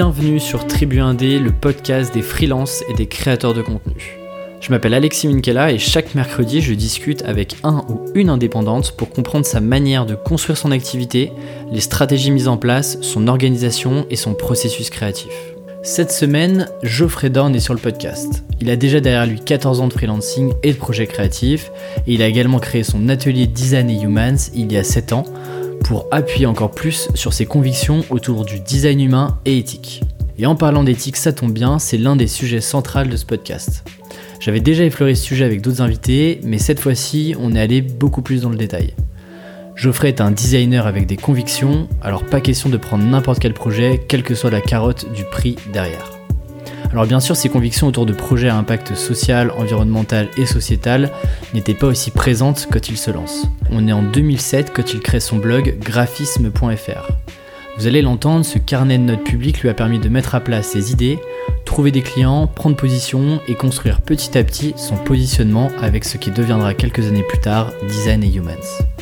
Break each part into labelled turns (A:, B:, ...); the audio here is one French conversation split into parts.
A: Bienvenue sur Tribu Indé, le podcast des freelances et des créateurs de contenu. Je m'appelle Alexis Minkela et chaque mercredi, je discute avec un ou une indépendante pour comprendre sa manière de construire son activité, les stratégies mises en place, son organisation et son processus créatif. Cette semaine, Geoffrey Dorn est sur le podcast. Il a déjà derrière lui 14 ans de freelancing et de projets créatifs, et il a également créé son atelier Design et Humans il y a 7 ans, pour appuyer encore plus sur ses convictions autour du design humain et éthique. Et en parlant d'éthique, ça tombe bien, c'est l'un des sujets centraux de ce podcast. J'avais déjà effleuré ce sujet avec d'autres invités, mais cette fois-ci, on est allé beaucoup plus dans le détail. Geoffrey est un designer avec des convictions, alors pas question de prendre n'importe quel projet, quelle que soit la carotte du prix derrière. Alors bien sûr, ces convictions autour de projets à impact social, environnemental et sociétal n'étaient pas aussi présentes quand il se lance. On est en 2007 quand il crée son blog graphisme.fr. Vous allez l'entendre, ce carnet de notes publiques lui a permis de mettre à plat ses idées, trouver des clients, prendre position et construire petit à petit son positionnement avec ce qui deviendra quelques années plus tard Design et Humans.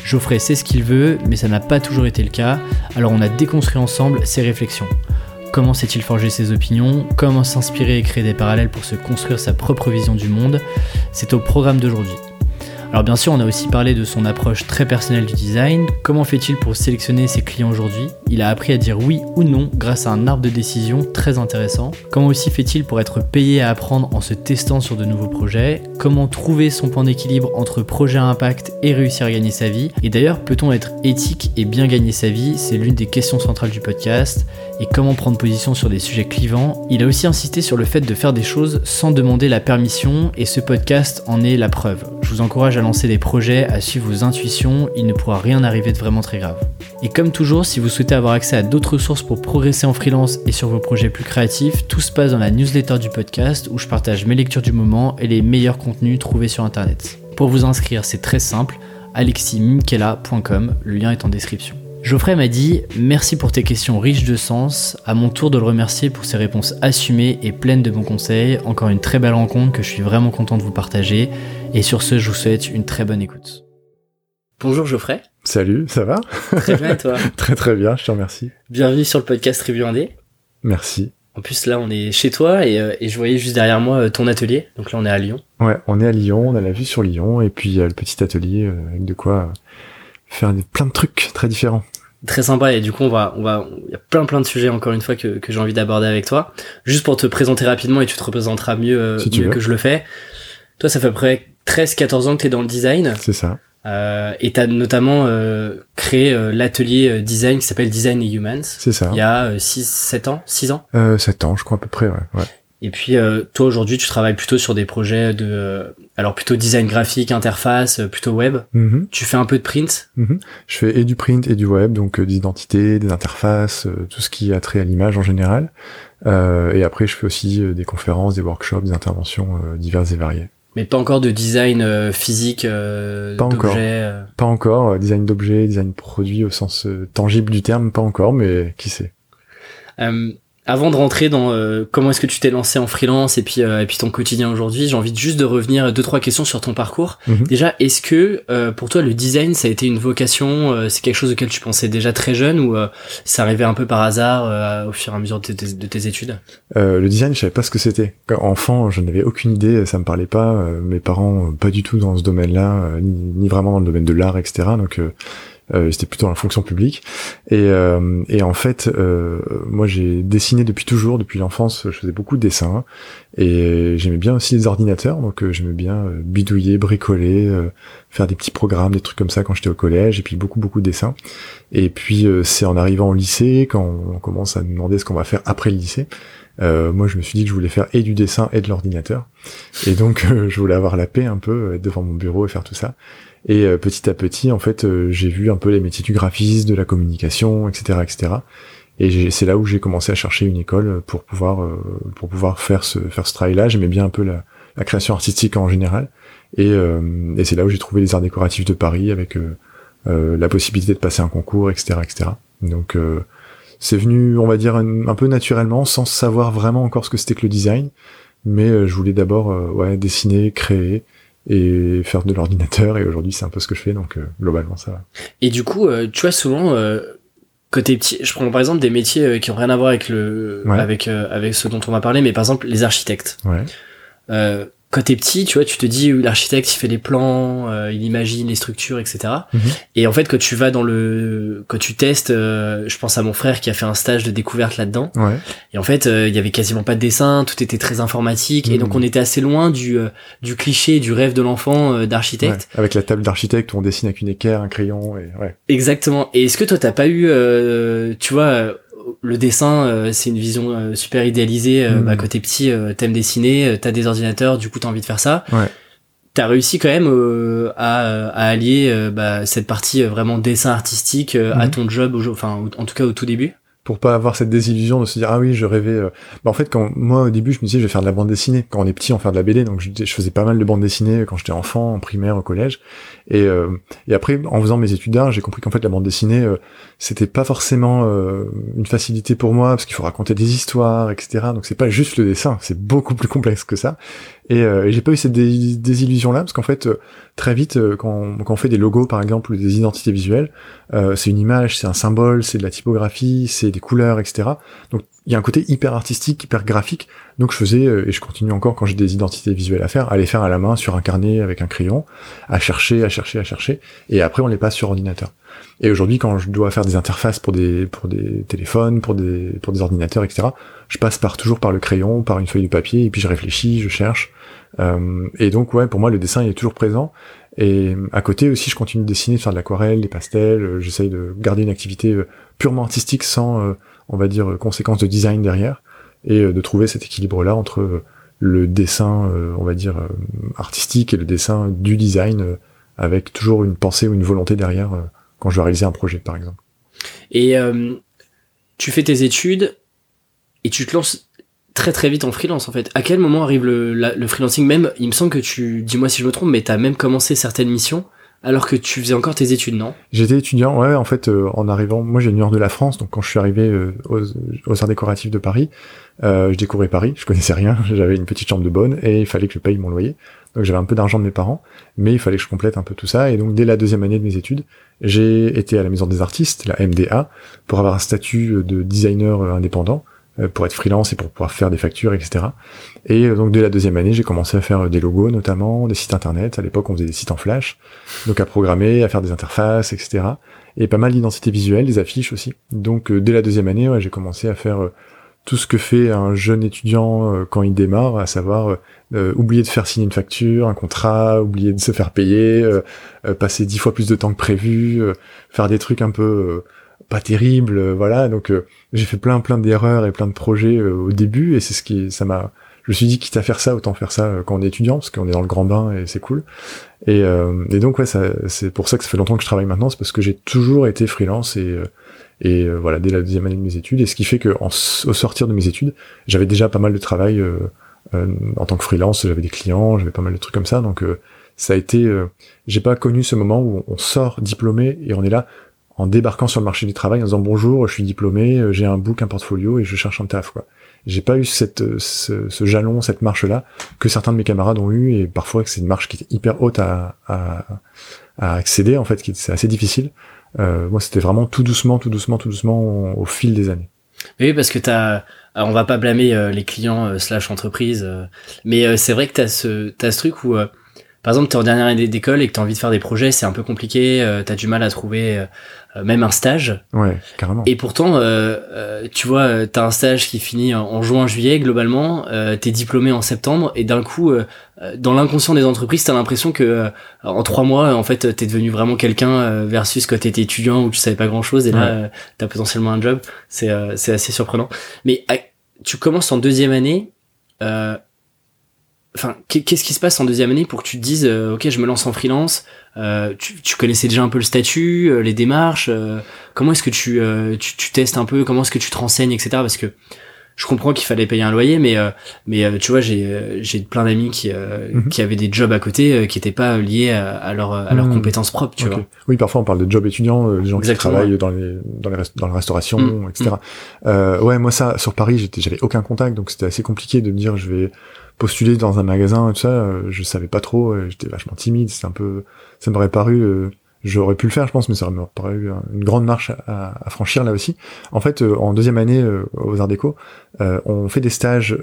A: Geoffrey sait ce qu'il veut, mais ça n'a pas toujours été le cas, alors on a déconstruit ensemble ses réflexions. Comment s'est-il forgé ses opinions? Comment s'inspirer et créer des parallèles pour se construire sa propre vision du monde? C'est au programme d'aujourd'hui. Alors bien sûr, on a aussi parlé de son approche très personnelle du design. Comment fait-il pour sélectionner ses clients aujourd'hui? Il a appris à dire oui ou non grâce à un arbre de décision très intéressant. Comment aussi fait-il pour être payé à apprendre en se testant sur de nouveaux projets? Comment trouver son point d'équilibre entre projet à impact et réussir à gagner sa vie? Et d'ailleurs, peut-on être éthique et bien gagner sa vie? C'est l'une des questions centrales du podcast. Et comment prendre position sur des sujets clivants? Il a aussi insisté sur le fait de faire des choses sans demander la permission et ce podcast en est la preuve. Je vous encourage à lancer des projets, à suivre vos intuitions, il ne pourra rien arriver de vraiment très grave. Et comme toujours, si vous souhaitez avoir accès à d'autres sources pour progresser en freelance et sur vos projets plus créatifs, tout se passe dans la newsletter du podcast où je partage mes lectures du moment et les meilleurs contenus trouvés sur internet. Pour vous inscrire, c'est très simple, aleximinkela.com, le lien est en description. Geoffrey m'a dit Merci pour tes questions riches de sens. À mon tour de le remercier pour ses réponses assumées et pleines de bons conseils. Encore une très belle rencontre que je suis vraiment content de vous partager. Et sur ce, je vous souhaite une très bonne écoute. Bonjour Geoffrey.
B: Salut, ça va?
A: Très bien et toi?
B: Très très bien, je te remercie.
A: Bienvenue sur le podcast Review Indé.
B: Merci.
A: En plus là, on est chez toi et, euh, et je voyais juste derrière moi euh, ton atelier. Donc là, on est à Lyon.
B: Ouais, on est à Lyon, on a la vue sur Lyon et puis il y a le petit atelier euh, avec de quoi faire des- plein de trucs très différents.
A: Très sympa et du coup on va on va il y a plein plein de sujets encore une fois que, que j'ai envie d'aborder avec toi. Juste pour te présenter rapidement et tu te représenteras mieux, euh,
B: Si tu
A: mieux que je le fais. Toi ça fait à peu près 13-14 ans que tu es dans le design
B: C'est ça.
A: euh, et tu as notamment euh, créé euh, l'atelier euh, design qui s'appelle Design et Humans
B: C'est ça.
A: il y a 6 7 ans, 6 ans.
B: Euh, 7 ans, je crois à peu près, ouais. ouais.
A: Et puis euh, toi aujourd'hui tu travailles plutôt sur des projets de euh, alors plutôt design graphique, interface, euh, plutôt web.
B: Mhm,
A: Tu fais un peu de print?
B: mhm. Je fais et du print et du web, donc euh, des identités, des interfaces, euh, tout ce qui a trait à l'image en général. Euh, et après, je fais aussi euh, des conférences, des workshops, des interventions euh, diverses et variées.
A: Mais pas encore de design euh, physique euh,
B: Pas encore.
A: euh.
B: Pas encore, design d'objets, design produit au sens tangible du terme, pas encore, mais qui sait.
A: Avant de rentrer dans euh, comment est-ce que tu t'es lancé en freelance et puis euh, et puis ton quotidien aujourd'hui, j'ai envie de juste de revenir deux trois questions sur ton parcours.
B: Mhm.
A: Déjà, est-ce que euh, pour toi le design ça a été une vocation, euh, c'est quelque chose auquel tu pensais déjà très jeune ou euh, ça arrivait un peu par hasard euh, au fur et à mesure de tes, de tes études?
B: Euh, le design, je savais pas ce que c'était. Enfant, je n'avais aucune idée, ça me parlait pas. euh, mes parents, pas du tout dans ce domaine-là, ni, ni vraiment dans le domaine de l'art, etc. Donc, c'était plutôt la fonction publique. Et, euh, et en fait, euh, moi, j'ai dessiné depuis toujours, depuis l'enfance. Je faisais beaucoup de dessins et j'aimais bien aussi les ordinateurs. Donc, euh, j'aimais bien euh, bidouiller, bricoler, euh, faire des petits programmes, des trucs comme ça quand j'étais au collège. Et puis beaucoup, beaucoup de dessins. Et puis, euh, c'est en arrivant au lycée quand on commence à nous demander ce qu'on va faire après le lycée. Euh, moi, je me suis dit que je voulais faire et du dessin et de l'ordinateur. Et donc, euh, je voulais avoir la paix un peu, euh, être devant mon bureau et faire tout ça. Et euh, petit à petit, en fait, euh, j'ai vu un peu les métiers du graphisme, de la communication, etc., etc. Et c'est là où j'ai commencé à chercher une école pour pouvoir euh, pour pouvoir faire ce faire ce travail-là. J'aimais bien un peu la, la création artistique en général. Et, euh, et c'est là où j'ai trouvé les arts décoratifs de Paris avec euh, euh, la possibilité de passer un concours, etc., etc. Donc c'est venu, on va dire, un, peu naturellement, sans savoir vraiment encore ce que c'était que le design. Mais je voulais d'abord ouais, dessiner, créer et faire de l'ordinateur. Et aujourd'hui, c'est un peu ce que je fais, donc euh, globalement, ça va.
A: Et du coup, euh, tu vois souvent, euh, côté petit, je prends par exemple des métiers qui ont rien à voir avec le,
B: Ouais.
A: avec euh, avec ce dont on va parler, mais par exemple les architectes.
B: Ouais.
A: Quand t'es petit, tu vois, tu te dis l'architecte il fait les plans, euh, il imagine les structures, etc.
B: Mhm.
A: Et en fait, quand tu vas dans le, quand tu testes, euh, je pense à mon frère qui a fait un stage de découverte là-dedans.
B: Ouais.
A: Et en fait, euh, il y avait quasiment pas de dessin, tout était très informatique, et
B: Mhm.
A: donc on était assez loin du euh, du cliché, du rêve de l'enfant euh, d'architecte.
B: Ouais. Avec la table d'architecte où on dessine avec une équerre, un crayon et ouais.
A: Exactement. Et est-ce que toi t'as pas eu, euh, tu vois, euh, le dessin, euh, c'est une vision euh, super idéalisée. Euh,
B: Mm.
A: bah, quand t'es petit, euh, t'aimes dessiner, euh, t'as des ordinateurs, du coup t'as envie de faire ça.
B: Ouais.
A: T'as réussi quand même euh, à, à allier euh, bah, cette partie euh, vraiment dessin artistique euh, à
B: Mhm.
A: ton job, au, enfin en tout cas au tout début.
B: Pour pas avoir cette désillusion de se dire ah oui je rêvais euh. bah, en fait quand moi au début je me disais je vais faire de la bande dessinée. Quand on est petit on fait de la BD donc je, je faisais pas mal de bande dessinée quand j'étais enfant en primaire au collège. Et euh, et après en faisant mes études d'art j'ai compris qu'en fait la bande dessinée euh, c'était pas forcément euh, une facilité pour moi parce qu'il faut raconter des histoires etc donc c'est pas juste le dessin c'est beaucoup plus complexe que ça et, euh, j'ai pas eu cette dé- désillusion là parce qu'en fait euh, très vite euh, quand, on, quand on fait des logos par exemple ou des identités visuelles euh, c'est une image, c'est un symbole, c'est de la typographie, c'est des couleurs, etc. Donc il y a un côté hyper artistique, hyper graphique. Donc je faisais, euh, et je continue encore quand j'ai des identités visuelles à faire, à les faire à la main sur un carnet avec un crayon, à chercher, à chercher, à chercher, et après on les passe sur ordinateur. Et aujourd'hui quand je dois faire des interfaces pour des pour des téléphones, pour des pour des ordinateurs, etc. Je passe par toujours par le crayon, par une feuille de papier, et puis je réfléchis, je cherche. Euh, et donc ouais, pour moi le dessin il est toujours présent. Et à côté aussi, je continue de dessiner, de faire de l'aquarelle, des pastels. euh, J'essaye de garder une activité euh, purement artistique sans, euh, on va dire, euh, conséquences de design derrière, et euh, de trouver cet équilibre-là entre euh, le dessin, euh, on va dire, euh, artistique et le dessin du design, euh, avec toujours une pensée ou une volonté derrière euh, quand je dois réaliser un projet, par exemple.
A: Et euh, tu fais tes études et tu te lances très très vite en freelance en fait. À quel moment arrive le, le freelancing même? Il me semble que tu, dis-moi si je me trompe, mais t'as même commencé certaines missions alors que tu faisais encore tes études, non?
B: J'étais étudiant, ouais, en fait, euh, en arrivant, moi j'ai le nord de la France, donc quand je suis arrivé euh, aux, Arts décoratifs de Paris, euh, je découvrais Paris, je connaissais rien, j'avais une petite chambre de bonne et il fallait que je paye mon loyer. Donc j'avais un peu d'argent de mes parents, mais il fallait que je complète un peu tout ça. Et donc dès la deuxième année de mes études, j'ai été à la Maison des Artistes, la MDA, pour avoir un statut de designer euh, indépendant, pour être freelance et pour pouvoir faire des factures, etc. Et euh, donc dès la deuxième année, j'ai commencé à faire euh, des logos notamment, des sites internet. À l'époque, on faisait des sites en flash, donc à programmer, à faire des interfaces, etc. Et pas mal d'identités visuelles, des affiches aussi. Donc euh, dès la deuxième année, j'ai commencé à faire euh, tout ce que fait un jeune étudiant euh, quand il démarre, à savoir euh, euh, oublier de faire signer une facture, un contrat, oublier de se faire payer, euh, euh, passer dix fois plus de temps que prévu, euh, faire des trucs un peu euh, pas terribles, euh, voilà. Donc euh, j'ai fait plein plein d'erreurs et plein de projets euh, au début et c'est ce qui ça m'a je me suis dit quitte à faire ça autant faire ça quand on est étudiant parce qu'on est dans le grand bain et c'est cool. Et, euh, et donc ouais c'est pour ça que ça fait longtemps que je travaille maintenant c'est parce que j'ai toujours été freelance et et euh, voilà dès la deuxième année de mes études. Et ce qui fait que au sortir de mes études j'avais déjà pas mal de travail euh, en tant que freelance j'avais des clients j'avais pas mal de trucs comme ça. Donc ça a été j'ai pas connu ce moment où on sort diplômé et on est là en débarquant sur le marché du travail en disant bonjour je suis diplômé euh, j'ai un book un portfolio et je cherche un taf quoi. J'ai pas eu cette euh, ce, ce jalon cette marche là que certains de mes camarades ont eu et parfois que c'est une marche qui était hyper haute à, à, à accéder en fait qui c'est assez difficile. Euh, moi c'était vraiment tout doucement tout doucement tout doucement au, fil des années.
A: Oui, parce que t'as, on va pas blâmer euh, les clients slash entreprises, mais c'est vrai que t'as ce, t'as ce truc où, par exemple, t'es en dernière année d'école et que t'as envie de faire des projets, c'est un peu compliqué, euh, t'as du mal à trouver euh, euh, même un stage.
B: ouais carrément
A: Et pourtant, euh, euh, tu vois, euh, t'as un stage qui finit en, en juin-juillet globalement, euh, t'es diplômé en septembre, et d'un coup, dans l'inconscient des entreprises, t'as l'impression que euh, en trois mois, en fait, t'es devenu vraiment quelqu'un euh, versus quand t'étais étudiant où tu savais pas grand-chose, et là, euh, t'as potentiellement un job. C'est euh, c'est assez surprenant. Mais à- tu commences en deuxième année. euh, Enfin, qu'est- qu'est-ce qui se passe en deuxième année pour que tu te dises, euh, ok, je me lance en freelance. euh, tu, connaissais déjà un peu le statut, euh, les démarches. euh, comment est-ce que tu, tu tu testes un peu Comment est-ce que tu te renseignes, etc. Parce que je comprends qu'il fallait payer un loyer, mais euh, mais euh, tu vois, j'ai euh, j'ai plein d'amis qui euh,
B: Mhm.
A: qui avaient des jobs à côté euh, qui étaient pas liés à, à leur à leurs
B: Mhm.
A: compétences propres, tu vois.
B: Oui, parfois on parle de job étudiant, euh, des gens
A: Exactement.
B: qui travaillent dans les dans les dans la restauration,
A: Mm.
B: etc. Euh, ouais, moi ça sur Paris, j'étais j'avais aucun contact, donc c'était assez compliqué de me dire je vais postuler dans un magasin et tout ça. euh, je savais pas trop, j'étais vachement timide, c'est un peu ça m'aurait paru euh, j'aurais pu le faire, je pense, mais ça aurait paru une grande marche à, franchir là aussi. En fait, en deuxième année aux Arts Déco, on fait des stages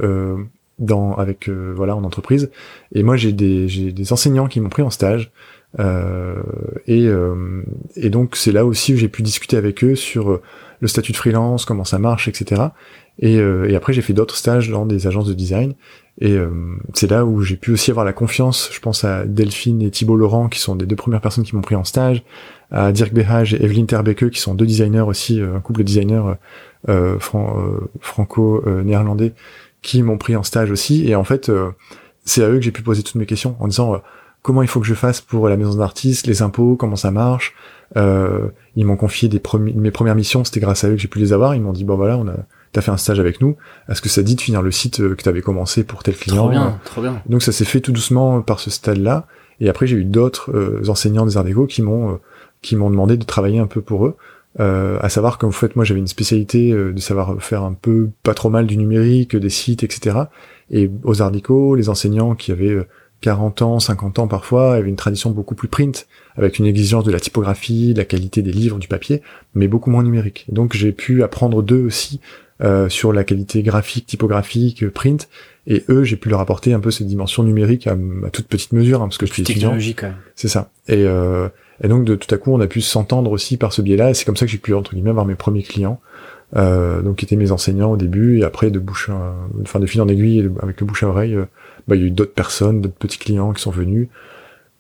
B: dans avec voilà en entreprise, et moi j'ai des j'ai des enseignants qui m'ont pris en stage. Euh, et, et donc c'est là aussi où j'ai pu discuter avec eux sur le statut de freelance, comment ça marche, etc. Et, euh, et après, j'ai fait d'autres stages dans des agences de design. Et euh, c'est là où j'ai pu aussi avoir la confiance. Je pense à Delphine et Thibault Laurent, qui sont des deux premières personnes qui m'ont pris en stage, à Dirk Behage et Evelyn Terbeke, qui sont deux designers aussi, euh, un couple de designers euh, franco-néerlandais, qui m'ont pris en stage aussi. Et en fait, c'est à eux que j'ai pu poser toutes mes questions en disant comment il faut que je fasse pour la maison d'artiste, les impôts, comment ça marche. Euh, ils m'ont confié des mes premières missions, c'était grâce à eux que j'ai pu les avoir. Ils m'ont dit bon voilà, on a t'as fait un stage avec nous. Est-ce que ça dit de finir le site euh, que t'avais commencé pour tel client
A: Trop bien, trop bien.
B: Donc ça s'est fait tout doucement par ce stade-là. Et après j'ai eu d'autres euh, enseignants des arts déco qui m'ont qui m'ont demandé de travailler un peu pour eux. Euh, à savoir qu'en fait moi j'avais une spécialité de savoir faire un peu pas trop mal du numérique, des sites, etc. Et aux arts déco, les enseignants qui avaient 40 ans, 50 ans parfois, avait une tradition beaucoup plus print, avec une exigence de la typographie, de la qualité des livres, du papier, mais beaucoup moins numérique. Donc j'ai pu apprendre d'eux aussi euh, sur la qualité graphique, typographique, print, et eux j'ai pu leur apporter un peu cette dimension numérique à, toute petite mesure, hein, parce que je suis étudiant. C'est ça. Et, euh, et donc de tout à coup on a pu s'entendre aussi par ce biais-là, et c'est comme ça que j'ai pu entre guillemets avoir mes premiers clients. Euh, donc qui étaient mes enseignants au début et après de bouche, enfin de fil en aiguille avec le bouche à oreille, bah, il y a eu d'autres personnes, d'autres petits clients qui sont venus.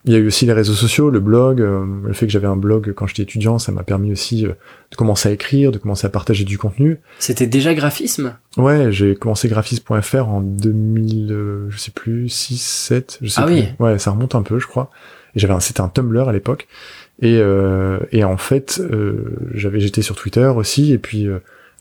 B: Il y a eu aussi les réseaux sociaux, le blog. Euh, le fait que j'avais un blog quand j'étais étudiant, ça m'a permis aussi euh, de commencer à écrire, de commencer à partager du contenu.
A: C'était déjà graphisme?
B: Ouais, j'ai commencé graphisme.fr en 2000, euh, je sais plus, 6, 7, je sais
A: ah
B: plus.
A: oui
B: Ouais, ça remonte un peu, je crois. Et j'avais c'était un Tumblr à l'époque. Et, et en fait, j'avais j'étais sur Twitter aussi, et puis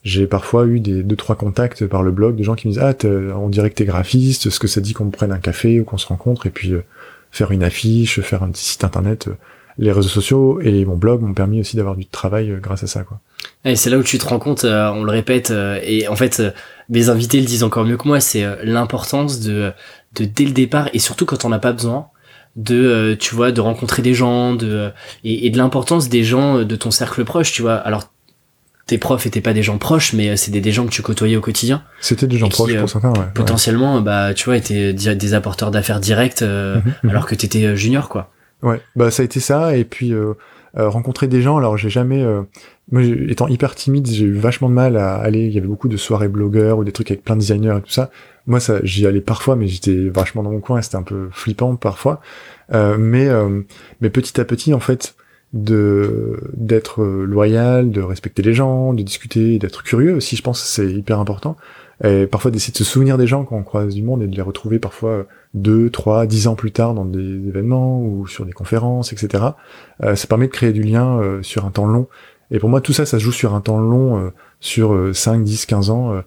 B: j'ai parfois eu des deux trois contacts par le blog de gens qui me disent ah on dirait que t'es graphiste, ce que ça dit qu'on prenne un café ou qu'on se rencontre et puis euh, faire une affiche, faire un petit site internet. Euh, les réseaux sociaux et mon blog m'ont permis aussi d'avoir du travail euh, grâce à ça quoi.
A: Et c'est là où tu te rends compte, on le répète et en fait mes invités le disent encore mieux que moi, c'est l'importance de de dès le départ et surtout quand on n'a pas besoin de tu vois de rencontrer des gens de et, et de l'importance des gens de ton cercle proche tu vois alors tes profs étaient pas des gens proches, mais euh, c'est des, gens que tu côtoyais au quotidien.
B: C'était des gens proches pour euh, certains, ouais.
A: Potentiellement, bah, tu vois, étaient des apporteurs d'affaires directs, euh, mhm, mhm. alors que t'étais junior, quoi.
B: Ouais, bah ça a été ça, et puis rencontrer des gens. Alors j'ai jamais, moi étant hyper timide, j'ai eu vachement de mal à aller. Il y avait beaucoup de soirées blogueurs ou des trucs avec plein de designers et tout ça. Moi, ça, j'y allais parfois, mais j'étais vachement dans mon coin. C'était un peu flippant parfois. mais mais petit à petit, en fait de d'être loyal, de respecter les gens, de discuter, d'être curieux aussi, je pense que c'est hyper important. Et parfois d'essayer de se souvenir des gens quand on croise du monde et de les retrouver parfois deux, trois, dix ans plus tard dans des événements ou sur des conférences, etc. Euh, ça permet de créer du lien euh, sur un temps long. Et pour moi, tout ça, ça se joue sur un temps long, euh, sur 5, 10, 15 ans.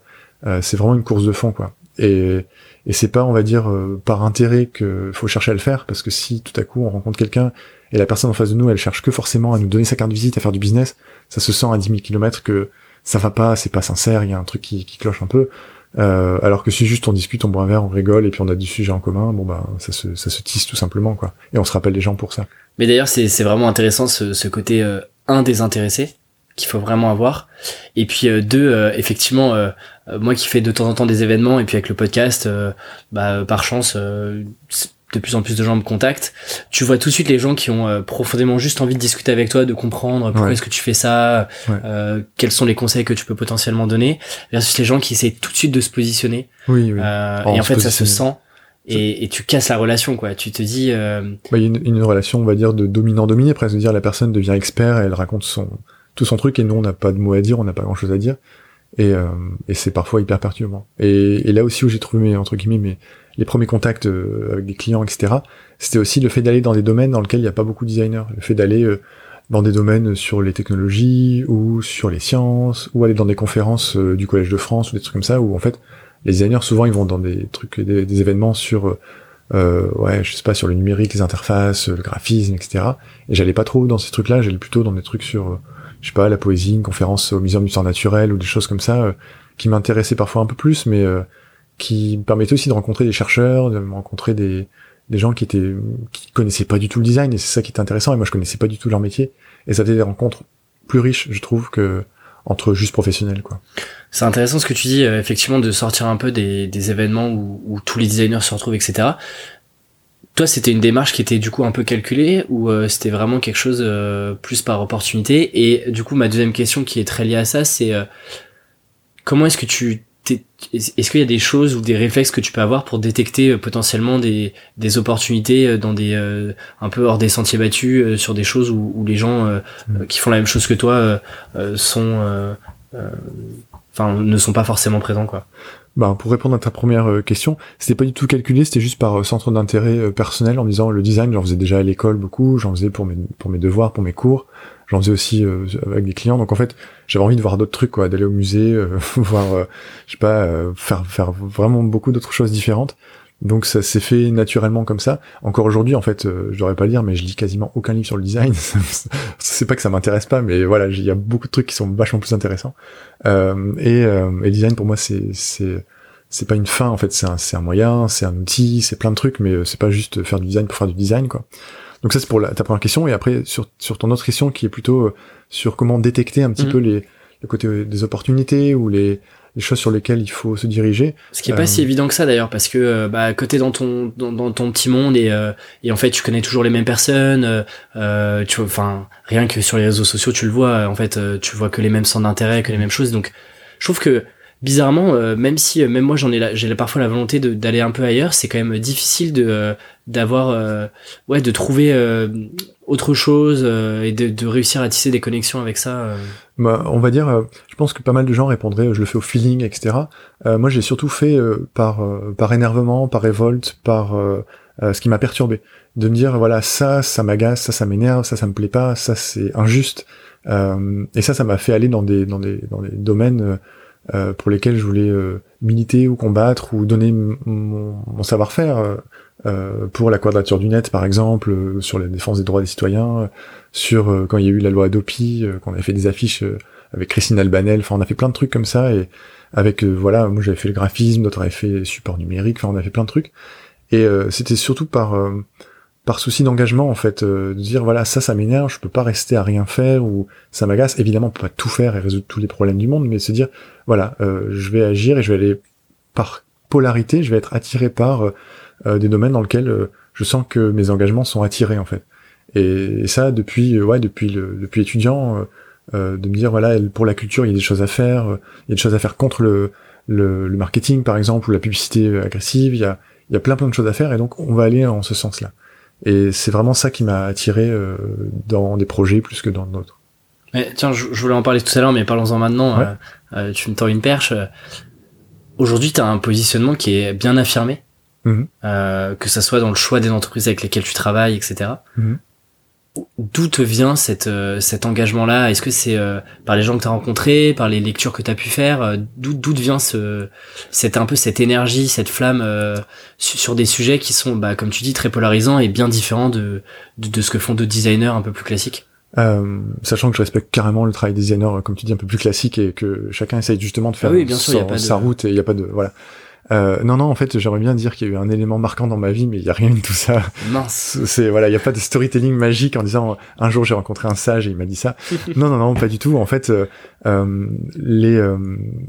B: c'est vraiment une course de fond, quoi. Et, et c'est pas, on va dire, par intérêt qu'il faut chercher à le faire, parce que si tout à coup on rencontre quelqu'un et la personne en face de nous, elle cherche que forcément à nous donner sa carte de visite, à faire du business, ça se sent à 10 000 km que ça va pas, c'est pas sincère, il y a un truc qui, qui cloche un peu. Euh, alors que si juste on discute, on boit un verre, on rigole et puis on a du sujet en commun, bon bah ça se, ça se tisse tout simplement quoi. Et on se rappelle les gens pour ça.
A: Mais d'ailleurs c'est, c'est vraiment intéressant ce, ce côté euh, un désintéressé qu'il faut vraiment avoir. Et puis euh, deux, euh, effectivement, euh, moi qui fais de temps en temps des événements et puis avec le podcast, bah par chance de plus en plus de gens me contactent, tu vois tout de suite les gens qui ont euh, profondément juste envie de discuter avec toi, de comprendre pourquoi est-ce que tu fais ça, euh, quels sont les conseils que tu peux potentiellement donner, versus les gens qui essaient tout de suite de se positionner.
B: Oui, oui.
A: Euh, et en fait, ça se sent. Et, et, tu casses la relation, quoi. Tu te dis.
B: Euh, bah, il y a une, une, relation, on va dire, de dominant-dominé, presque. De dire la personne devient expert et elle raconte son tout son truc et nous on n'a pas de mots à dire, on n'a pas grand-chose à dire. Et, euh, et c'est parfois hyper perturbant. Et, et là aussi où j'ai trouvé mes, entre guillemets mes les premiers contacts euh, avec des clients, etc., c'était aussi le fait d'aller dans des domaines dans lesquels il n'y a pas beaucoup de designers. Le fait d'aller euh, dans des domaines sur les technologies ou sur les sciences ou aller dans des conférences euh, du Collège de France ou des trucs comme ça où en fait les designers souvent ils vont dans des trucs des, événements sur euh, ouais je sais pas sur le numérique les interfaces le graphisme etc et j'allais pas trop dans ces trucs là j'allais plutôt dans des trucs sur je sais pas la poésie une conférence au muséum d'histoire naturelle ou des choses comme ça qui m'intéressaient parfois un peu plus mais qui me permettait aussi de rencontrer des chercheurs, de rencontrer des, des gens qui étaient qui connaissaient pas du tout le design et c'est ça qui est intéressant et moi je connaissais pas du tout leur métier et ça faisait des rencontres plus riches je trouve que entre juste professionnels quoi.
A: C'est intéressant ce que tu dis effectivement de sortir un peu des, des événements où, où, tous les designers se retrouvent etc. Toi, c'était une démarche qui était du coup un peu calculée ou euh, c'était vraiment quelque chose euh, plus par opportunité? Et du coup, ma deuxième question qui est très liée à ça, c'est euh, comment est-ce que tu est-ce qu'il y a des choses ou des réflexes que tu peux avoir pour détecter potentiellement des, des opportunités dans des un peu hors des sentiers battus sur des choses où, où les gens mm. qui font la même chose que toi sont enfin ne sont pas forcément présents quoi
B: bah, pour répondre à ta première euh, question, c'était pas du tout calculé, c'était juste par euh, centre d'intérêt euh, personnel en disant le design, j'en faisais déjà à l'école beaucoup, j'en faisais pour mes pour mes devoirs, pour mes cours, j'en faisais aussi avec des clients. Donc en fait, j'avais envie de voir d'autres trucs, quoi, d'aller au musée, voir, je sais pas, faire faire vraiment beaucoup d'autres choses différentes. Donc ça s'est fait naturellement comme ça. Encore aujourd'hui, en fait, je devrais pas le dire, mais je lis quasiment aucun livre sur le design. c'est pas que ça m'intéresse pas, mais voilà, il y a beaucoup de trucs qui sont vachement plus intéressants. Euh, et, euh, et, le design pour moi, c'est c'est c'est pas une fin en fait, c'est un c'est un moyen, c'est un outil, c'est plein de trucs, mais c'est pas juste faire du design pour faire du design quoi. Donc ça c'est pour la, ta première question et après sur sur ton autre question qui est plutôt sur comment détecter un petit mmh. peu les le côté des opportunités ou les les choses sur lesquelles il faut se diriger.
A: Ce qui est pas si euh, évident que ça d'ailleurs, parce que euh, bah côté dans ton dans, dans, ton petit monde et euh, et en fait tu connais toujours les mêmes personnes, euh, tu enfin rien que sur les réseaux sociaux tu le vois, en fait tu vois que les mêmes centres d'intérêt, que les mêmes choses, donc je trouve que bizarrement, même si même moi j'en ai j'ai parfois la volonté d'aller un peu ailleurs, c'est quand même difficile de d'avoir ouais de trouver autre chose euh, et de, de, réussir à tisser des connexions avec ça euh.
B: bah, On va dire, euh, je pense que pas mal de gens répondraient je le fais au feeling, etc. moi j'ai surtout fait par, par énervement, par révolte, par ce qui m'a perturbé. De me dire, voilà, ça, ça m'agace, ça, ça m'énerve, ça, ça me plaît pas, ça, c'est injuste. et ça, ça m'a fait aller dans des, dans des, dans des domaines pour lesquels je voulais militer ou combattre ou donner mon, mon savoir-faire euh, pour la quadrature du net, par exemple, euh, sur la défense des droits des citoyens, euh, sur quand il y a eu la loi Adopi, qu'on avait fait des affiches avec Christine Albanel, enfin on a fait plein de trucs comme ça, et avec, voilà, moi j'avais fait le graphisme, d'autres avaient fait support numérique, enfin on a fait plein de trucs, et c'était surtout par par souci d'engagement en fait, de dire voilà ça ça m'énerve, je peux pas rester à rien faire ou ça m'agace. Évidemment on peut pas tout faire et résoudre tous les problèmes du monde, mais se dire voilà je vais agir et je vais aller par polarité, je vais être attiré par euh, des domaines dans lesquels euh, je sens que mes engagements sont attirés en fait. Et, ça depuis euh, ouais depuis le depuis étudiant de me dire voilà pour la culture il y a des choses à faire, il y a des choses à faire contre le, le, le marketing par exemple ou la publicité agressive, il y a il y a plein plein de choses à faire et donc on va aller en ce sens-là. Et c'est vraiment ça qui m'a attiré dans des projets plus que dans d'autres.
A: Mais tiens, je, voulais en parler tout à l'heure, mais parlons-en maintenant. tu me tends une perche. Aujourd'hui, tu as un positionnement qui est bien affirmé. Mhm. Euh, que ça soit dans le choix des entreprises avec lesquelles tu travailles, etc. Mhm. D'où te vient cette, euh, cet engagement-là? Est-ce que c'est euh, par les gens que tu as rencontrés, par les lectures que tu as pu faire? D'où d'où vient ce, cette, un peu cette énergie, cette flamme sur des sujets qui sont, bah, comme tu dis, très polarisants et bien différents de, de, ce que font d'autres designers un peu plus classiques?
B: Sachant que je respecte carrément le travail des designers, comme tu dis, un peu plus classique et que chacun essaye justement de faire
A: ah bien sûr,
B: sa route et il n'y a pas de voilà. Euh, non, non, en fait, j'aimerais bien dire qu'il y a eu un élément marquant dans ma vie, mais il y a rien de tout ça.
A: Mince.
B: C'est voilà, il y a pas de storytelling magique en disant un jour j'ai rencontré un sage et il m'a dit ça. non, non, non, pas du tout. En fait, euh, euh les, euh,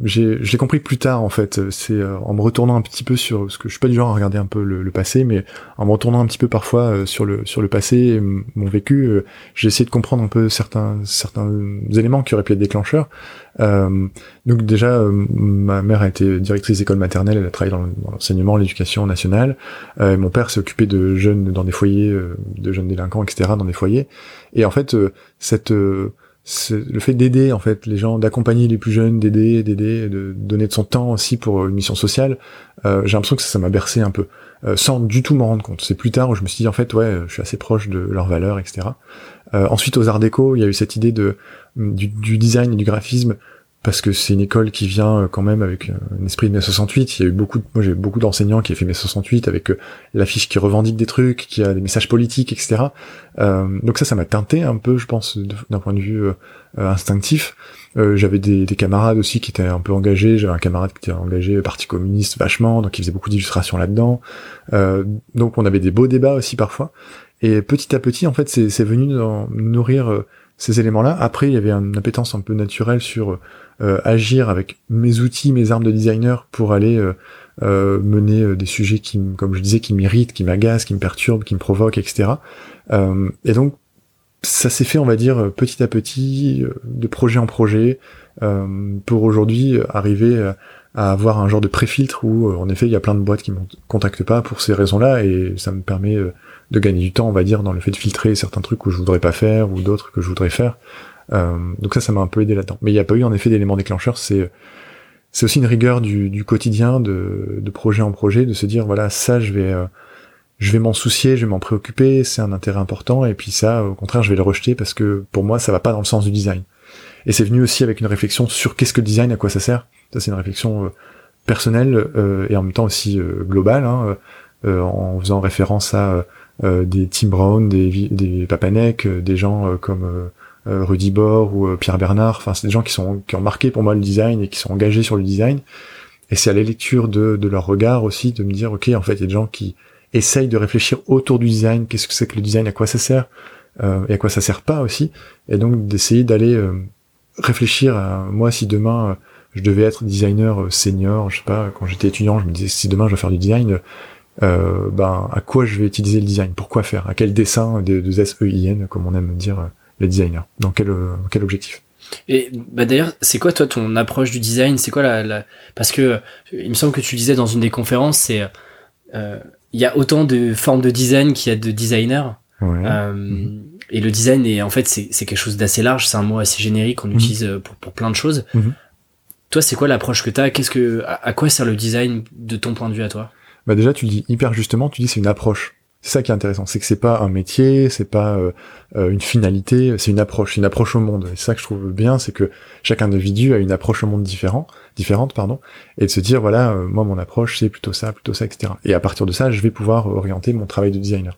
B: j'ai, je l'ai compris plus tard. En fait, c'est euh, en me retournant un petit peu sur, parce que je suis pas du genre à regarder un peu le, le passé, mais en me retournant un petit peu parfois sur le sur le passé, mon vécu, j'ai essayé de comprendre un peu certains certains éléments qui auraient pu être déclencheurs. Euh, donc déjà, euh, ma mère a été directrice d'école maternelle, elle a travaillé dans l'enseignement, l'éducation nationale. Euh, mon père s'est occupé de jeunes dans des foyers, de jeunes délinquants, etc. dans des foyers. Et en fait, cette le fait d'aider en fait les gens, d'accompagner les plus jeunes, d'aider, d'aider, de donner de son temps aussi pour une mission sociale, j'ai l'impression que ça m'a bercé un peu, sans du tout m'en rendre compte. C'est plus tard où je me suis dit en fait ouais, je suis assez proche de leurs valeurs, etc. ensuite aux Arts Déco, il y a eu cette idée de du, du design et du graphisme parce que c'est une école qui vient euh, quand même avec un esprit de mai 68. Il y a eu beaucoup, de, moi j'ai beaucoup d'enseignants qui ont fait mai 68 avec l'affiche qui revendique des trucs, qui a des messages politiques, etc. donc ça, ça m'a teinté un peu, je pense, d'un point de vue instinctif. j'avais des, des, camarades aussi qui étaient un peu engagés. J'avais un camarade qui était engagé parti communiste vachement, donc il faisait beaucoup d'illustrations là-dedans. donc on avait des beaux débats aussi parfois. Et petit à petit, en fait, c'est venu nourrir euh, ces éléments-là. Après, il y avait une appétence un peu naturelle sur euh, agir avec mes outils, mes armes de designer pour aller euh, mener des sujets qui, comme je disais, qui m'irritent, qui m'agacent, qui me perturbent, qui me provoquent, etc. et donc, ça s'est fait, on va dire, petit à petit, de projet en projet, pour aujourd'hui arriver à avoir un genre de pré-filtre où, en effet, il y a plein de boîtes qui me contactent pas pour ces raisons-là, et ça me permet de gagner du temps, on va dire, dans le fait de filtrer certains trucs que je voudrais pas faire ou d'autres que je voudrais faire. Euh, donc ça, ça m'a un peu aidé là-dedans. Mais il n'y a pas eu en effet d'élément déclencheur. C'est c'est aussi une rigueur du, du quotidien, de, de, projet en projet, de se dire voilà ça, je vais euh, je vais m'en soucier, je vais m'en préoccuper, c'est un intérêt important. Et puis ça, au contraire, je vais le rejeter parce que pour moi, ça va pas dans le sens du design. Et c'est venu aussi avec une réflexion sur qu'est-ce que le design, à quoi ça sert. Ça, c'est une réflexion euh, personnelle euh, et en même temps aussi globale, hein, en faisant référence à euh, des Tim Brown, des, des Papanek, euh, des gens euh, comme Rudy Bor ou Pierre Bernard. Enfin, c'est des gens qui sont qui ont marqué pour moi le design et qui sont engagés sur le design. Et c'est à la lecture de, de leur regard aussi de me dire, ok, en fait, il y a des gens qui essayent de réfléchir autour du design. Qu'est-ce que c'est que le design? À quoi ça sert? Euh, Et à quoi ça sert pas aussi? Et donc d'essayer d'aller réfléchir à moi si demain je devais être designer senior, je sais pas, quand j'étais étudiant, je me disais si demain je veux faire du design, euh, ben, à quoi je vais utiliser le design, pourquoi faire, à quel dessin de, de S-E-I-N, comme on aime dire euh, les designers, dans quel, euh, quel objectif?
A: Et bah d'ailleurs, c'est quoi toi ton approche du design? C'est quoi la, la, parce que il me semble que tu disais dans une des conférences, c'est il y a autant de formes de design qu'il y a de designers. Ouais. Mm-hmm. Et le design est en fait c'est quelque chose d'assez large, c'est un mot assez générique qu'on mm-hmm. utilise pour, pour plein de choses. Mm-hmm. Toi, c'est quoi l'approche que tu as Qu'est-ce que à, quoi sert le design de ton point de vue à toi?
B: Bah déjà tu dis hyper justement, tu dis c'est une approche. C'est ça qui est intéressant, c'est que c'est pas un métier, c'est pas euh, euh, une finalité, c'est une approche, une approche au monde. Et c'est ça que je trouve bien, c'est que chaque individu a une approche au monde différent, différente, pardon, et de se dire voilà, euh, moi mon approche c'est plutôt ça, plutôt ça, etc. Et à partir de ça, je vais pouvoir orienter mon travail de designer.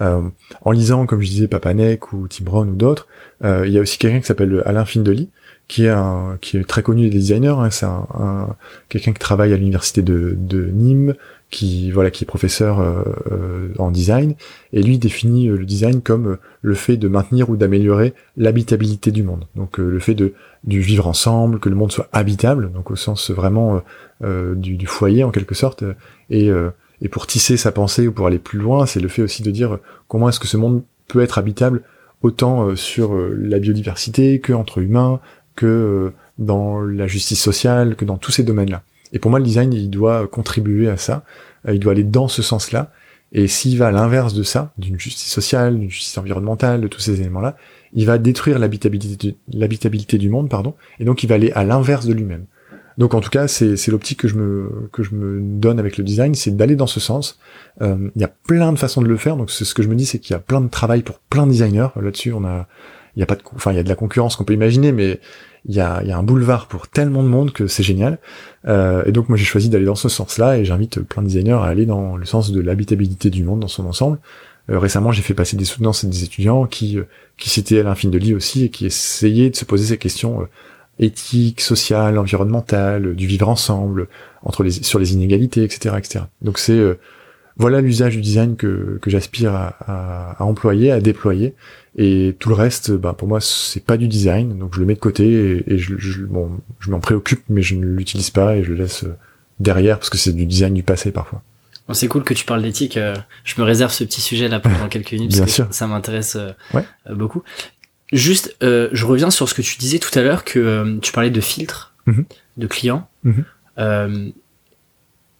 B: en lisant, comme je disais, Papanek ou Tim Brown ou d'autres, il y a aussi quelqu'un qui s'appelle Alain Findeli, qui est un, qui est très connu des designers. Hein, c'est un, quelqu'un qui travaille à l'université de, de Nîmes, qui voilà qui est professeur euh, euh, en design. Et lui définit euh, le design comme le fait de maintenir ou d'améliorer l'habitabilité du monde. Donc le fait de du vivre ensemble que le monde soit habitable donc au sens vraiment du, du, foyer en quelque sorte. Et et pour tisser sa pensée ou pour aller plus loin c'est le fait aussi de dire comment est-ce que ce monde peut être habitable autant sur la biodiversité que entre humains que dans la justice sociale que dans tous ces domaines là et pour moi, le design, il doit contribuer à ça, euh, il doit aller dans ce sens-là. Et s'il va à l'inverse de ça, d'une justice sociale, d'une justice environnementale, de tous ces éléments-là, il va détruire l'habitabilité, du monde, pardon, et donc il va aller à l'inverse de lui-même. Donc en tout cas, c'est, l'optique que je me que je donne avec le design, c'est d'aller dans ce sens. Euh, il y a plein de façons de le faire, donc ce que je me dis, c'est qu'il y a plein de travail pour plein de designers. Là-dessus, on a il y a pas de, enfin il y a de la concurrence qu'on peut imaginer, mais il y a, y a un boulevard pour tellement de monde que c'est génial. Euh, et donc moi j'ai choisi d'aller dans ce sens-là et j'invite plein de designers à aller dans le sens de l'habitabilité du monde dans son ensemble. Euh, récemment j'ai fait passer des soutenances à des étudiants qui euh, qui citaient Alain Findeli aussi et qui essayaient de se poser ces questions euh, éthiques, sociales, environnementales, du vivre ensemble, entre les sur les inégalités, etc., etc. Donc c'est voilà l'usage du design que, que j'aspire à, à, à, employer, à déployer. Et tout le reste, bah, pour moi, c'est pas du design, donc je le mets de côté et, je, je, bon, je m'en préoccupe, mais je ne l'utilise pas et je le laisse euh, derrière parce que c'est du design du passé parfois.
A: Bon, c'est cool que tu parles d'éthique. Euh, je me réserve ce petit sujet là pendant quelques minutes parce que ça m'intéresse euh, ouais. beaucoup. Juste, je reviens sur ce que tu disais tout à l'heure que tu parlais de filtres, mm-hmm. de clients. Mm-hmm.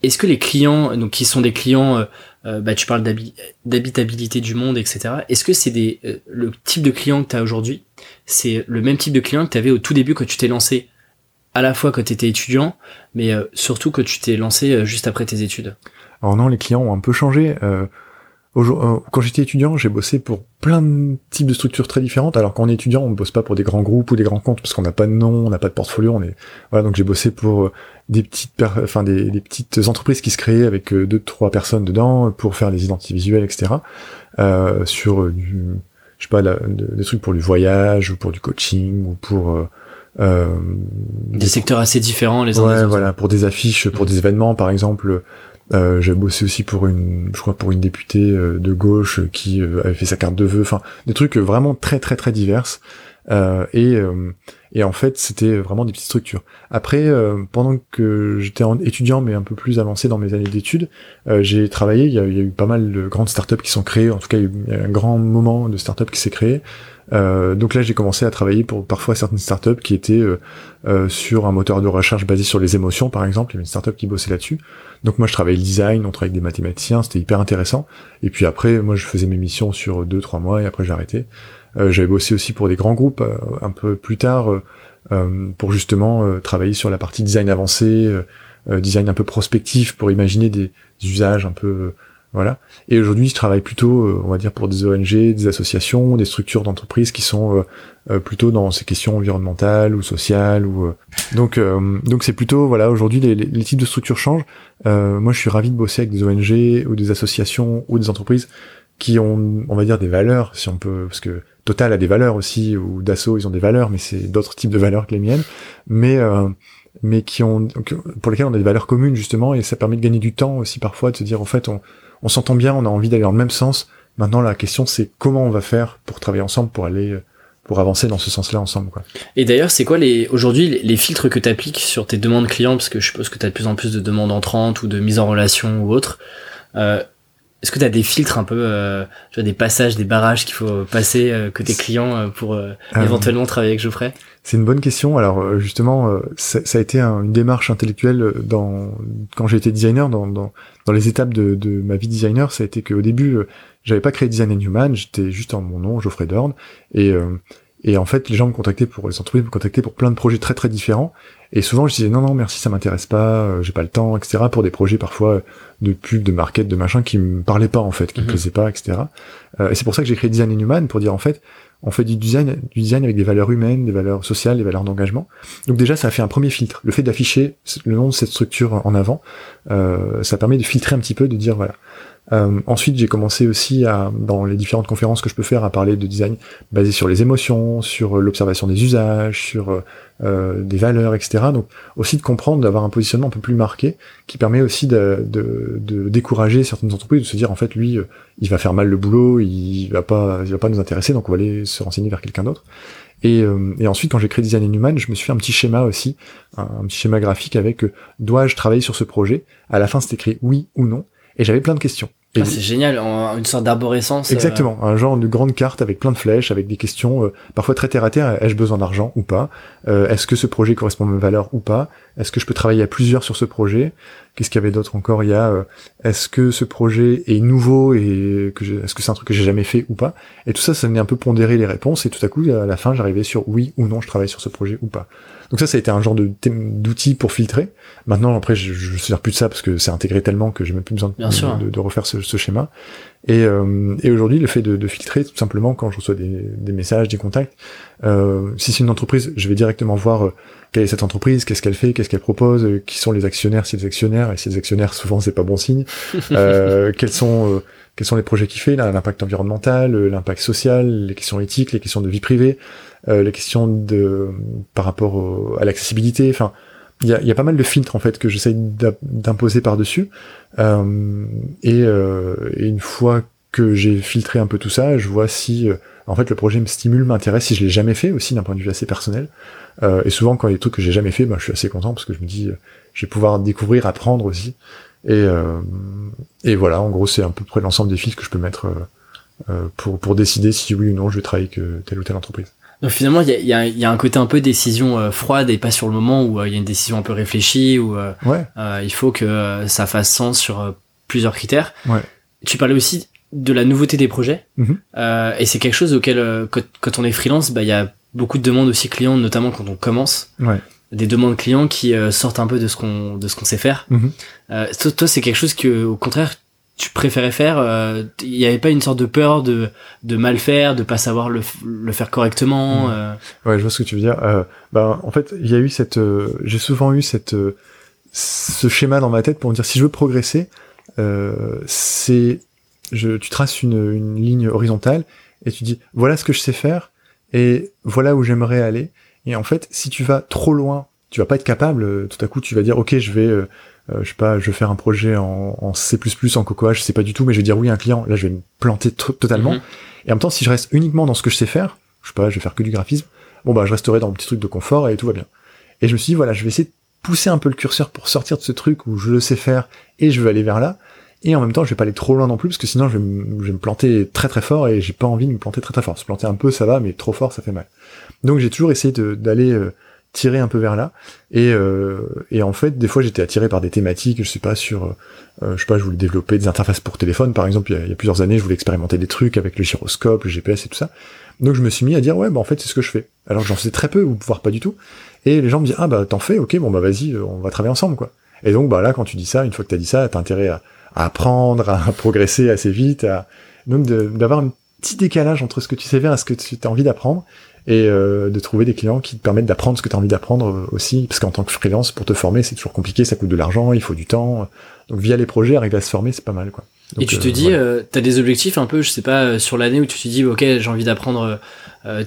A: Est-ce que les clients, donc qui sont des clients, euh, euh, bah, tu parles d'habitabilité du monde, etc. Est-ce que c'est des euh, le type de client que tu as aujourd'hui C'est le même type de client que tu avais au tout début quand tu t'es lancé, à la fois quand tu étais étudiant, mais surtout que tu t'es lancé juste après tes études?
B: Alors non, les clients ont un peu changé. quand j'étais étudiant, j'ai bossé pour plein de types de structures très différentes. Alors est étudiant, on ne bosse pas pour des grands groupes ou des grands comptes parce qu'on n'a pas de nom, on n'a pas de portfolio. On est voilà. Donc j'ai bossé pour des petites, enfin des, des, petites entreprises qui se créaient avec deux trois personnes dedans pour faire les identités visuelles, etc. Euh, sur du, je sais pas, des trucs pour du voyage ou pour du coaching ou pour
A: euh, des, secteurs assez différents les uns
B: ouais,
A: des autres.
B: voilà, pour des affiches, pour des événements, par exemple. Euh, j'ai bossé aussi pour une, je crois pour une députée euh, de gauche qui euh, avait fait sa carte de vœux. Enfin, des trucs vraiment très très très diverses. Euh, et, et en fait, c'était vraiment des petites structures. Après, pendant que j'étais étudiant, mais un peu plus avancé dans mes années d'études, j'ai travaillé. Il y, a, eu pas mal de grandes startups qui sont créées. En tout cas, il y a eu un grand moment de startup qui s'est créé. Euh, donc là, j'ai commencé à travailler pour parfois certaines startups qui étaient euh, euh, sur un moteur de recherche basé sur les émotions, par exemple. Il y avait une startup qui bossait là-dessus. Donc moi, je travaillais le design, on travaillait avec des mathématiciens, c'était hyper intéressant. Et puis après, moi, je faisais mes missions sur deux, trois mois et après arrêté. J'avais bossé aussi pour des grands groupes un peu plus tard pour justement travailler sur la partie design avancé, design un peu prospectif pour imaginer des usages un peu voilà. Et aujourd'hui, je travaille plutôt, euh, on va dire, pour des ONG, des associations, des structures d'entreprise qui sont euh, euh, plutôt dans ces questions environnementales ou sociales. Ou donc, donc c'est plutôt, voilà, aujourd'hui, les, les, types de structures changent. moi, je suis ravi de bosser avec des ONG ou des associations ou des entreprises qui ont, on va dire, des valeurs, si on peut, parce que Total a des valeurs aussi, ou Dassault, ils ont des valeurs, mais c'est d'autres types de valeurs que les miennes. Mais mais qui ont pour lesquelles on a des valeurs communes justement et ça permet de gagner du temps aussi parfois de se dire en fait on, on s'entend bien, on a envie d'aller dans le même sens. Maintenant, la question, c'est comment on va faire pour travailler ensemble, pour aller, pour avancer dans ce sens-là ensemble, quoi.
A: Et d'ailleurs, c'est quoi les, aujourd'hui, les, filtres que tu appliques sur tes demandes clients, parce que je suppose que tu as de plus en plus de demandes entrantes ou de mise en relation ou autre. Euh, est-ce que tu as des filtres un peu, euh, tu vois, des passages, des barrages qu'il faut passer euh, que tes clients euh, pour euh, éventuellement travailler avec Geoffrey?
B: C'est une bonne question. Alors justement, ça, a été une démarche intellectuelle dans quand j'ai été designer, dans, dans, dans les étapes de, de, ma vie designer, ça a été qu'au début, j'avais pas créé Design and Human, j'étais juste en mon nom, Geoffrey Dorn, et et en fait, les gens me contactaient pour les entreprises me contactaient pour plein de projets très très différents. Et souvent, je disais non non merci, ça m'intéresse pas, euh, j'ai pas le temps, etc. Pour des projets parfois de pub, de market, de machin qui me parlaient pas en fait, qui me mhm. plaisaient pas, etc. Euh, et c'est pour ça que j'ai créé Design in Human pour dire en fait, on fait du design, du design avec des valeurs humaines, des valeurs sociales, des valeurs d'engagement. Donc déjà, ça a fait un premier filtre. Le fait d'afficher le nom de cette structure en avant, euh, ça permet de filtrer un petit peu, de dire voilà, euh, ensuite, j'ai commencé aussi à, dans les différentes conférences que je peux faire, à parler de design basé sur les émotions, sur l'observation des usages, sur euh, des valeurs, etc. Donc aussi de comprendre, d'avoir un positionnement un peu plus marqué, qui permet aussi de, de, de, décourager certaines entreprises, de se dire en fait lui, euh, il va faire mal le boulot, il va pas, il va pas nous intéresser, donc on va aller se renseigner vers quelqu'un d'autre. Et, euh, et, ensuite, quand j'ai créé Design Human, je me suis fait un petit schéma aussi, un, petit schéma graphique avec dois-je travailler sur ce projet? À la fin, c'est écrit oui ou non. Et j'avais plein de questions.
A: Ah, c'est génial, une sorte d'arborescence.
B: Euh. Exactement, un genre de grande carte avec plein de flèches, avec des questions euh, parfois très terre à terre. Ai-je besoin d'argent ou pas? Euh, Est-ce que ce projet correspond à mes valeurs ou pas? Est-ce que je peux travailler à plusieurs sur ce projet? Qu'est-ce qu'il y avait d'autre encore? Il y a est-ce que ce projet est nouveau et que est-ce que c'est un truc que j'ai jamais fait ou pas? Et tout ça, ça venait un peu pondérer les réponses et tout à coup, à la fin, j'arrivais sur oui ou non, je travaille sur ce projet ou pas. Donc ça, ça a été un genre de d'outil pour filtrer. Maintenant, après, je ne sers plus de ça parce que c'est intégré tellement que j'ai même plus besoin de, de, refaire ce, ce, schéma. Et, euh, et aujourd'hui, le fait de, de, filtrer, tout simplement, quand je reçois des, des messages, des contacts, euh, si c'est une entreprise, je vais directement voir euh, quelle est cette entreprise, qu'est-ce qu'elle fait, qu'est-ce qu'elle propose, euh, qui sont les actionnaires, si les actionnaires, et si les actionnaires, souvent, c'est pas bon signe. euh, quels sont quels sont les projets qu'il fait, l'impact environnemental, l'impact social, les questions éthiques, les questions de vie privée, euh, les questions de par rapport à l'accessibilité. Enfin, il y a, y a, pas mal de filtres en fait que j'essaye d'imposer par dessus. Euh, et, euh, et, une fois que j'ai filtré un peu tout ça, je vois si euh, en fait le projet me stimule, m'intéresse, si je l'ai jamais fait aussi d'un point de vue assez personnel. Euh, et souvent quand il y a des trucs que j'ai jamais fait, bah, je suis assez content parce que je me dis je vais pouvoir découvrir, apprendre aussi. Et, euh, et voilà, en gros, c'est à peu près l'ensemble des fils que je peux mettre euh, euh, pour, pour décider si oui ou non je vais travailler avec telle ou telle entreprise.
A: Donc finalement, il y a, y, a, y a, un côté un peu décision froide et pas sur le moment où il y a une décision un peu réfléchie où
B: ouais.
A: il faut que ça fasse sens sur plusieurs critères.
B: Ouais.
A: Tu parlais aussi de la nouveauté des projets
B: mm-hmm.
A: et c'est quelque chose auquel quand, quand on est freelance, bah il y a beaucoup de demandes aussi clients, notamment quand on commence.
B: Ouais
A: des demandes clients qui euh, sortent un peu de ce qu'on de ce qu'on sait faire.
B: Mhm.
A: Euh, toi, toi c'est quelque chose que au contraire tu préférais faire Il n'y avait pas une sorte de peur de, de mal faire, de pas savoir le, le faire correctement
B: mmh. Ouais, je vois ce que tu veux dire. bah, en fait, il y a eu cette... J'ai souvent eu cette ce schéma dans ma tête pour me dire si je veux progresser, c'est... Je, tu traces une, une ligne horizontale et tu dis voilà ce que je sais faire et voilà où j'aimerais aller. Et en fait, si tu vas trop loin, tu vas pas être capable. Tout à coup, tu vas dire ok, je vais euh, je sais pas, je vais faire un projet en, en C++, en Cocoa, je sais pas du tout, mais je vais dire oui à un client, là je vais me planter totalement. Mhm. Et en même temps, si je reste uniquement dans ce que je sais faire, je sais pas, je vais faire que du graphisme, bon bah je resterai dans mon petit truc de confort et tout va bien. Et je me suis dit, voilà, je vais essayer de pousser un peu le curseur pour sortir de ce truc où je le sais faire et je veux aller vers là. Et en même temps, je vais pas aller trop loin non plus, parce que sinon je vais, me, je vais me planter très très fort et j'ai pas envie de me planter très très fort. Se planter un peu, ça va, mais trop fort, ça fait mal. Donc j'ai toujours essayé d'aller euh, tirer un peu vers là. Et, euh, et en fait, des fois, j'étais attiré par des thématiques, je sais pas, sur, euh, je sais pas, je voulais développer des interfaces pour téléphone, par exemple, il y, a, plusieurs années, je voulais expérimenter des trucs avec le gyroscope, le GPS et tout ça. Donc je me suis mis à dire, ouais, bah en fait, c'est ce que je fais. Alors j'en sais très peu, ou voire pas du tout. Et les gens me disent, ah bah t'en fais, ok, bon bah vas-y, on va travailler ensemble, quoi. Et donc, bah là, quand tu dis ça, une fois que t'as dit ça, t'as intérêt à, apprendre, à progresser assez vite, à, donc d'avoir un petit décalage entre ce que tu sais faire et ce que tu as envie d'apprendre et euh, de trouver des clients qui te permettent d'apprendre ce que tu as envie d'apprendre euh, aussi, parce qu'en tant que freelance, pour te former, c'est toujours compliqué, ça coûte de l'argent, il faut du temps. Donc via les projets, arriver à se former, c'est pas mal. quoi.
A: et tu te euh, dis, euh, tu as des objectifs un peu, je sais pas, sur l'année où tu te dis, ok, j'ai envie d'apprendre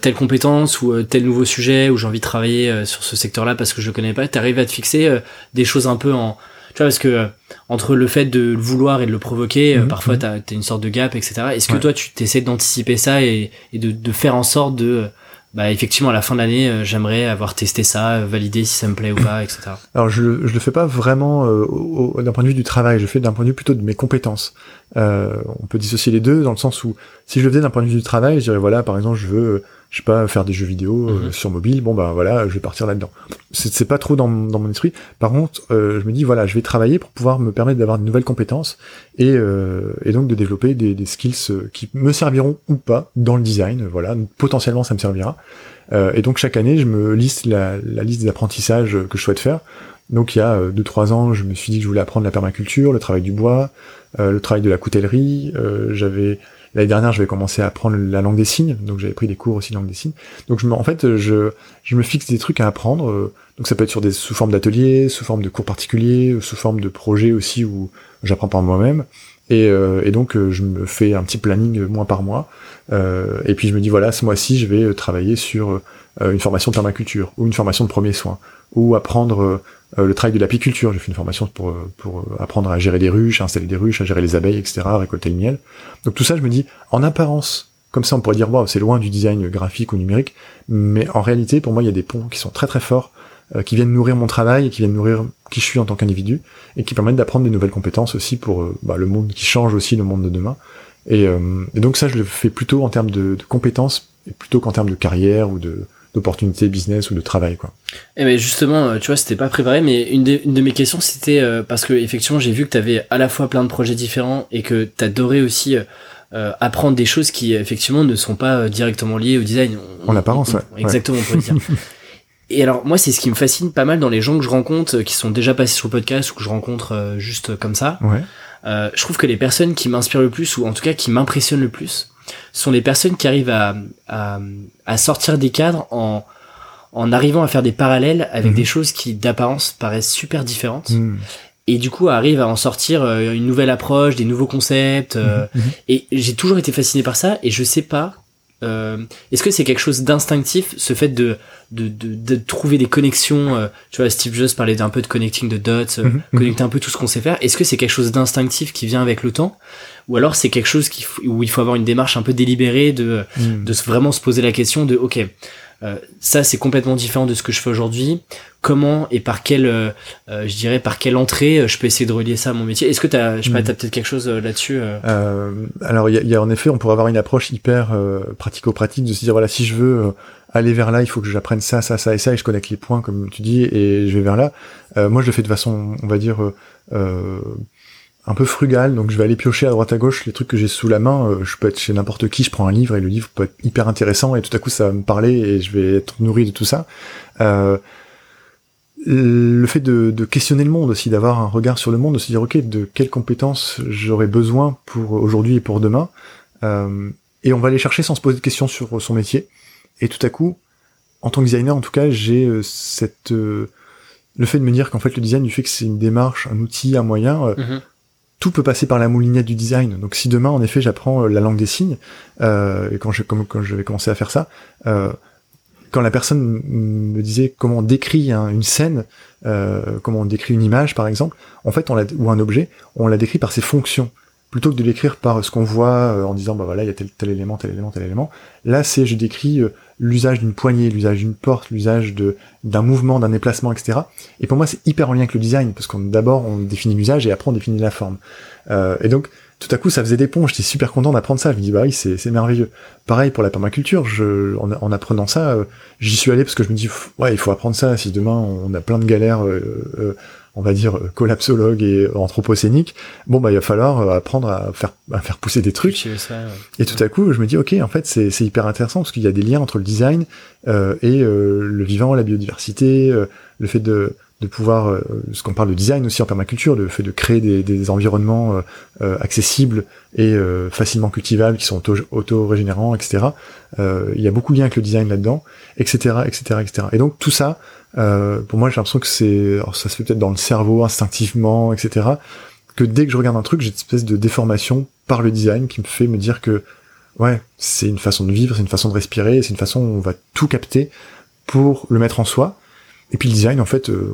A: telle compétence ou tel nouveau sujet, ou j'ai envie de travailler sur ce secteur-là parce que je connais pas, tu arrives à te fixer des choses un peu en... Tu vois, parce que entre le fait de le vouloir et de le provoquer, mhm, parfois mhm. tu as, une sorte de gap, etc. Est-ce que toi, tu t'essaies d'anticiper ça et, et de, de, faire en sorte de bah effectivement à la fin de l'année euh, j'aimerais avoir testé ça euh, validé si ça me plaît ou pas etc
B: alors je je le fais pas vraiment euh, d'un point de vue du travail je fais d'un point de vue plutôt de mes compétences euh, on peut dissocier les deux dans le sens où si je le faisais d'un point de vue du travail je dirais voilà par exemple je veux je sais pas, faire des jeux vidéo euh, mhm. sur mobile, bon bah voilà, je vais partir là-dedans. C'est pas trop dans, dans, mon esprit. Par contre, euh, je me dis voilà, je vais travailler pour pouvoir me permettre d'avoir de nouvelles compétences et, euh, et donc de développer des, des, skills qui me serviront ou pas dans le design. Voilà, potentiellement ça me servira. et donc chaque année, je me liste la, la, liste des apprentissages que je souhaite faire. Donc il y a 2-3 ans, je me suis dit que je voulais apprendre la permaculture, le travail du bois, le travail de la coutellerie. J'avais L'année dernière, je vais commencer à apprendre la langue des signes, donc j'avais pris des cours aussi langue des signes. Donc en fait, je, me fixe des trucs à apprendre. Euh, donc ça peut être sur des sous forme d'ateliers, sous forme de cours particuliers, sous forme de projets aussi où j'apprends par moi-même. Et, euh, donc euh, je me fais un petit planning mois par mois. Et puis je me dis voilà, ce mois-ci, je vais travailler sur une formation de permaculture ou une formation de premiers soins ou apprendre le travail de l'apiculture. J'ai fait une formation pour, pour apprendre à gérer des ruches, à installer des ruches, à gérer les abeilles, etc., à récolter le miel. Donc tout ça, je me dis, en apparence, comme ça on pourrait dire, wow, c'est loin du design graphique ou numérique, mais en réalité, pour moi, il y a des ponts qui sont très très forts, euh, qui viennent nourrir mon travail qui viennent nourrir qui je suis en tant qu'individu, et qui permettent d'apprendre des nouvelles compétences aussi pour euh, bah, le monde qui change aussi, le monde de demain. Et, et, donc ça, je le fais plutôt en termes de, de compétences, et plutôt qu'en termes de carrière ou de, d'opportunités business ou de travail quoi.
A: Et eh mais ben, justement, euh, tu vois, c'était pas préparé, mais une de, une de mes questions c'était euh, parce que effectivement j'ai vu que tu avais à la fois plein de projets différents et que tu adorais aussi euh, apprendre des choses qui effectivement ne sont pas directement liées au design.
B: en apparence, ouais.
A: Exactement, on dire. Et alors moi c'est ce qui me fascine pas mal dans les gens que je rencontre qui sont déjà passés sur le podcast ou que je rencontre juste comme ça.
B: Ouais.
A: je trouve que les personnes qui m'inspirent le plus ou en tout cas qui m'impressionnent le plus, sont les personnes qui arrivent à, à, à sortir des cadres en, en arrivant à faire des parallèles avec mhm. des choses qui d'apparence paraissent super différentes. Mhm. Et du coup, arrivent à en sortir euh, une nouvelle approche, des nouveaux concepts. Euh, mhm. Et j'ai toujours été fasciné par ça. Et je sais pas euh, est-ce que c'est quelque chose d'instinctif, ce fait de, de, de, de, trouver des connexions euh, Tu vois, Steve Jobs parlait d'un peu de connecting the dots, euh, mhm, mhm. connecter un peu tout ce qu'on sait faire. Est-ce que c'est quelque chose d'instinctif qui vient avec le temps? Ou alors c'est quelque chose qui, où il faut avoir une démarche un peu délibérée de, mhm. de vraiment se poser la question de, ok, euh, ça c'est complètement différent de ce que je fais aujourd'hui. Comment et par quelle, euh, euh, je dirais par quelle entrée je peux essayer de relier ça à mon métier. Est-ce que t'as, je sais pas, hmm. t'as peut-être quelque chose là-dessus
B: Alors il y a, y a, en effet, on pourrait avoir une approche hyper pratico-pratique de se dire voilà si je veux aller vers là, il faut que j'apprenne ça, ça, ça et ça, et je connecte les points comme tu dis, et je vais vers là. moi je le fais de façon, on va dire un peu frugal, donc je vais aller piocher à droite à gauche les trucs que j'ai sous la main. Euh, je peux être chez n'importe qui, je prends un livre et le livre peut être hyper intéressant et tout à coup ça va me parler et je vais être nourri de tout ça. Euh, le fait de, de questionner le monde aussi, d'avoir un regard sur le monde, de se dire ok, de quelles compétences j'aurais besoin pour aujourd'hui et pour demain, euh, et on va aller chercher sans se poser de questions sur son métier. Et tout à coup, en tant que designer, en tout cas, j'ai euh, cette euh, le fait de me dire qu'en fait le design, du fait que c'est une démarche, un outil, un moyen, euh, mhm. Tout peut passer par la moulinette du design. Donc si demain, en effet, j'apprends la langue des signes, et quand je comme, quand je vais commencer à faire ça, quand la personne me disait comment on décrit une scène, comment on décrit une image, par exemple, en fait, on l'a ou un objet, on l'a décrit par ses fonctions plutôt que de l'écrire par ce qu'on voit euh, en disant bah voilà il y a tel, tel élément tel élément tel élément. Là c'est je décris euh, l'usage d'une poignée l'usage d'une porte l'usage de d'un mouvement d'un déplacement etc et pour moi c'est hyper en lien avec le design parce qu'on d'abord on définit l'usage et après on définit la forme. Euh, et donc tout à coup ça faisait des ponts j'étais super content d'apprendre ça. Je me dis bah oui c'est c'est merveilleux. Pareil pour la permaculture. Je en, en apprenant ça j'y suis allé parce que je me dis ouais il faut apprendre ça. Si demain on a plein de galères on va dire collapsologue et anthropocénique, bon bah il va falloir euh, apprendre à faire à faire pousser des trucs. Et tout à coup, je me dis ok, en fait c'est c'est hyper intéressant parce qu'il y a des liens entre le design euh, et euh, le vivant, la biodiversité, le fait de de pouvoir, ce qu'on parle de design aussi en permaculture, le fait de créer des, environnements accessibles et facilement cultivables, qui sont auto-régénérants, etc. il y a beaucoup de liens avec le design là-dedans, etc., etc., etc. Et donc tout ça, euh, pour moi, j'ai l'impression que c'est, ça se fait peut-être dans le cerveau, instinctivement, etc. Que dès que je regarde un truc, j'ai une espèce de déformation par le design qui me fait me dire que, ouais, c'est une façon de vivre, c'est une façon de respirer, c'est une façon où on va tout capter pour le mettre en soi. Et puis le design, en fait, euh,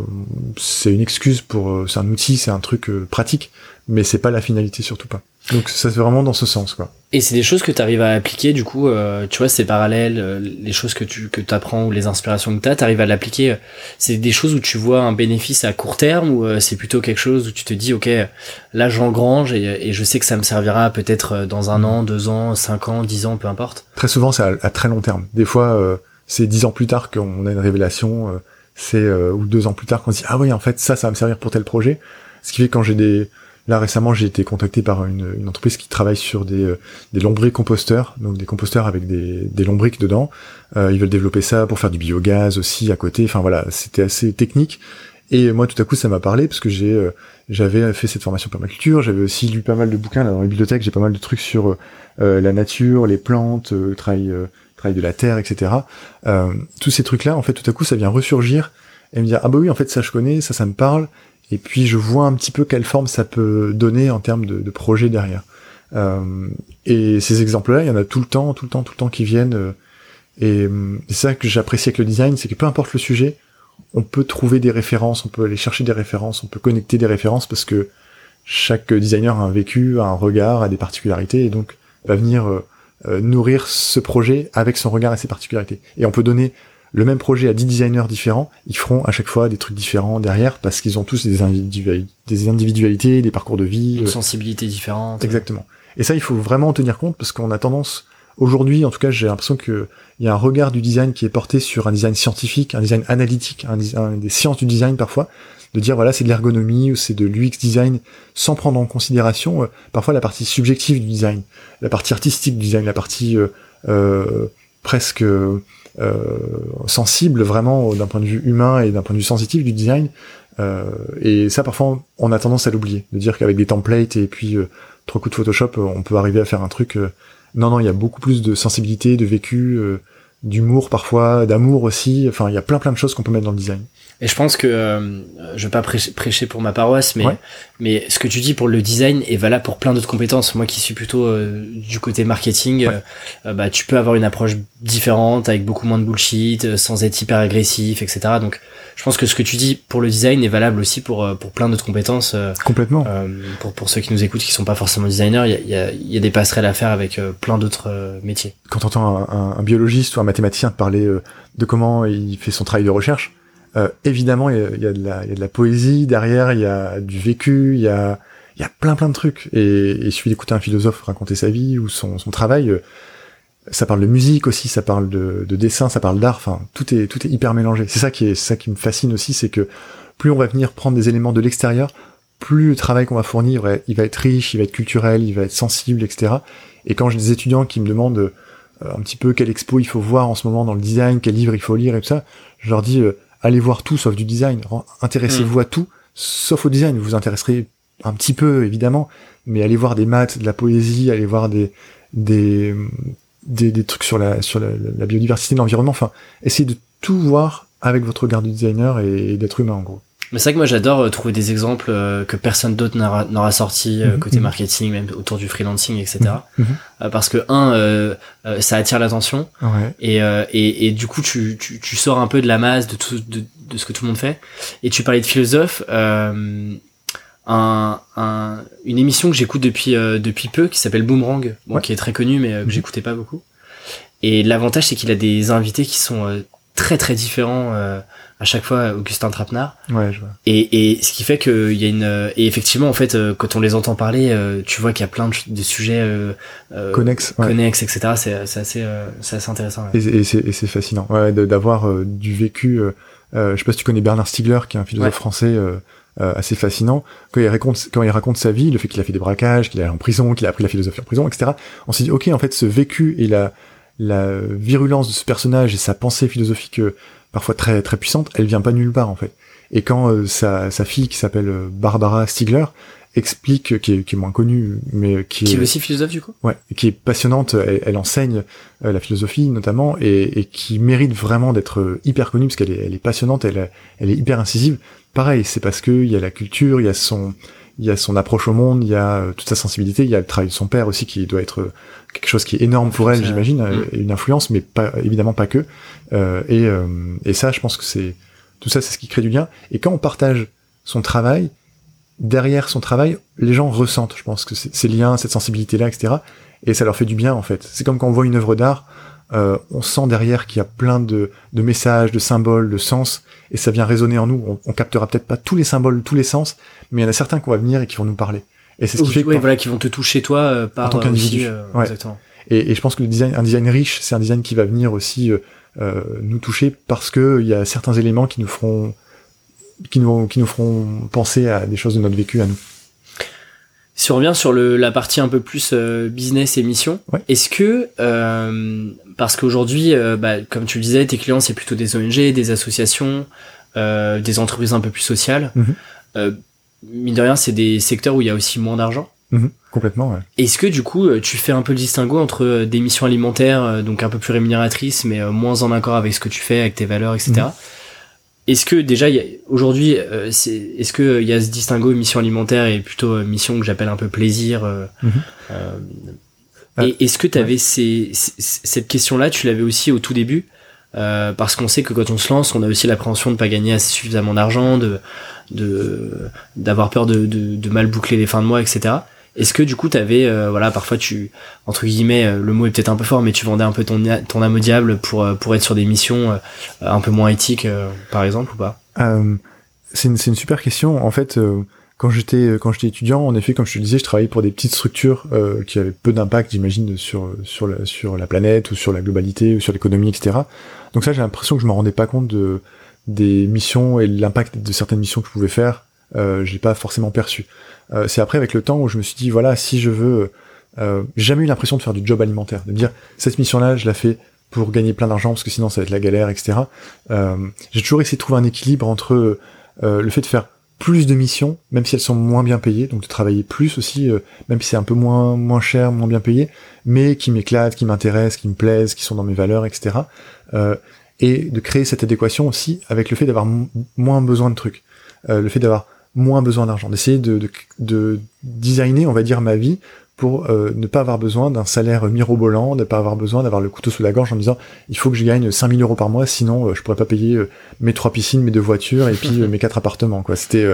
B: c'est une excuse pour, euh, c'est un outil, c'est un truc pratique, mais c'est pas la finalité, surtout pas. Donc ça c'est vraiment dans ce sens quoi.
A: Et c'est des choses que tu arrives à appliquer du coup, euh, tu vois, c'est parallèle, euh, les choses que tu que apprends ou les inspirations que tu as, tu arrives à l'appliquer. Euh, c'est des choses où tu vois un bénéfice à court terme ou c'est plutôt quelque chose où tu te dis ok, là j'engrange et, et je sais que ça me servira peut-être dans un an, deux ans, cinq ans, dix ans, peu importe.
B: Très souvent c'est à, très long terme. Des fois c'est dix ans plus tard qu'on a une révélation, c'est ou deux ans plus tard qu'on se dit ah oui en fait ça ça va me servir pour tel projet. Ce qui fait que quand j'ai des Là récemment, j'ai été contacté par une, une, entreprise qui travaille sur des, euh, des lombrics composteurs, donc des composteurs avec des, des lombrics dedans. Euh, ils veulent développer ça pour faire du biogaz aussi à côté. Enfin voilà, c'était assez technique. Et moi, tout à coup, ça m'a parlé parce que j'ai, euh, j'avais fait cette formation permaculture. J'avais aussi lu pas mal de bouquins dans la bibliothèque. J'ai pas mal de trucs sur euh, la nature, les plantes, le travail, de la terre, etc. tous ces trucs-là, en fait, tout à coup, ça vient ressurgir et me dire ah bah oui, en fait, ça je connais, ça, ça me parle et puis je vois un petit peu quelle forme ça peut donner en termes de, projet derrière. Euh, et ces exemples-là, il y en a tout le temps, tout le temps, tout le temps qui viennent. Euh, et c'est ça que j'apprécie avec le design, c'est que peu importe le sujet, on peut trouver des références, on peut aller chercher des références, on peut connecter des références parce que chaque designer a un vécu, a un regard, a des particularités et donc va venir euh, nourrir ce projet avec son regard et ses particularités. Et on peut donner le même projet à 10 designers différents, ils feront à chaque fois des trucs différents derrière parce qu'ils ont tous des, des individualités, des parcours de vie.
A: Une euh, sensibilité différente.
B: Exactement. Et ça, il faut vraiment en tenir compte parce qu'on a tendance, aujourd'hui, en tout cas, j'ai l'impression qu'il y a un regard du design qui est porté sur un design scientifique, un design analytique, un, des sciences du design parfois, de dire voilà, c'est de l'ergonomie ou c'est de l'UX design sans prendre en considération euh, parfois la partie subjective du design, la partie artistique du design, la partie euh, euh presque sensible vraiment d'un point de vue humain et d'un point de vue sensitif du design. Et ça, parfois, on a tendance à l'oublier, de dire qu'avec des templates et puis trois coups de Photoshop, on peut arriver à faire un truc. non, non, il y a beaucoup plus de sensibilité, de vécu, d'humour parfois, d'amour aussi. Enfin, il y a plein plein de choses qu'on peut mettre dans le design.
A: Et je pense que euh, je vais pas prêcher, pour ma paroisse, mais mais ce que tu dis pour le design est valable pour plein d'autres compétences. Moi qui suis plutôt euh, du côté marketing, euh, bah tu peux avoir une approche différente avec beaucoup moins de bullshit, sans être hyper agressif, etc. Donc je pense que ce que tu dis pour le design est valable aussi pour pour plein d'autres compétences.
B: Complètement.
A: pour pour ceux qui nous écoutent qui sont pas forcément designers, il y a, y, a, y a des passerelles à faire avec plein d'autres métiers.
B: Quand tu entends un, un, biologiste ou un mathématicien te parler de comment il fait son travail de recherche euh, évidemment, il y, a, de la, y a de la poésie derrière, il y a du vécu, il y a, y a plein plein de trucs. Et il suffit d'écouter un philosophe raconter sa vie ou son, son travail. Euh, ça parle de musique aussi, ça parle de, de dessin, ça parle d'art. Enfin, tout est tout est hyper mélangé. C'est ça qui est ça qui me fascine aussi, c'est que plus on va venir prendre des éléments de l'extérieur, plus le travail qu'on va fournir, il va être riche, il va être culturel, il va être sensible, etc. Et quand j'ai des étudiants qui me demandent euh, un petit peu quelle expo il faut voir en ce moment dans le design, quel livre il faut lire et tout ça, je leur dis allez voir tout sauf du design. Intéressez-vous à tout sauf au design. Vous vous intéresserez un petit peu évidemment, mais allez voir des maths, de la poésie, allez voir des des des, des trucs sur la sur la, la biodiversité, l'environnement. Enfin, essayez de tout voir avec votre regard de designer et d'être humain en gros.
A: Mais c'est vrai que moi j'adore euh, trouver des exemples euh, que personne d'autre n'aura sorti euh, mhm, côté mhm. marketing, même autour du freelancing, etc. Mhm, parce que un, ça attire l'attention et, et, et du coup tu, tu, tu, sors un peu de la masse de tout de, de, ce que tout le monde fait. Et tu parlais de philosophe. un, un, une émission que j'écoute depuis depuis peu qui s'appelle Boomerang, bon, qui est très connue mais que j'écoutais pas beaucoup. Et l'avantage c'est qu'il a des invités qui sont très très différents euh, à chaque fois Augustin Trapenard.
B: Ouais je vois.
A: Et, et ce qui fait qu'il y a une et effectivement en fait euh, quand on les entend parler euh, tu vois qu'il y a plein de, sujets euh,
B: connexes
A: ouais. connexes etc c'est c'est assez c'est assez intéressant
B: ouais. et, et c'est fascinant ouais d'avoir du vécu je sais pas si tu connais Bernard Stiegler qui est un philosophe français assez fascinant. Quand il raconte quand il raconte sa vie le fait qu'il a fait des braquages qu'il est en prison qu'il a appris la philosophie en prison etc on s'est dit ok en fait ce vécu et la la virulence de ce personnage et sa pensée philosophique euh, parfois très très puissante, elle vient pas nulle part en fait. Et quand euh, sa, sa fille qui s'appelle euh, Barbara Stiegler explique, qui est, qui est moins connue, mais qui,
A: qui est, aussi philosophe du coup,
B: ouais, qui est passionnante, elle, elle enseigne la philosophie notamment et, et qui mérite vraiment d'être hyper connue parce qu'elle est, elle est passionnante, elle, elle est hyper incisive. Pareil, c'est parce que il y a la culture, il y a son il y a son approche au monde, il y a euh, toute sa sensibilité, il y a le travail de son père aussi qui doit être euh, quelque chose qui est énorme pour elle, j'imagine, euh, mm. une influence, mais pas évidemment pas que. Euh, et, et ça, je pense que c'est tout ça, c'est ce qui crée du lien. Et quand on partage son travail, derrière son travail, les gens ressentent, je pense que ces liens, cette sensibilité-là, etc. Et ça leur fait du bien en fait. C'est comme quand on voit une œuvre d'art, euh, on sent derrière qu'il y a plein de, de, messages, de symboles, de sens, et ça vient résonner en nous. On, on captera peut-être pas tous les symboles, tous les sens, mais il y en a certains qui vont venir et qui vont nous parler. Et
A: c'est ce qui fait que voilà, qui vont te toucher toi euh, par en tant qu'individu. Euh, exactement.
B: Et, et, je pense que le design, un design riche, c'est un design qui va venir aussi euh, nous toucher parce que il y a certains éléments qui nous feront, qui nous, qui nous feront penser à des choses de notre vécu à nous.
A: Si on revient sur le, la partie un peu plus business et mission, est-ce que euh, parce qu'aujourd'hui, euh, bah, comme tu le disais, tes clients c'est plutôt des ONG, des associations, euh, des entreprises un peu plus sociales. Euh, mine de rien, c'est des secteurs où il y a aussi moins d'argent.
B: Mhm. complètement. Ouais.
A: Est-ce que du coup, euh, tu fais un peu le distinguo entre des missions alimentaires, donc un peu plus rémunératrices, mais moins en accord avec ce que tu fais, avec tes valeurs, etc. Est-ce que déjà aujourd'hui, est-ce que il y a ce distinguo mission alimentaire et plutôt mission que j'appelle un peu plaisir et euh, est-ce que tu avais ces, cette question-là, tu l'avais aussi au tout début euh, parce qu'on sait que quand on se lance, on a aussi l'appréhension de pas gagner assez suffisamment d'argent, de d'avoir peur de, de, de, mal boucler les fins de mois, etc. Est-ce que du coup tu avais euh, voilà parfois tu entre guillemets euh, le mot est peut-être un peu fort mais tu vendais un peu ton ton âme au diable pour pour être sur des missions un peu moins éthiques par exemple ou pas?
B: C'est une une super question en fait quand j'étais euh, quand j'étais étudiant, en effet, comme je te disais, je travaillais pour des petites structures euh, qui avaient peu d'impact, j'imagine, sur sur la, sur la planète ou sur la globalité ou sur l'économie, etc. Donc ça, j'ai l'impression que je me rendais pas compte de des missions et l'impact de certaines missions que je pouvais faire. Euh, j'ai pas forcément perçu. Euh, c'est après avec le temps où je me suis dit voilà, si je veux, euh, j'ai jamais eu l'impression de faire du job alimentaire, de dire cette mission-là, je la fais pour gagner plein d'argent parce que sinon ça va être la galère, etc. Euh, j'ai toujours essayé de trouver un équilibre entre le fait de faire plus de missions, même si elles sont moins bien payées, donc de travailler plus aussi, euh, même si c'est un peu moins moins cher, moins bien payé, mais qui m'éclatent, qui m'intéressent, qui me plaisent, qui sont dans mes valeurs, etc. Euh, et de créer cette adéquation aussi avec le fait d'avoir moins besoin de trucs, euh, le fait d'avoir moins besoin d'argent, d'essayer de, de, de, designer, on va dire, ma vie pour euh, ne pas avoir besoin d'un salaire mirobolant, ne pas avoir besoin d'avoir le couteau sous la gorge en me disant il faut que je gagne 5000 euros par mois, sinon euh, je pourrais pas payer euh, mes trois piscines, mes deux voitures et puis mes quatre appartements. quoi. C'était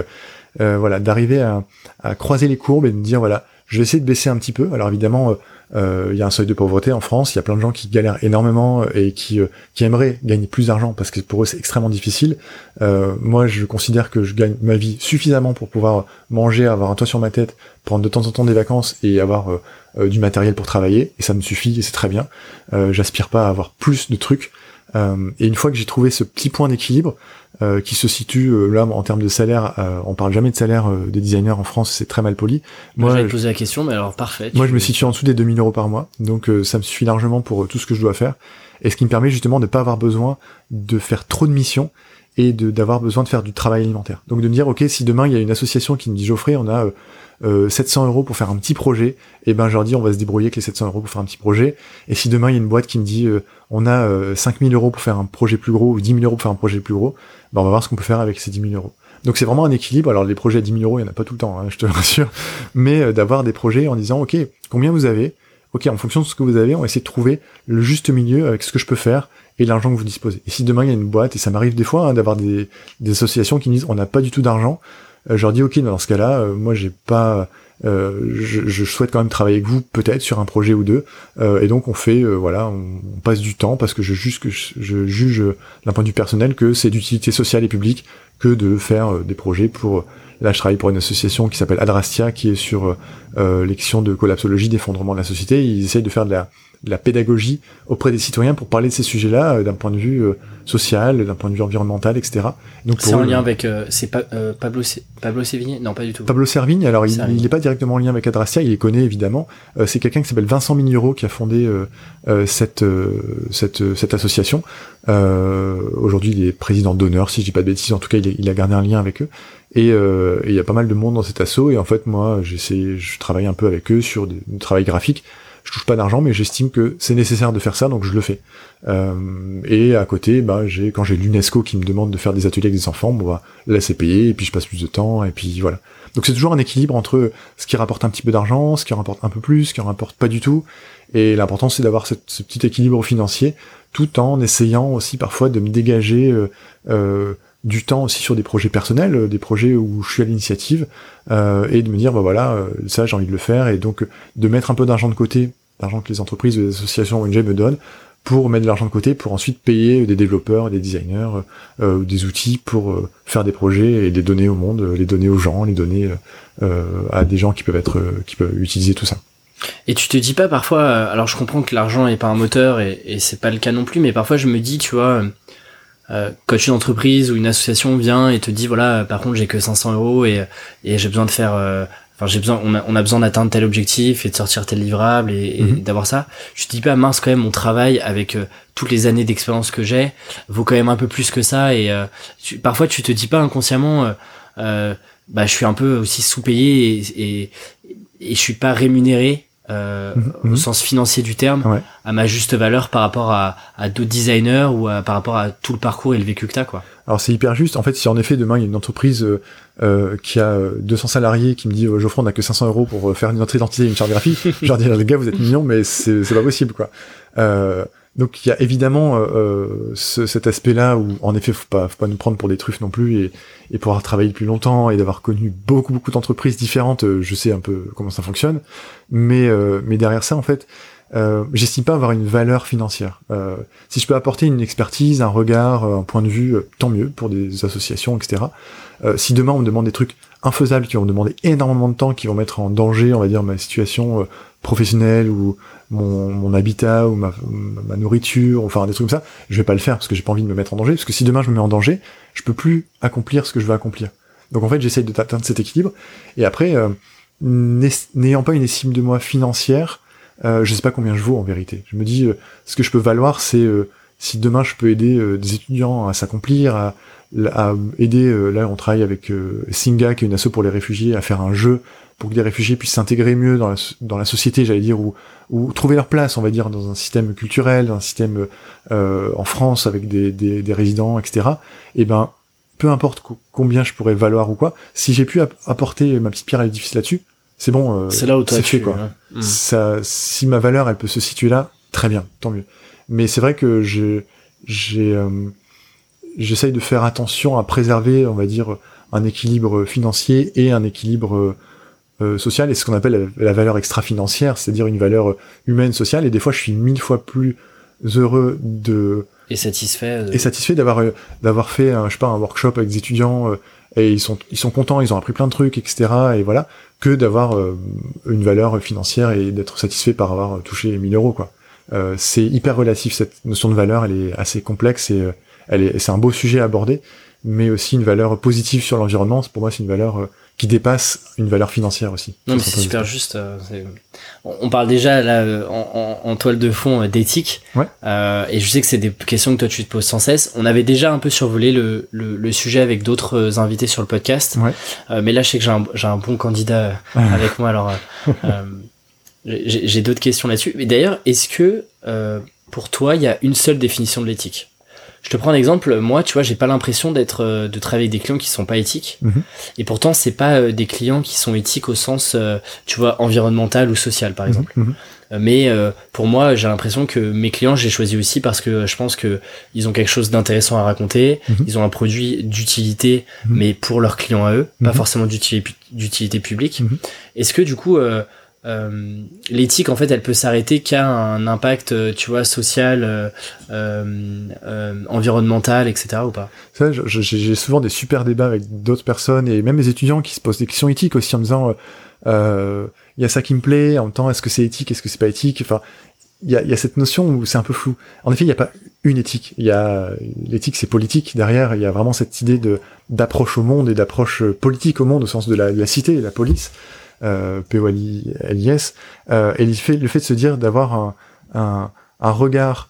B: voilà d'arriver à, à, croiser les courbes et de me dire voilà je vais essayer de baisser un petit peu. Alors évidemment euh, il y a un seuil de pauvreté en France, il y a plein de gens qui galèrent énormément et qui, euh, qui aimeraient gagner plus d'argent parce que pour eux c'est extrêmement difficile. Euh, moi je considère que je gagne ma vie suffisamment pour pouvoir manger, avoir un toit sur ma tête, prendre de temps en temps des vacances et avoir du matériel pour travailler et ça me suffit et c'est très bien. J'aspire pas à avoir plus de trucs. Et une fois que j'ai trouvé ce petit point d'équilibre, euh, qui se situe euh, là en termes de salaire. Euh, on parle jamais de salaire des designers en France, c'est très mal poli.
A: Moi, j'avais posé la question, mais alors parfait.
B: Moi, je me situe en dessous des 2000 euros par mois, donc ça me suffit largement pour tout ce que je dois faire, et ce qui me permet justement de pas avoir besoin de faire trop de missions et de d'avoir besoin de faire du travail alimentaire. Donc de me dire ok si demain il y a une association qui me dit Geoffrey on a euh, 700 euros pour faire un petit projet, et eh ben je leur dis on va se débrouiller avec les 700 euros pour faire un petit projet. Et si demain il y a une boîte qui me dit on a 5000 euros pour faire un projet plus gros ou 10 000 euros pour faire un projet plus gros, ben on va voir ce qu'on peut faire avec ces 10 000 euros. Donc c'est vraiment un équilibre. Alors les projets à 10 000 euros, il n'y en a pas tout le temps, hein, je te rassure. Mais d'avoir des projets en disant, OK, combien vous avez? Ok, en fonction de ce que vous avez, on va essayer de trouver le juste milieu avec ce que je peux faire et l'argent que vous disposez. Et si demain il y a une boîte, et ça m'arrive des fois hein, d'avoir des, associations qui me disent on n'a pas du tout d'argent, euh, je leur dis ok, dans ce cas-là, euh, moi j'ai pas, euh, je, souhaite quand même travailler avec vous peut-être sur un projet ou deux, et donc on fait voilà, on, passe du temps parce que je juge je juge d'un point de vue personnel que c'est d'utilité sociale et publique que de faire des projets pour Là, je travaille pour une association qui s'appelle Adrastia, qui est sur euh, les questions de collapsologie, d'effondrement de la société. Ils essayent de faire de la, la pédagogie auprès des citoyens pour parler de ces sujets-là euh, d'un point de vue euh, social, d'un point de vue environnemental, etc.
A: Donc c'est en lien avec euh, c'est pas Pablo Pablo Sévigné? Non, pas du tout.
B: Pablo Servigne. Alors il n'est pas directement en lien avec Adrastia, il les connaît évidemment. c'est quelqu'un qui s'appelle Vincent Mignero qui a fondé cette, cette cette association. Aujourd'hui, il est président d'honneur, si je dis pas de bêtises. En tout cas, il, il a gardé un lien avec eux. Et il y a pas mal de monde dans cet assaut. Et en fait, moi, j'essaie, je travaille un peu avec eux sur du travail graphique je touche pas d'argent, mais j'estime que c'est nécessaire de faire ça, donc je le fais. Euh, et à côté, bah, j'ai quand j'ai l'UNESCO qui me demande de faire des ateliers avec des enfants, bon, bah, là c'est payé, et puis je passe plus de temps, et puis voilà. Donc c'est toujours un équilibre entre ce qui rapporte un petit peu d'argent, ce qui rapporte un peu plus, ce qui rapporte pas du tout. Et l'important c'est d'avoir ce petit équilibre financier, tout en essayant aussi parfois de me dégager euh, euh, du temps aussi sur des projets personnels, euh, des projets où je suis à l'initiative, euh, et de me dire, bah voilà, euh, ça j'ai envie de le faire, et donc de mettre un peu d'argent de côté, d'argent que les entreprises ou les associations ONG me donnent, pour mettre de l'argent de côté, pour ensuite payer des développeurs, des designers, euh, des outils pour faire des projets et les donner au monde, les donner aux gens, les donner à des gens qui peuvent être, qui peuvent utiliser tout ça.
A: Et tu te dis pas parfois, alors je comprends que l'argent est pas un moteur et, et c'est pas le cas non plus, mais parfois je me dis, tu vois, euh, quand une entreprise ou une association vient et te dit voilà par contre j'ai que 500 euros et, et j'ai besoin de faire euh, enfin j'ai besoin on a, on a besoin d'atteindre tel objectif et de sortir tel livrable et, mhm. d'avoir ça je te dis pas mince quand même mon travail avec euh, toutes les années d'expérience que j'ai vaut quand même un peu plus que ça et parfois tu te dis pas inconsciemment bah je suis un peu aussi sous-payé et, et, et je suis pas rémunéré euh, mhm, au sens financier du terme, à ma juste valeur par rapport à, à d'autres designers ou par rapport à tout le parcours et le vécu que t'as, quoi.
B: Alors c'est hyper juste. En fait, si en effet demain il y a une entreprise euh, euh qui a 200 salariés qui me dit Geoffroy on a que 500 euros pour euh, faire notre identité et une charte graphique, je leur dis les gars vous êtes mignons mais c'est pas possible quoi. Euh, donc il y a évidemment euh, euh, ce, cet aspect-là où en effet faut pas faut pas nous prendre pour des truffes non plus et, et pour avoir travaillé plus longtemps et d'avoir connu beaucoup beaucoup d'entreprises différentes, euh, je sais un peu comment ça fonctionne, mais mais derrière ça en fait, euh, j'estime pas avoir une valeur financière. Euh, si je peux apporter une expertise, un regard, un point de vue, tant mieux pour des associations, etc. si demain on me demande des trucs infaisables qui vont demander énormément de temps, qui vont mettre en danger, on va dire, ma situation professionnelle ou mon, habitat ou ma, ma, nourriture, enfin des trucs comme ça, je vais pas le faire parce que j'ai pas envie de me mettre en danger, parce que si demain je me mets en danger, je peux plus accomplir ce que je veux accomplir. Donc en fait, j'essaye de atteindre cet équilibre. Et après, euh, n'ayant pas une estime de moi financière, euh, je sais pas combien je vaux en vérité. Je me dis, euh, ce que je peux valoir, c'est euh, si demain je peux aider des étudiants à s'accomplir, à, à, aider, là on travaille avec Singa, qui est une asso pour les réfugiés, à faire un jeu pour que les réfugiés puissent s'intégrer mieux dans la, dans la société, j'allais dire, ou, ou trouver leur place, on va dire, dans un système culturel, dans un système euh, en France avec des, des, des, résidents, etc. Et eh ben, peu importe combien je pourrais valoir ou quoi, si j'ai pu apporter ma petite pierre à l'édifice là-dessus, c'est bon, euh, c'est là où c'est fait quoi. Mm. Ça, si ma valeur, elle peut se situer là, très bien, tant mieux. Mais c'est vrai que j'ai, j'ai, euh, j'essaye de faire attention à préserver, on va dire, un équilibre financier et un équilibre euh, sociale et ce qu'on appelle la, valeur extra-financière, c'est-à-dire une valeur humaine, sociale. Et des fois, je suis mille fois plus heureux de
A: et satisfait
B: et satisfait d'avoir euh, d'avoir fait un, je sais pas un workshop avec des étudiants euh, et ils sont ils sont contents, ils ont appris plein de trucs, etc. Et voilà, que d'avoir une valeur financière et d'être satisfait par avoir touché 1000 euros quoi. c'est hyper relatif cette notion de valeur, elle est assez complexe et elle est c'est un beau sujet à aborder, mais aussi une valeur positive sur l'environnement. Pour moi, c'est une valeur qui dépasse une valeur financière aussi.
A: Non, mais c'est super juste. Euh, on parle déjà là euh, en, en, toile de fond d'éthique,
B: ouais.
A: euh, et je sais que c'est des questions que toi tu te poses sans cesse. On avait déjà un peu survolé le, le, le sujet avec d'autres invités sur le podcast,
B: ouais.
A: mais là je sais que j'ai un, un bon candidat avec moi, alors j'ai, j'ai d'autres questions là-dessus. Mais d'ailleurs, est-ce que pour toi il y a une seule définition de l'éthique? Je te prends un exemple. Moi, tu vois, j'ai pas l'impression d'être euh, de travailler avec des clients qui sont pas éthiques.
B: Mhm.
A: Et pourtant, c'est pas euh, des clients qui sont éthiques au sens, euh, tu vois, environnemental ou social, par exemple.
B: Mhm.
A: Mais pour moi, j'ai l'impression que mes clients, j'ai choisi aussi parce que je pense que ils ont quelque chose d'intéressant à raconter.
B: Mhm.
A: Ils ont un produit d'utilité, mais pour leurs clients à eux, pas forcément d'utilité publique. Est-ce que du coup euh, l'éthique en fait elle peut s'arrêter qu'à un impact euh, tu vois social euh, euh, environnemental etc ou pas?
B: Ça j'ai souvent des super débats avec d'autres personnes et même mes étudiants qui se posent des questions éthiques aussi en me disant il y a ça qui me plaît en même temps est-ce que c'est éthique est-ce que c'est pas éthique? Enfin il y a, y a, cette notion où c'est un peu flou. En effet il n'y a pas une éthique. Il y a l'éthique c'est politique. Derrière il y a vraiment cette idée de d'approche au monde et d'approche politique au monde au sens de la, de la cité la police euh, euh, et le fait, de se dire d'avoir un, regard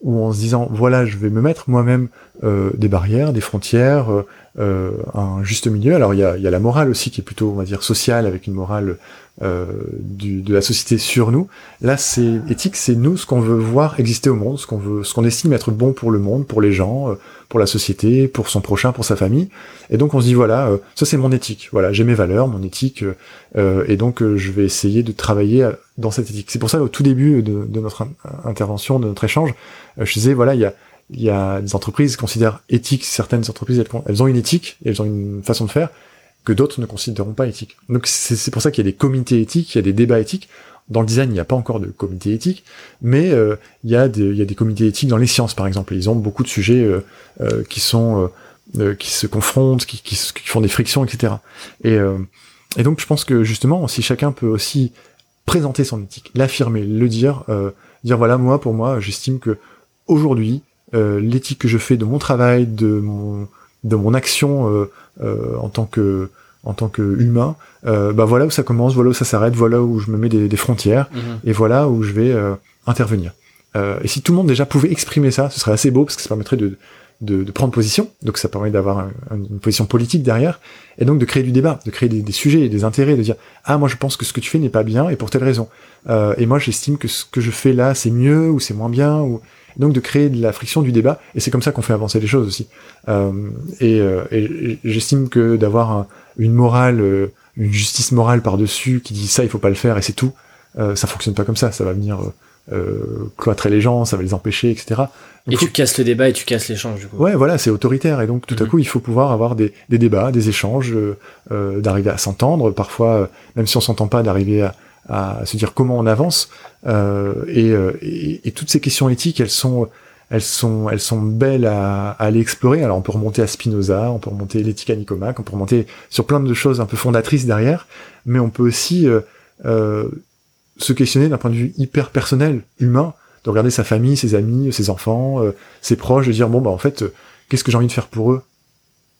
B: où en se disant voilà je vais me mettre moi-même euh, des barrières, des frontières, euh, euh, un juste milieu. Alors il y a, y a, la morale aussi qui est plutôt on va dire sociale avec une morale euh, du, de la société sur nous. Là c'est éthique, c'est nous ce qu'on veut voir exister au monde, ce qu'on veut, ce qu'on estime être bon pour le monde, pour les gens, pour la société, pour son prochain, pour sa famille. Et donc on se dit voilà, euh, ça c'est mon éthique. Voilà, j'ai mes valeurs, mon éthique, euh, et donc euh, je vais essayer de travailler dans cette éthique. C'est pour ça au tout début de, de notre intervention, de notre échange, je disais voilà, il y a il y a des entreprises qui considèrent éthique, certaines entreprises elles, ont une éthique, elles ont une façon de faire que d'autres ne considéreront pas éthique. Donc c'est pour ça qu'il y a des comités éthiques, il y a des débats éthiques. Dans le design, il n'y a pas encore de comité éthique, mais euh, il, y a des, il y a des comités éthiques dans les sciences, par exemple. ils ont beaucoup de sujets euh, euh, qui sont qui se confrontent, qui, qui, qui, font des frictions, etc. Et, et donc, je pense que justement, si chacun peut aussi présenter son éthique, l'affirmer, le dire, dire voilà, moi, pour moi, j'estime que aujourd'hui, l'éthique que je fais de mon travail, de mon de mon action en tant que en tant qu'humain, euh, bah voilà où ça commence, voilà où ça s'arrête, voilà où je me mets des, des frontières,
A: Mhm.
B: et voilà où je vais euh, intervenir. Euh, et si tout le monde déjà pouvait exprimer ça, ce serait assez beau parce que ça permettrait de, de, de prendre position, donc ça permet d'avoir un, une position politique derrière, et donc de créer du débat, de créer des, des, sujets, des intérêts, de dire ah moi je pense que ce que tu fais n'est pas bien et pour telle raison, euh, et moi j'estime que ce que je fais là c'est mieux ou c'est moins bien ou donc de créer de la friction du débat, et c'est comme ça qu'on fait avancer les choses aussi. Euh, et, euh, et j'estime que d'avoir un, une morale, euh, une justice morale par-dessus qui dit ça, il faut pas le faire et c'est tout, euh, ça fonctionne pas comme ça. Ça va venir euh, cloîtrer les gens, ça va les empêcher, etc.
A: Donc, et faut... tu casses le débat et tu casses l'échange du coup.
B: Ouais, voilà, c'est autoritaire et donc tout
A: Mhm.
B: à coup il faut pouvoir avoir des, des débats, des échanges, euh, d'arriver à s'entendre. Parfois, même si on s'entend pas, d'arriver à, à se dire comment on avance. Euh, et, et, et, toutes ces questions éthiques, elles sont, elles sont, elles sont belles à, à aller explorer. Alors on peut remonter à Spinoza, on peut remonter l'éthique à Nicomaque, on peut remonter sur plein de choses un peu fondatrices derrière, mais on peut aussi euh, euh, se questionner d'un point de vue hyper personnel, humain, de regarder sa famille, ses amis, ses enfants, euh, ses proches, de dire bon bah en fait, euh, qu'est-ce que j'ai envie de faire pour eux?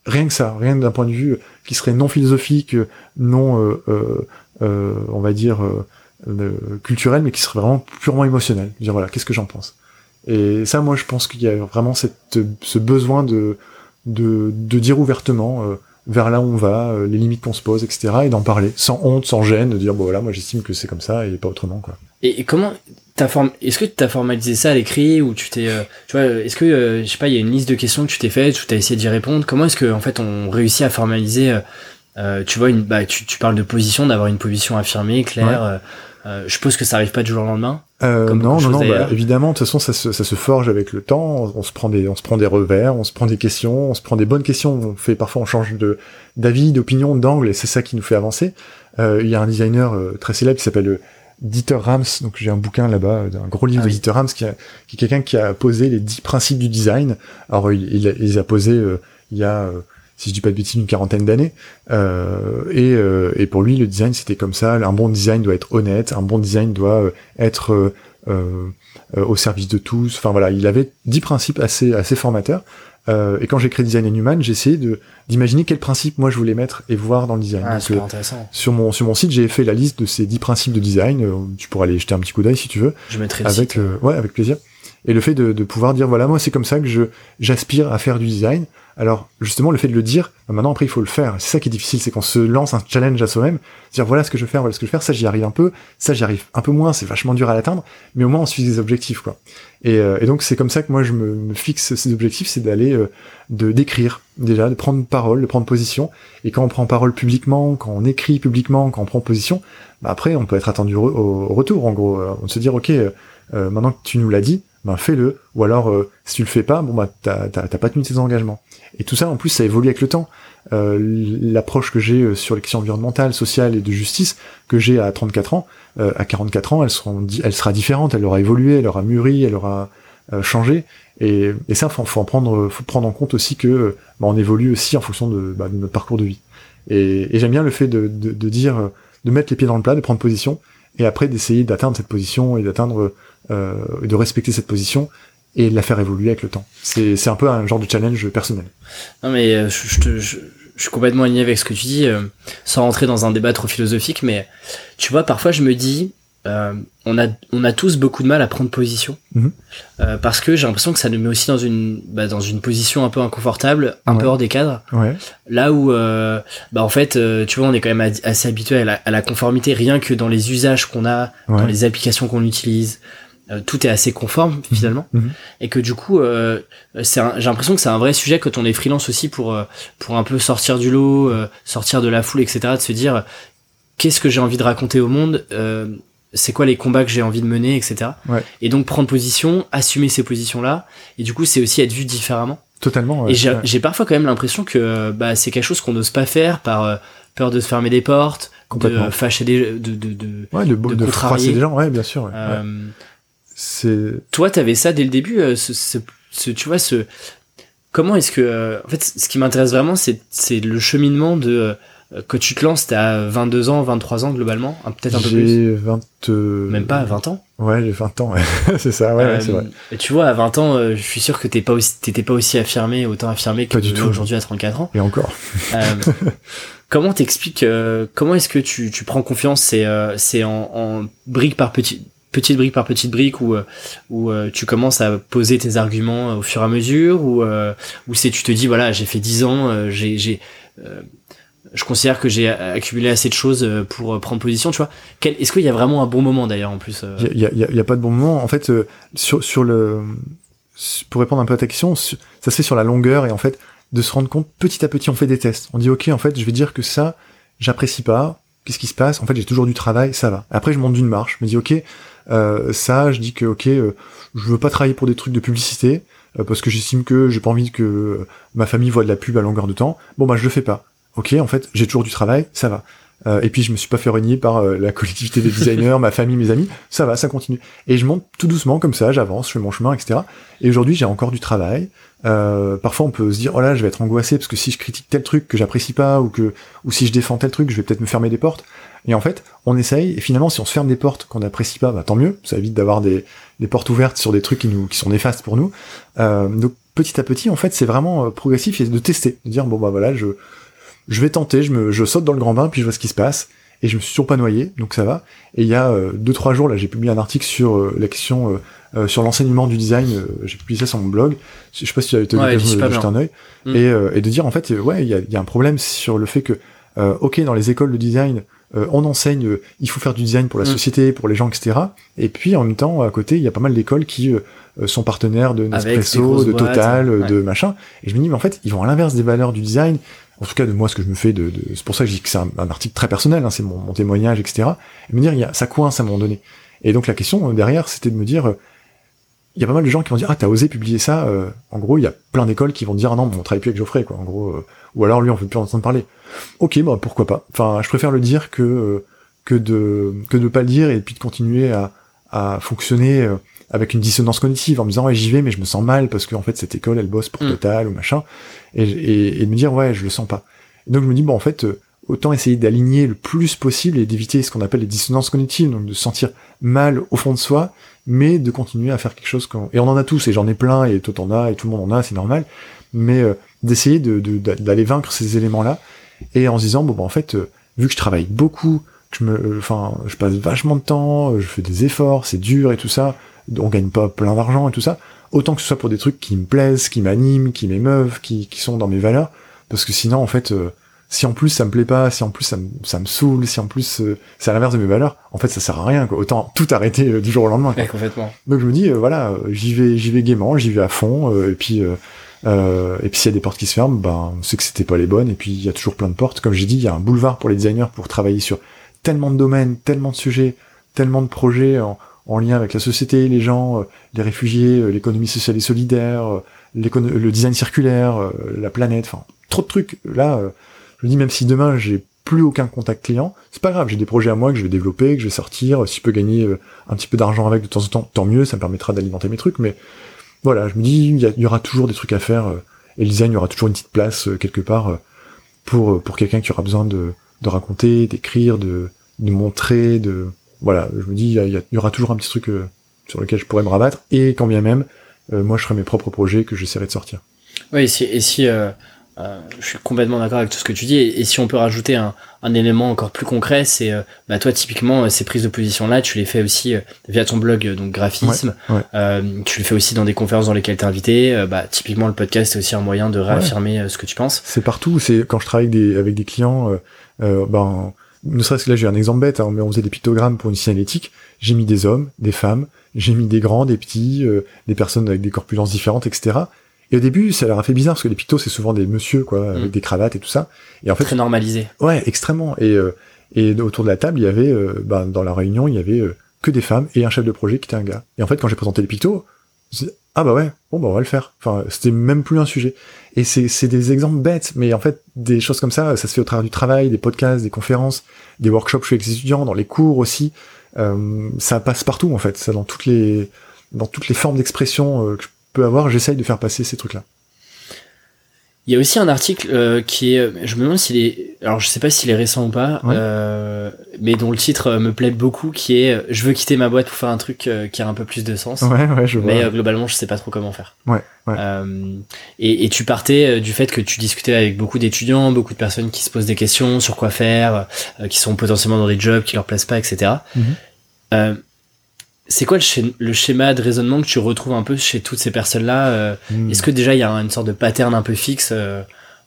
B: Rien que ça, rien d'un point de vue qui serait non philosophique, non, euh, on va dire culturel, mais qui serait vraiment purement émotionnel. Dire voilà, qu'est-ce que j'en pense? Et ça, moi, je pense qu'il y a vraiment cette, ce besoin de, de, de dire ouvertement vers là où on va, euh, les limites qu'on se pose, etc. Et d'en parler, sans honte, sans gêne, de dire bon voilà, moi j'estime que c'est comme ça et pas autrement quoi.
A: Et, et comment form... est-ce que tu as formalisé ça à l'écrit ou tu t'es, euh, tu vois, est-ce que euh, je sais pas, il y a une liste de questions que tu t'es faite, ou t'as essayé d'y répondre? Comment est-ce que en fait on réussit à formaliser, euh, tu vois, une, bah tu, tu parles de position, d'avoir une position affirmée, claire.
B: Ouais.
A: Euh, je suppose que ça arrive pas du jour au lendemain.
B: Euh, non, non, non. Bah, évidemment, de toute façon, ça se, ça se forge avec le temps. On, se prend des, on se prend des revers, on se prend des questions, on se prend des bonnes questions. On fait parfois, on change de d'avis, d'opinion, d'angle, et c'est ça qui nous fait avancer. Euh, il y a un designer euh, très célèbre qui s'appelle Dieter Rams. Donc j'ai un bouquin là-bas, un gros livre ah, de Dieter Rams, qui, a, qui est quelqu'un qui a posé les dix principes du design. Alors il, il, il les a posés euh, il y a si je dis pas de bêtises, une quarantaine d'années. Euh, et, euh, et, pour lui, le design, c'était comme ça. Un bon design doit être honnête, un bon design doit être euh, au service de tous. Enfin voilà, il avait dix principes assez assez formateurs. Euh, et quand j'ai créé Design and Human, j'ai essayé de d'imaginer quels principes moi je voulais mettre et voir dans le design.
A: Ah,
B: Donc, euh,
A: intéressant.
B: sur mon sur mon site, j'ai fait la liste de ces 10 principes de design. Euh, tu pourras aller jeter un petit coup d'œil si tu veux.
A: Je mettrai le
B: Avec
A: site.
B: euh, ouais, avec plaisir. Et le fait de, de pouvoir dire voilà moi c'est comme ça que je j'aspire à faire du design. Alors justement le fait de le dire, bah, maintenant après il faut le faire. C'est ça qui est difficile, c'est qu'on se lance un challenge à soi-même, dire voilà ce que je veux faire, voilà ce que je veux faire. Ça j'y arrive un peu, ça j'y arrive un peu moins, c'est vachement dur à l'atteindre, mais au moins on suit des objectifs quoi. Et, euh, et donc c'est comme ça que moi je me, me fixe ces objectifs, c'est d'aller euh, de d'écrire déjà, de prendre parole, de prendre position. Et quand on prend parole publiquement, quand on écrit publiquement, quand on prend position, bah après on peut être attendu au, retour en gros. Euh, On se dire ok euh, euh, maintenant que tu nous l'as dit, ben fais-le. Ou alors euh, si tu le fais pas, bon bah t'as t'as t'as pas tenu tes engagements. Et tout ça en plus ça évolue avec le temps. Euh, L'approche que j'ai euh, sur les questions environnementales, sociales et de justice que j'ai à 34 ans, euh, à 44 ans, elles seront, elle sera différente, elle aura évolué, elle aura mûri, elle aura euh, changé. Et, et ça, faut, faut en prendre, faut prendre en compte aussi que bah, on évolue aussi en fonction de, bah, de notre parcours de vie. Et, et j'aime bien le fait de, de, de dire, de mettre les pieds dans le plat, de prendre position, et après d'essayer d'atteindre cette position et d'atteindre, de respecter cette position et de la faire évoluer avec le temps. C'est c'est un peu un genre de challenge personnel.
A: Non mais euh, je, je, te- je- je suis complètement aligné avec ce que tu dis, euh, sans rentrer dans un débat trop philosophique, mais tu vois, parfois je me dis, euh, on, a, on a tous beaucoup de mal à prendre position,
B: Mhm.
A: euh, parce que j'ai l'impression que ça nous met aussi dans une, bah, dans une position un peu inconfortable, un
B: Ouais.
A: peu hors des cadres,
B: Ouais.
A: là où, euh, bah, en fait, euh, tu vois, on est quand même assez habitué à la, à la conformité, rien que dans les usages qu'on a, dans les applications qu'on utilise. Euh, tout est assez conforme finalement
B: Mhm.
A: et que du coup euh, c'est j'ai l'impression que c'est un vrai sujet quand on est freelance aussi pour euh, pour un peu sortir du lot euh, sortir de la foule etc de se dire qu'est-ce que j'ai envie de raconter au monde euh, c'est quoi les combats que j'ai envie de mener etc
B: Ouais.
A: et donc prendre position assumer ces positions là et du coup c'est aussi être vu différemment
B: Totalement. ouais.
A: et j'ai
B: Ouais.
A: parfois quand même l'impression que bah, c'est quelque chose qu'on n'ose pas faire par peur de se fermer des portes de fâcher des de, de, de,
B: Ouais, de, de,
A: de
B: de
A: contrarier.
B: les gens, ouais, bien sûr. ouais. Ouais.
A: euh,
B: C'est
A: toi, t'avais ça dès le début, euh, ce, ce, ce- tu vois, ce, comment est-ce que, euh, en fait, ce qui m'intéresse vraiment, c'est, c'est le cheminement de, euh, que tu te lances, t'as 22 ans, 23 ans globalement, hein, peut-être un peu plus,
B: J'ai 20. euh,
A: même pas 20 ans.
B: Ouais, j'ai 20 ans, c'est ça, ouais, ouais, c'est
A: Euh,
B: vrai.
A: et tu vois, à 20 ans, euh, je suis sûr que t'es pas aussi, t'étais pas aussi affirmé, autant affirmé que tu aujourd'hui à 34 ans.
B: Et encore.
A: Euh, comment t'expliques, euh, comment est-ce que tu, tu prends confiance C'est, euh, c'est en, en brique par petit, petite brique par petite brique où, euh, où euh, tu commences à poser tes arguments euh, au fur et à mesure ou ou c'est tu te dis voilà j'ai fait 10 ans j'ai j'ai je considère que j'ai accumulé assez de choses pour prendre position tu vois est-ce qu'il y a vraiment un bon moment d'ailleurs en plus
B: Il y a, y y a pas de bon moment. En fait, sur, sur le, pour répondre un peu à ta question, ça se fait sur la longueur et en fait, de se rendre compte petit à petit, on fait des tests. On dit, ok, en fait, je vais dire que ça, j'apprécie pas. Qu'est-ce qui se passe? En fait, j'ai toujours du travail, ça va. Après, je monte d'une marche. Je me dis, ok, ça, je dis que, ok, euh, je veux pas travailler pour des trucs de publicité euh, parce que j'estime que j'ai pas envie que euh, ma famille voit de la pub à longueur de temps. Bon, bah, je le fais pas. Ok, en fait, j'ai toujours du travail, ça va. Euh, et puis je me suis pas fait renier par euh, la collectivité des designers, ma famille, mes amis. Ça va, ça continue. Et je monte tout doucement comme ça, j'avance, je fais mon chemin, etc. Et aujourd'hui, j'ai encore du travail. Euh, parfois, on peut se dire, oh là, je vais être angoissé parce que si je critique tel truc que j'apprécie pas ou que ou si je défends tel truc, je vais peut-être me fermer des portes. Et en fait, on essaye. Et finalement, si on se ferme des portes qu'on n'apprécie pas, bah, tant mieux. Ça évite d'avoir des, des portes ouvertes sur des trucs qui nous qui sont néfastes pour nous. Euh, donc petit à petit, en fait, c'est vraiment euh, progressif et de tester, de dire bon bah voilà, je je vais tenter, je me je saute dans le grand bain puis je vois ce qui se passe et je me suis toujours pas noyé, donc ça va. Et il y a euh, deux trois jours là, j'ai publié un article sur euh, la question euh, euh, sur l'enseignement du design. euh, j'ai publié ça sur mon blog. Je sais pas si tu as eu l'occasion de de jeter un œil
A: Mm.
B: et, euh, et de dire en fait euh, ouais il y a, y a un problème sur le fait que euh, ok dans les écoles de design euh, on enseigne euh, il faut faire du design pour la
A: Mm.
B: société pour les gens etc et puis en même temps à côté il y a pas mal d'écoles qui euh, euh, sont partenaires de Nespresso de Total
A: ouais.
B: de machin. Et je me dis mais en fait ils vont à l'inverse des valeurs du design. En tout cas de moi ce que je me fais de, de- c'est pour ça que je dis que c'est un, un article très personnel hein, c'est mon, mon témoignage etc et me dire il y a ça coince à un moment donné. Et donc la question euh, derrière c'était de me dire euh, il y a pas mal de gens qui vont dire ah t'as osé publier ça euh, en gros il y a plein d'écoles qui vont dire ah non mais on travaille plus avec Geoffrey quoi en gros euh, ou alors lui on veut plus en entendre parler. Ok bah pourquoi pas. Enfin je préfère le dire que euh, que de que de pas le dire et puis de continuer à, à fonctionner euh, avec une dissonance cognitive en me disant ouais j'y vais mais je me sens mal parce qu'en fait cette école elle bosse pour
A: Mm.
B: Total ou machin et, et, et de me dire ouais je le sens pas. Et donc je me dis bon en fait euh, autant essayer d'aligner le plus possible et d'éviter ce qu'on appelle les dissonances cognitives, donc de se sentir mal au fond de soi, mais de continuer à faire quelque chose. Et on en a tous, et j'en ai plein, et toi t'en as, et tout le monde en a, c'est normal. Mais euh, d'essayer de, d'aller vaincre ces éléments-là, et en se disant bon bah en fait, euh, vu que je travaille beaucoup, que je me, enfin, je passe vachement de temps, je fais des efforts, c'est dur et tout ça, on gagne pas plein d'argent et tout ça, autant que ce soit pour des trucs qui me plaisent, qui m'animent, qui m'émeuvent, qui, qui sont dans mes valeurs, parce que sinon en fait si en plus ça me plaît pas, si en plus ça me, ça me saoule, si en plus euh, c'est à l'inverse de mes valeurs, en fait ça sert à rien quoi. Autant tout arrêter euh, du jour au lendemain.
A: Quoi. complètement.
B: Donc je me dis euh, voilà, j'y vais j'y vais gaiement, j'y vais à fond et puis et puis s'il y a des portes qui se ferment, ben on sait que c'était pas les bonnes et puis il y a toujours plein de portes. Comme j'ai dit, il y a un boulevard pour les designers pour travailler sur tellement de domaines, tellement de sujets, tellement de projets en, en lien avec la société, les gens, les réfugiés, l'économie sociale et solidaire, le design circulaire, la planète, enfin trop de trucs. Là, je me dis même si demain j'ai plus aucun contact client, c'est pas grave, j'ai des projets à moi que je vais développer, que je vais sortir, si je peux gagner euh, un petit peu d'argent avec de temps en temps, tant mieux, ça me permettra d'alimenter mes trucs, mais voilà, je me dis, il y, aura toujours des trucs à faire, euh, et le design, il y aura toujours une petite place euh, quelque part pour, quelqu'un qui aura besoin de, raconter, d'écrire, de, de montrer, de... Voilà, je me dis, il y, aura toujours un petit truc sur lequel je pourrais me rabattre, et quand bien même, moi je ferai mes propres projets que j'essaierai de sortir.
A: Oui, et si, je suis complètement d'accord avec tout ce que tu dis. Et, si on peut rajouter un, un élément encore plus concret, c'est euh, bah toi typiquement euh, ces prises de position là, tu les fais aussi via ton blog donc graphisme. tu les fais aussi dans des conférences dans lesquelles t'es invité. bah typiquement le podcast c'est aussi un moyen de réaffirmer ce que tu penses.
B: C'est partout. C'est quand je travaille avec des, avec des clients. ben ne serait-ce que là j'ai un exemple bête, hein, mais on faisait des pictogrammes pour une signalétique. J'ai mis des hommes, des femmes, j'ai mis des grands, des petits, des personnes avec des corpulences différentes, etc. Et au début, ça leur a fait bizarre parce que les pictos, c'est souvent des monsieur, quoi, avec mm. des cravates et tout ça. Et en fait,
A: très normalisé.
B: Ouais, extrêmement. Et euh, et autour de la table, il y avait, euh, bah, dans la réunion, il y avait euh, que des femmes et un chef de projet qui était un gars. Et en fait, quand j'ai présenté les pictos, ah bah ouais, bon bah on va le faire. Enfin, c'était même plus un sujet. Et c'est c'est des exemples bêtes, mais en fait, des choses comme ça, ça se fait au travers du travail, des podcasts, des conférences, des workshops chez les étudiants, dans les cours aussi. ça passe partout en fait, ça dans toutes les dans toutes les formes d'expression que je avoir, j'essaye de faire passer ces trucs-là.
A: Il y a aussi un article euh, qui est, je me demande s'il est, alors je sais pas s'il est récent ou pas, euh, mais dont le titre euh, me plaît beaucoup, qui est "Je veux quitter ma boîte pour faire un truc qui a un peu plus de sens".
B: Ouais, ouais, je
A: vois. Mais globalement, je sais pas trop comment faire.
B: Ouais. ouais.
A: Et, et, tu partais du fait que tu discutais avec beaucoup d'étudiants, beaucoup de personnes qui se posent des questions sur quoi faire, qui sont potentiellement dans des jobs qui leur plaisent pas, etc. Mm c'est quoi le, schéma de raisonnement que tu retrouves un peu chez toutes ces personnes-là euh, hmm. Est-ce que déjà il y a une sorte de pattern un peu fixe euh,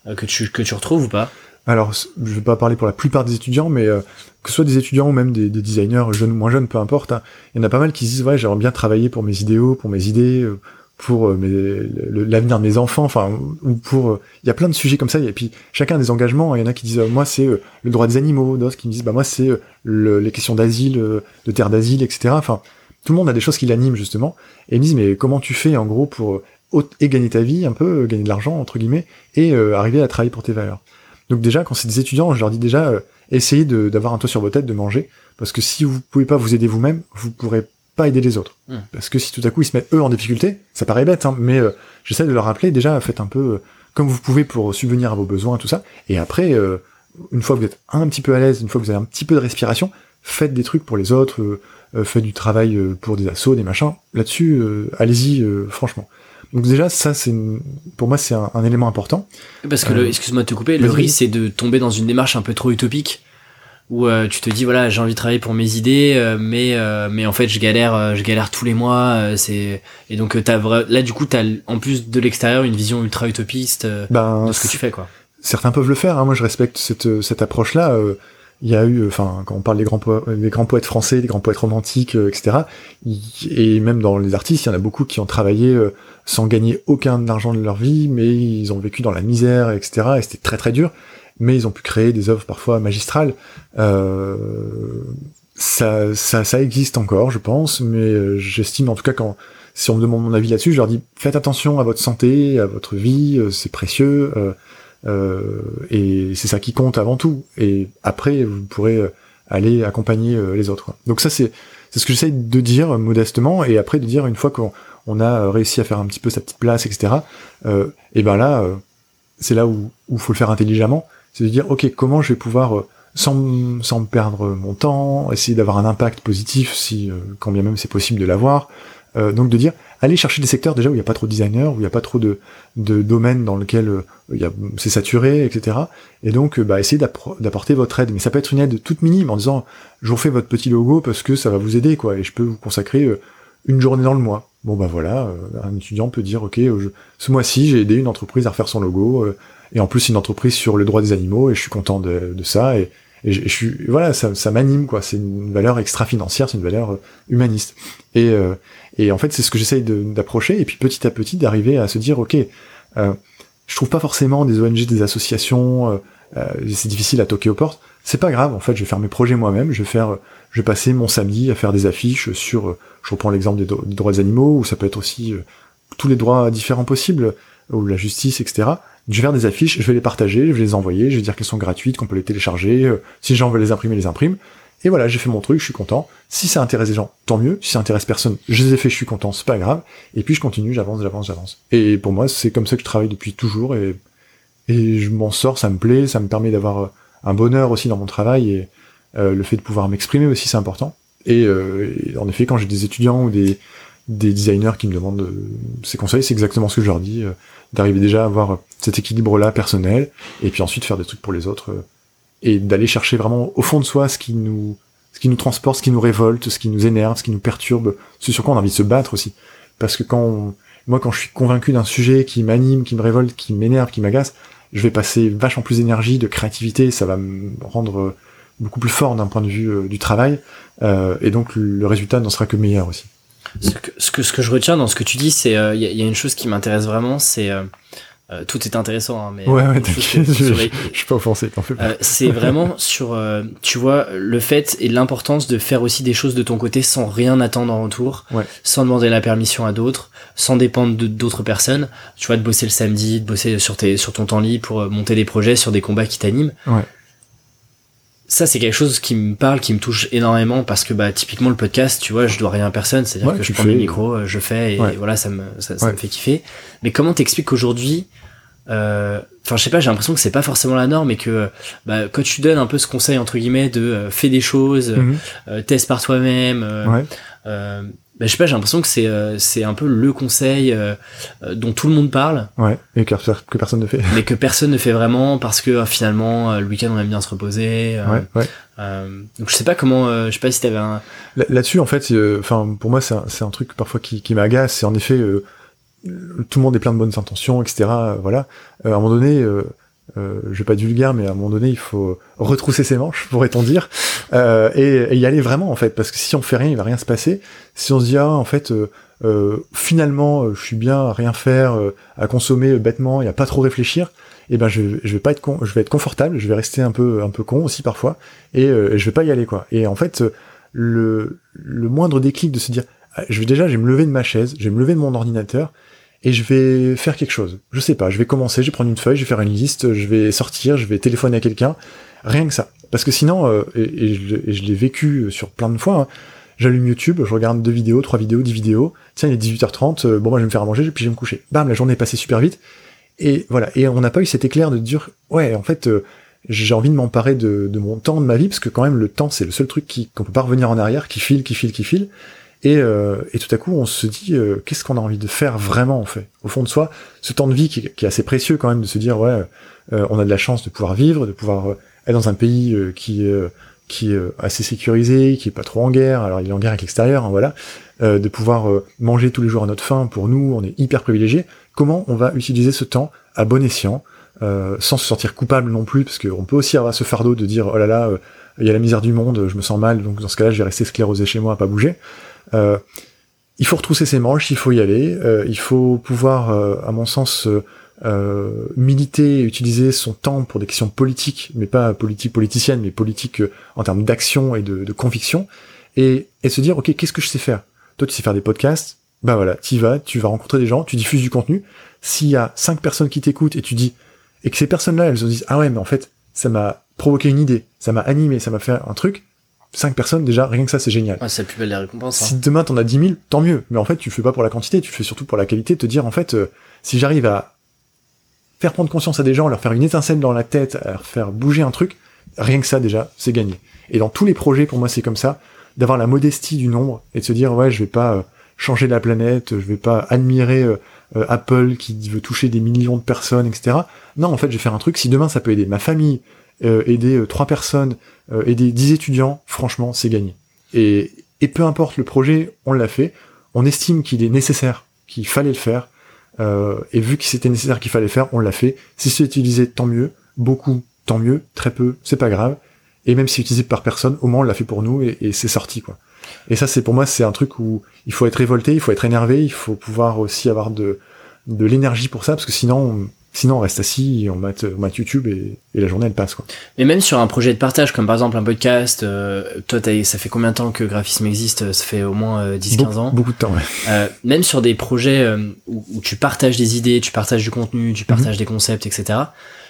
A: euh, que tu que tu retrouves ou pas?
B: Alors, je vais pas parler pour la plupart des étudiants, mais que ce soit des étudiants ou même des, designers jeunes ou moins jeunes, peu importe, hein, il y en a pas mal qui se disent ouais j'aimerais bien travailler pour mes idéaux, pour mes idées, pour l'avenir de mes enfants, enfin ou pour il y a plein de sujets comme ça et puis chacun a des engagements. Il y en a qui disent moi c'est le droit des animaux, d'autres qui me disent bah moi c'est les questions d'asile, de terre d'asile, etc. Enfin tout le monde a des choses qui l'animent justement, et ils me disent mais comment tu fais en gros pour euh, et gagner ta vie un peu, euh, gagner de l'argent entre guillemets, et euh, arriver à travailler pour tes valeurs. Donc déjà quand c'est des étudiants, je leur dis déjà essayez d'avoir un toit sur vos têtes, de manger, parce que si vous pouvez pas vous aider vous-même, vous pourrez pas aider les autres. Mmh. Parce que si tout à coup ils se mettent eux en difficulté, ça paraît bête, hein, mais j'essaie de leur rappeler déjà faites un peu comme vous pouvez pour subvenir à vos besoins tout ça, et après une fois que vous êtes un petit peu à l'aise, une fois que vous avez un petit peu de respiration, faites des trucs pour les autres, euh, fait du travail euh, pour des assos, des machins. Là-dessus, euh, allez-y, franchement. Donc déjà, ça, c'est pour moi, c'est un, élément important.
A: Parce que, excuse-moi de te couper, le risque, c'est de tomber dans une démarche un peu trop utopique, où tu te dis voilà, j'ai envie de travailler pour mes idées, mais mais en fait, je galère, je galère tous les mois. c'est et donc t'as là, du coup, t'as en plus de l'extérieur une vision ultra utopiste ben, de ce que tu fais, quoi.
B: Certains peuvent le faire. Hein. Moi, je respecte cette cette approche-là il y a eu, enfin, quand on parle des grands, poètes français, des grands poètes romantiques, euh, etc., et même dans les artistes, il y en a beaucoup qui ont travaillé euh, sans gagner aucun argent de leur vie, mais ils ont vécu dans la misère, etc., et c'était très très dur, mais ils ont pu créer des œuvres parfois magistrales. Euh, ça, ça, existe encore, je pense, mais j'estime en tout cas quand si on me demande mon avis là-dessus, je leur dis faites attention à votre santé, à votre vie, c'est précieux. Euh, et c'est ça qui compte avant tout. Et après, vous pourrez euh, aller accompagner euh, les autres. Donc ça, c'est c'est ce que j'essaye de dire modestement, et après de dire une fois qu'on on a réussi à faire un petit peu sa petite place, etc. Euh, et ben là, c'est là où il faut le faire intelligemment. c'est de dire ok comment je vais pouvoir euh, sans, sans perdre mon temps, essayer d'avoir un impact positif si quand bien même c'est possible de l'avoir. Donc de dire allez chercher des secteurs déjà où il n'y a pas trop de designers, où il n'y a pas trop de, de domaines dans lesquels il c'est saturé, etc. Et donc bah essayez d'apporter votre aide. Mais ça peut être une aide toute minime en disant je vous fais votre petit logo parce que ça va vous aider quoi et je peux vous consacrer une journée dans le mois. Bon bah voilà, euh, un étudiant peut dire ok, euh, ce mois-ci j'ai aidé une entreprise à refaire son logo euh, et en plus une entreprise sur le droit des animaux et je suis content de, ça et, je, suis voilà ça, ça m'anime quoi. C'est une valeur extra financière, c'est une valeur humaniste et et en fait c'est ce que j'essaye d'approcher et puis petit à petit d'arriver à se dire ok, je trouve pas forcément des ONG, des associations, c'est difficile à toquer aux portes. C'est pas grave en fait, je vais faire mes projets moi-même, je vais faire je vais passer mon samedi à faire des affiches sur, euh, je reprends l'exemple des, droits des animaux, ou ça peut être aussi euh, tous les droits différents possibles, ou la justice, etc. Je vais faire des affiches, je vais les partager, je vais les envoyer, je vais dire qu'elles sont gratuites, qu'on peut les télécharger, euh, si j'en veux les imprimer, les imprime. Et voilà, j'ai fait mon truc, je suis content. Si ça intéresse les gens, tant mieux. Si ça intéresse personne, je les ai fait, je suis content, c'est pas grave. Et puis je continue, j'avance, j'avance, j'avance. Et pour moi, c'est comme ça que je travaille depuis toujours et, et je m'en sors, ça me plaît, ça me permet d'avoir un bonheur aussi dans mon travail et, euh, le fait de pouvoir m'exprimer aussi, c'est important. Euh, et, en effet, quand j'ai des étudiants ou des, des designers qui me demandent euh, ces conseils, c'est exactement ce que je leur dis, d'arriver déjà à avoir cet équilibre-là personnel, et puis ensuite faire des trucs pour les autres, et d'aller chercher vraiment au fond de soi ce qui nous ce qui nous transporte, ce qui nous révolte, ce qui nous énerve, ce qui nous perturbe, ce sur quoi on a envie de se battre aussi. Parce que quand moi, quand je suis convaincu d'un sujet qui m'anime, qui me révolte, qui m'énerve, qui m'agace, je vais passer vachement plus d'énergie, de créativité, ça va me rendre beaucoup plus fort d'un point de vue euh, du travail, euh, et donc le résultat n'en sera que meilleur aussi.
A: Ce que, ce que, je retiens dans ce que tu dis, c'est il euh, y, y, a une chose qui m'intéresse vraiment, c'est tout est intéressant, hein, mais
B: ouais, ouais, je, je, suis pas offensé, t'en fais pas.
A: c'est vraiment sur, tu vois, le fait et l'importance de faire aussi des choses de ton côté sans rien attendre en retour,
B: ouais.
A: sans demander la permission à d'autres, sans dépendre d'autres personnes. Tu vois, de bosser le samedi, de bosser sur tes, sur ton temps libre pour monter des projets sur des combats qui t'animent.
B: Ouais
A: ça c'est quelque chose qui me parle, qui me touche énormément parce que bah typiquement le podcast, tu vois, je dois rien à personne, c'est-à-dire que je prends le micro, euh, je fais et voilà, ça me ça, me fait kiffer. Mais comment t'expliques qu'aujourd'hui euh, enfin je sais pas, j'ai l'impression que c'est pas forcément la norme et que bah, quand tu donnes un peu ce conseil entre guillemets de euh, fais des choses, mhm. teste par toi-même, bah, je sais pas, j'ai l'impression que c'est euh, c'est un peu le conseil euh, euh, dont tout le monde parle.
B: Ouais, et que, que, personne ne fait.
A: Mais que personne ne fait vraiment parce que finalement le week-end on aime bien se reposer.
B: ouais, ouais.
A: donc je sais pas comment, je sais pas si t'avais un.
B: Là-dessus en fait, enfin pour moi c'est un, un truc parfois qui, qui m'agace. C'est en effet tout le monde est plein de bonnes intentions, etc. voilà. à un moment donné euh, je vais pas être vulgaire, mais à un moment donné, il faut retrousser ses manches, pourrait-on dire, euh, et, y aller vraiment en fait, parce que si on fait rien, il va rien se passer. Si on se dit ah en fait, euh, euh finalement, je suis bien à rien faire, à consommer bêtement et à pas trop réfléchir, et eh ben je, je vais pas être con, je vais être confortable, je vais rester un peu un peu con aussi parfois, et je vais pas y aller quoi. Et en fait, le le moindre déclic de se dire, ah, je vais déjà, je vais me lever de ma chaise, je vais me lever de mon ordinateur, et je vais faire quelque chose. Je sais pas, je vais commencer, je vais prendre une feuille, je vais faire une liste, je vais sortir, je vais téléphoner à quelqu'un, rien que ça. Parce que sinon, euh, et, je, l'ai vécu sur plein de fois, hein, j'allume YouTube, je regarde deux vidéos, trois vidéos, dix vidéos, tiens, il est 18h30, euh, bon, moi je vais me faire à manger, puis je vais me coucher. Bam, la journée est passée super vite. Et voilà, et on n'a pas eu cet éclair de dire, ouais, en fait, euh, j'ai envie de m'emparer de, de, mon temps, de ma vie, parce que quand même, le temps, c'est le seul truc qui, qu'on peut pas revenir en arrière, qui file, qui file, qui file. Et, euh, et, tout à coup, on se dit, euh, qu'est-ce qu'on a envie de faire vraiment, en fait? Au fond de soi, ce temps de vie qui, est assez précieux quand même, de se dire, ouais, euh, on a de la chance de pouvoir vivre, de pouvoir être dans un pays qui, qui est assez sécurisé, qui est pas trop en guerre, alors il est en guerre avec l'extérieur, hein, voilà, de pouvoir manger tous les jours à notre faim, pour nous, on est hyper privilégiés. Comment on va utiliser ce temps à bon escient, sans se sentir coupable non plus, parce qu'on peut aussi avoir ce fardeau de dire, oh là là, il y a la misère du monde, je me sens mal, donc dans ce cas-là, je vais rester sclérosé chez moi, à pas bouger. Euh, il faut retrousser ses manches, il faut y aller, euh, il faut pouvoir, euh, à mon sens, militer, utiliser son temps pour des questions politiques, mais pas politiques politiciennes, mais politiques en termes d'action et de, conviction, et, et se dire, ok, qu'est-ce que je sais faire? Toi, tu sais faire des podcasts, bah voilà, tu vas, tu vas rencontrer des gens, tu diffuses du contenu. S'il y a cinq personnes qui t'écoutent et tu dis, et que ces personnes-là, elles se disent, ah ouais, mais en fait, ça m'a provoqué une idée, ça m'a animé, ça m'a fait un truc, 5 personnes, déjà, rien que ça, c'est génial.
A: Ah, c'est la plus belle des récompenses. Hein.
B: Si demain t'en as 10 000, tant mieux. Mais en fait, tu fais pas pour la quantité, tu fais surtout pour la qualité, te dire, en fait, euh, si j'arrive à faire prendre conscience à des gens, leur faire une étincelle dans la tête, leur faire bouger un truc, rien que ça déjà, c'est gagné. Et dans tous les projets, pour moi, c'est comme ça, d'avoir la modestie du nombre et de se dire ouais, je vais pas euh, changer la planète, je vais pas admirer euh, euh, Apple qui veut toucher des millions de personnes, etc. Non, en fait, je vais faire un truc. Si demain ça peut aider ma famille, aider trois personnes, aider dix étudiants, franchement, c'est gagné. Et, peu importe le projet, on l'a fait. On estime qu'il est nécessaire, qu'il fallait le faire. et vu que c'était nécessaire qu'il fallait le faire, on l'a fait. Si c'est utilisé, tant mieux. Beaucoup, tant mieux. Très peu, c'est pas grave. Et même si c'est utilisé par personne, au moins on l'a fait pour nous et, c'est sorti quoi. Et ça c'est pour moi c'est un truc où il faut être révolté, il faut être énervé, il faut pouvoir aussi avoir de de l'énergie pour ça parce que sinon on, sinon on reste assis, on mate, on mate YouTube et, et, la journée elle passe quoi.
A: Mais même sur un projet de partage comme par exemple un podcast, euh, toi ça fait combien de temps que graphisme existe? Ça fait au moins 10-15 euh, ans.
B: Beaucoup de temps ouais.
A: Euh, même sur des projets euh, où, où, tu partages des idées, tu partages du contenu, tu partages mm-hmm. des concepts, etc.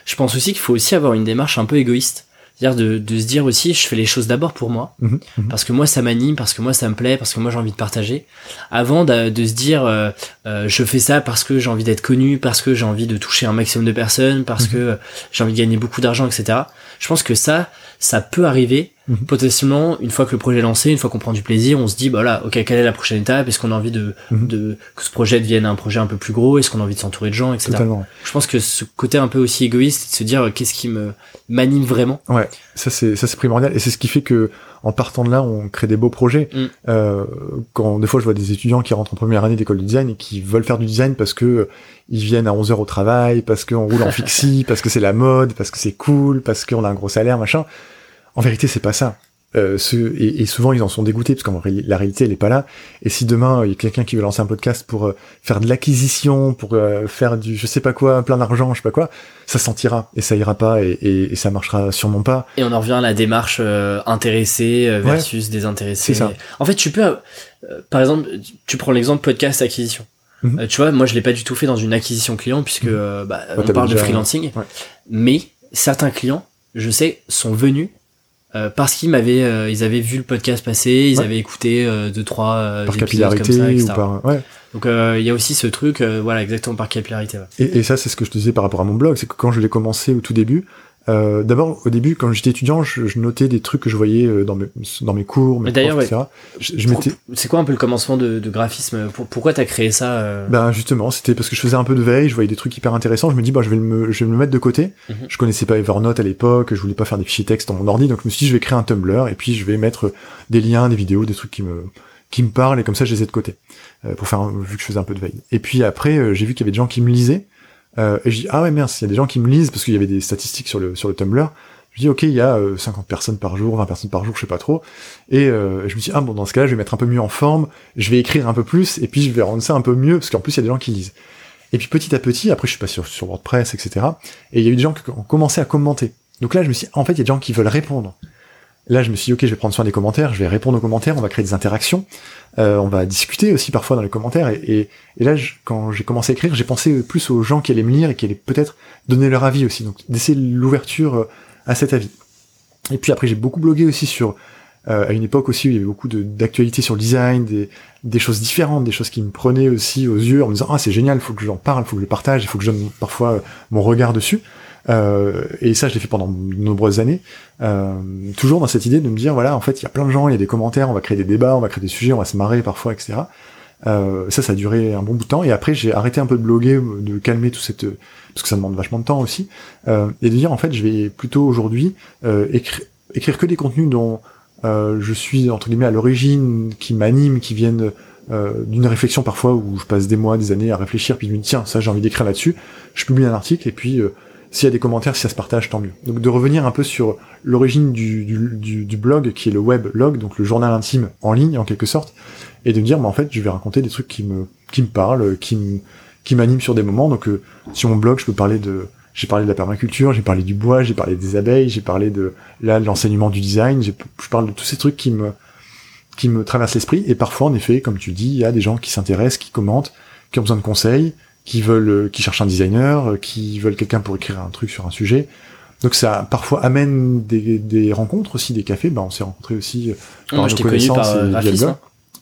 A: Je pense aussi qu'il faut aussi avoir une démarche un peu égoïste c'est-à-dire de, de, se dire aussi, je fais les choses d'abord pour moi, mhm, mhm. parce que moi ça m'anime, parce que moi ça me plaît, parce que moi j'ai envie de partager, avant de, de se dire, euh, euh, je fais ça parce que j'ai envie d'être connu, parce que j'ai envie de toucher un maximum de personnes, parce mhm. que j'ai envie de gagner beaucoup d'argent, etc. Je pense que ça, ça peut arriver Mhm. Potentiellement, une fois que le projet est lancé, une fois qu'on prend du plaisir, on se dit, bah là, ok, quelle est la prochaine étape? Est-ce qu'on a envie de, mhm. de que ce projet devienne un projet un peu plus gros? Est-ce qu'on a envie de s'entourer de gens, etc. Totalement. Je pense que ce côté un peu aussi égoïste, de se dire, qu'est-ce qui me m'anime vraiment?
B: Ouais, ça c'est ça c'est primordial et c'est ce qui fait que en partant de là, on crée des beaux projets. Mm. Euh, quand des fois je vois des étudiants qui rentrent en première année d'école de design et qui veulent faire du design parce que euh, ils viennent à 11 heures au travail, parce qu'on roule en fixie, parce que c'est la mode, parce que c'est cool, parce qu'on a un gros salaire, machin. En vérité, c'est pas ça. Euh, ce, et, et, souvent ils en sont dégoûtés parce qu'en la réalité elle est pas là. Et si demain il y a quelqu'un qui veut lancer un podcast pour euh, faire de l'acquisition, pour euh, faire du je sais pas quoi, plein d'argent, je sais pas quoi, ça sentira et ça ira pas et, et, et, ça marchera sûrement pas.
A: Et on en revient à la démarche intéressée versus ouais, désintéressée.
B: Ça.
A: En fait, tu peux, par exemple, tu prends l'exemple podcast acquisition. Mhm. tu vois, moi je l'ai pas du tout fait dans une acquisition client puisque mhm. bah, on parle de freelancing, mais certains clients, je sais, sont venus euh, parce qu'ils m'avaient, euh, ils avaient vu le podcast passer, ils avaient écouté euh, deux trois euh,
B: par capillarité comme ça, etc. ou par ouais.
A: Donc il y a aussi ce truc, voilà exactement par capillarité. Ouais.
B: Et, et, ça c'est ce que je te disais par rapport à mon blog, c'est que quand je l'ai commencé au tout début, euh, D'abord, au début, quand j'étais étudiant, je, je, notais des trucs que je voyais euh, dans mes, dans mes cours, mes profs, ouais. etc.
A: Je, je C'est quoi un peu le commencement de, de graphisme? Pour, Pourquoi t'as créé ça euh...
B: Ben justement, c'était parce que je faisais un peu de veille, je voyais des trucs hyper intéressants. Je me dis, bah, je vais me, je vais me mettre de côté. Mm -hmm. Je connaissais pas Evernote à l'époque, je voulais pas faire des fichiers texte dans mon ordi, donc je me suis dit, je vais créer un Tumblr et puis je vais mettre des liens, des vidéos, des trucs qui me qui me parlent et comme ça je les ai de côté euh, pour faire vu que je faisais un peu de veille. Et puis après, euh, j'ai vu qu'il y avait des gens qui me lisaient. Euh, et je dis ah ouais merde, il y a des gens qui me lisent parce qu'il y avait des statistiques sur le sur le Tumblr. Je dis ok, il y a 50 euh, personnes par jour, 20 personnes par jour, je sais pas trop. Et euh, je me dis ah bon dans ce cas-là, je vais mettre un peu mieux en forme, je vais écrire un peu plus et puis je vais rendre ça un peu mieux parce qu'en plus il y a des gens qui lisent. Et puis petit à petit, après je suis pas sur, sur WordPress, etc. Et il y a eu des gens qui ont commencé à commenter. Donc là je me suis dit, en fait il y a des gens qui veulent répondre. Là je me suis dit ok, je vais prendre soin des commentaires, je vais répondre aux commentaires, on va créer des interactions, euh, on va discuter aussi parfois dans les commentaires. Et, et, là quand j'ai commencé à écrire, j'ai pensé plus aux gens qui allaient me lire et qui allaient peut-être donner leur avis aussi. Donc d'essayer l'ouverture euh, à cet avis. Et puis après, j'ai beaucoup blogué aussi sur, euh, à une époque aussi où il y avait beaucoup d'actualités sur le design, des, choses différentes, des choses qui me prenaient aussi aux yeux en me disant ah c'est génial, faut que j'en parle, faut que je partage, il faut que je donne parfois mon regard dessus. Euh, et ça, je l'ai fait pendant de nombreuses années, euh, toujours dans cette idée de me dire voilà, en fait, il y a plein de gens, il y a des commentaires, on va créer des débats, on va créer des sujets, on va se marrer parfois, etc. Euh, ça, ça a duré un bon bout de temps. Et après, j'ai arrêté un peu de bloguer, de calmer tout cette parce que ça demande vachement de temps aussi, euh, et de dire en fait je vais plutôt aujourd'hui euh, écrire, écrire que des contenus dont euh, je suis entre guillemets à l'origine, qui m'animent, qui viennent euh, d'une réflexion parfois où je passe des mois, des années à réfléchir, puis je me dis tiens ça j'ai envie d'écrire là-dessus, je publie un article et puis euh, s'il y a des commentaires, si ça se partage, tant mieux. Donc de revenir un peu sur l'origine du, blog, qui est le web log, donc le journal intime en ligne en quelque sorte, et de me dire, mais en fait, je vais raconter des trucs qui me, qui me parlent, qui me, qui m'anime sur des moments. Donc euh, sur mon blog, je peux parler de j'ai parlé de la permaculture, j'ai parlé du bois, j'ai parlé des abeilles, j'ai parlé de là l'enseignement du design, je parle de tous ces trucs qui me qui me traversent l'esprit et parfois en effet, comme tu dis, il y a des gens qui s'intéressent, qui commentent, qui ont besoin de conseils, qui veulent euh, qui cherchent un designer, euh, qui veulent quelqu'un pour écrire un truc sur un sujet. Donc ça parfois amène des, des rencontres aussi, des cafés. Ben on s'est rencontrés aussi
A: par nos connaissances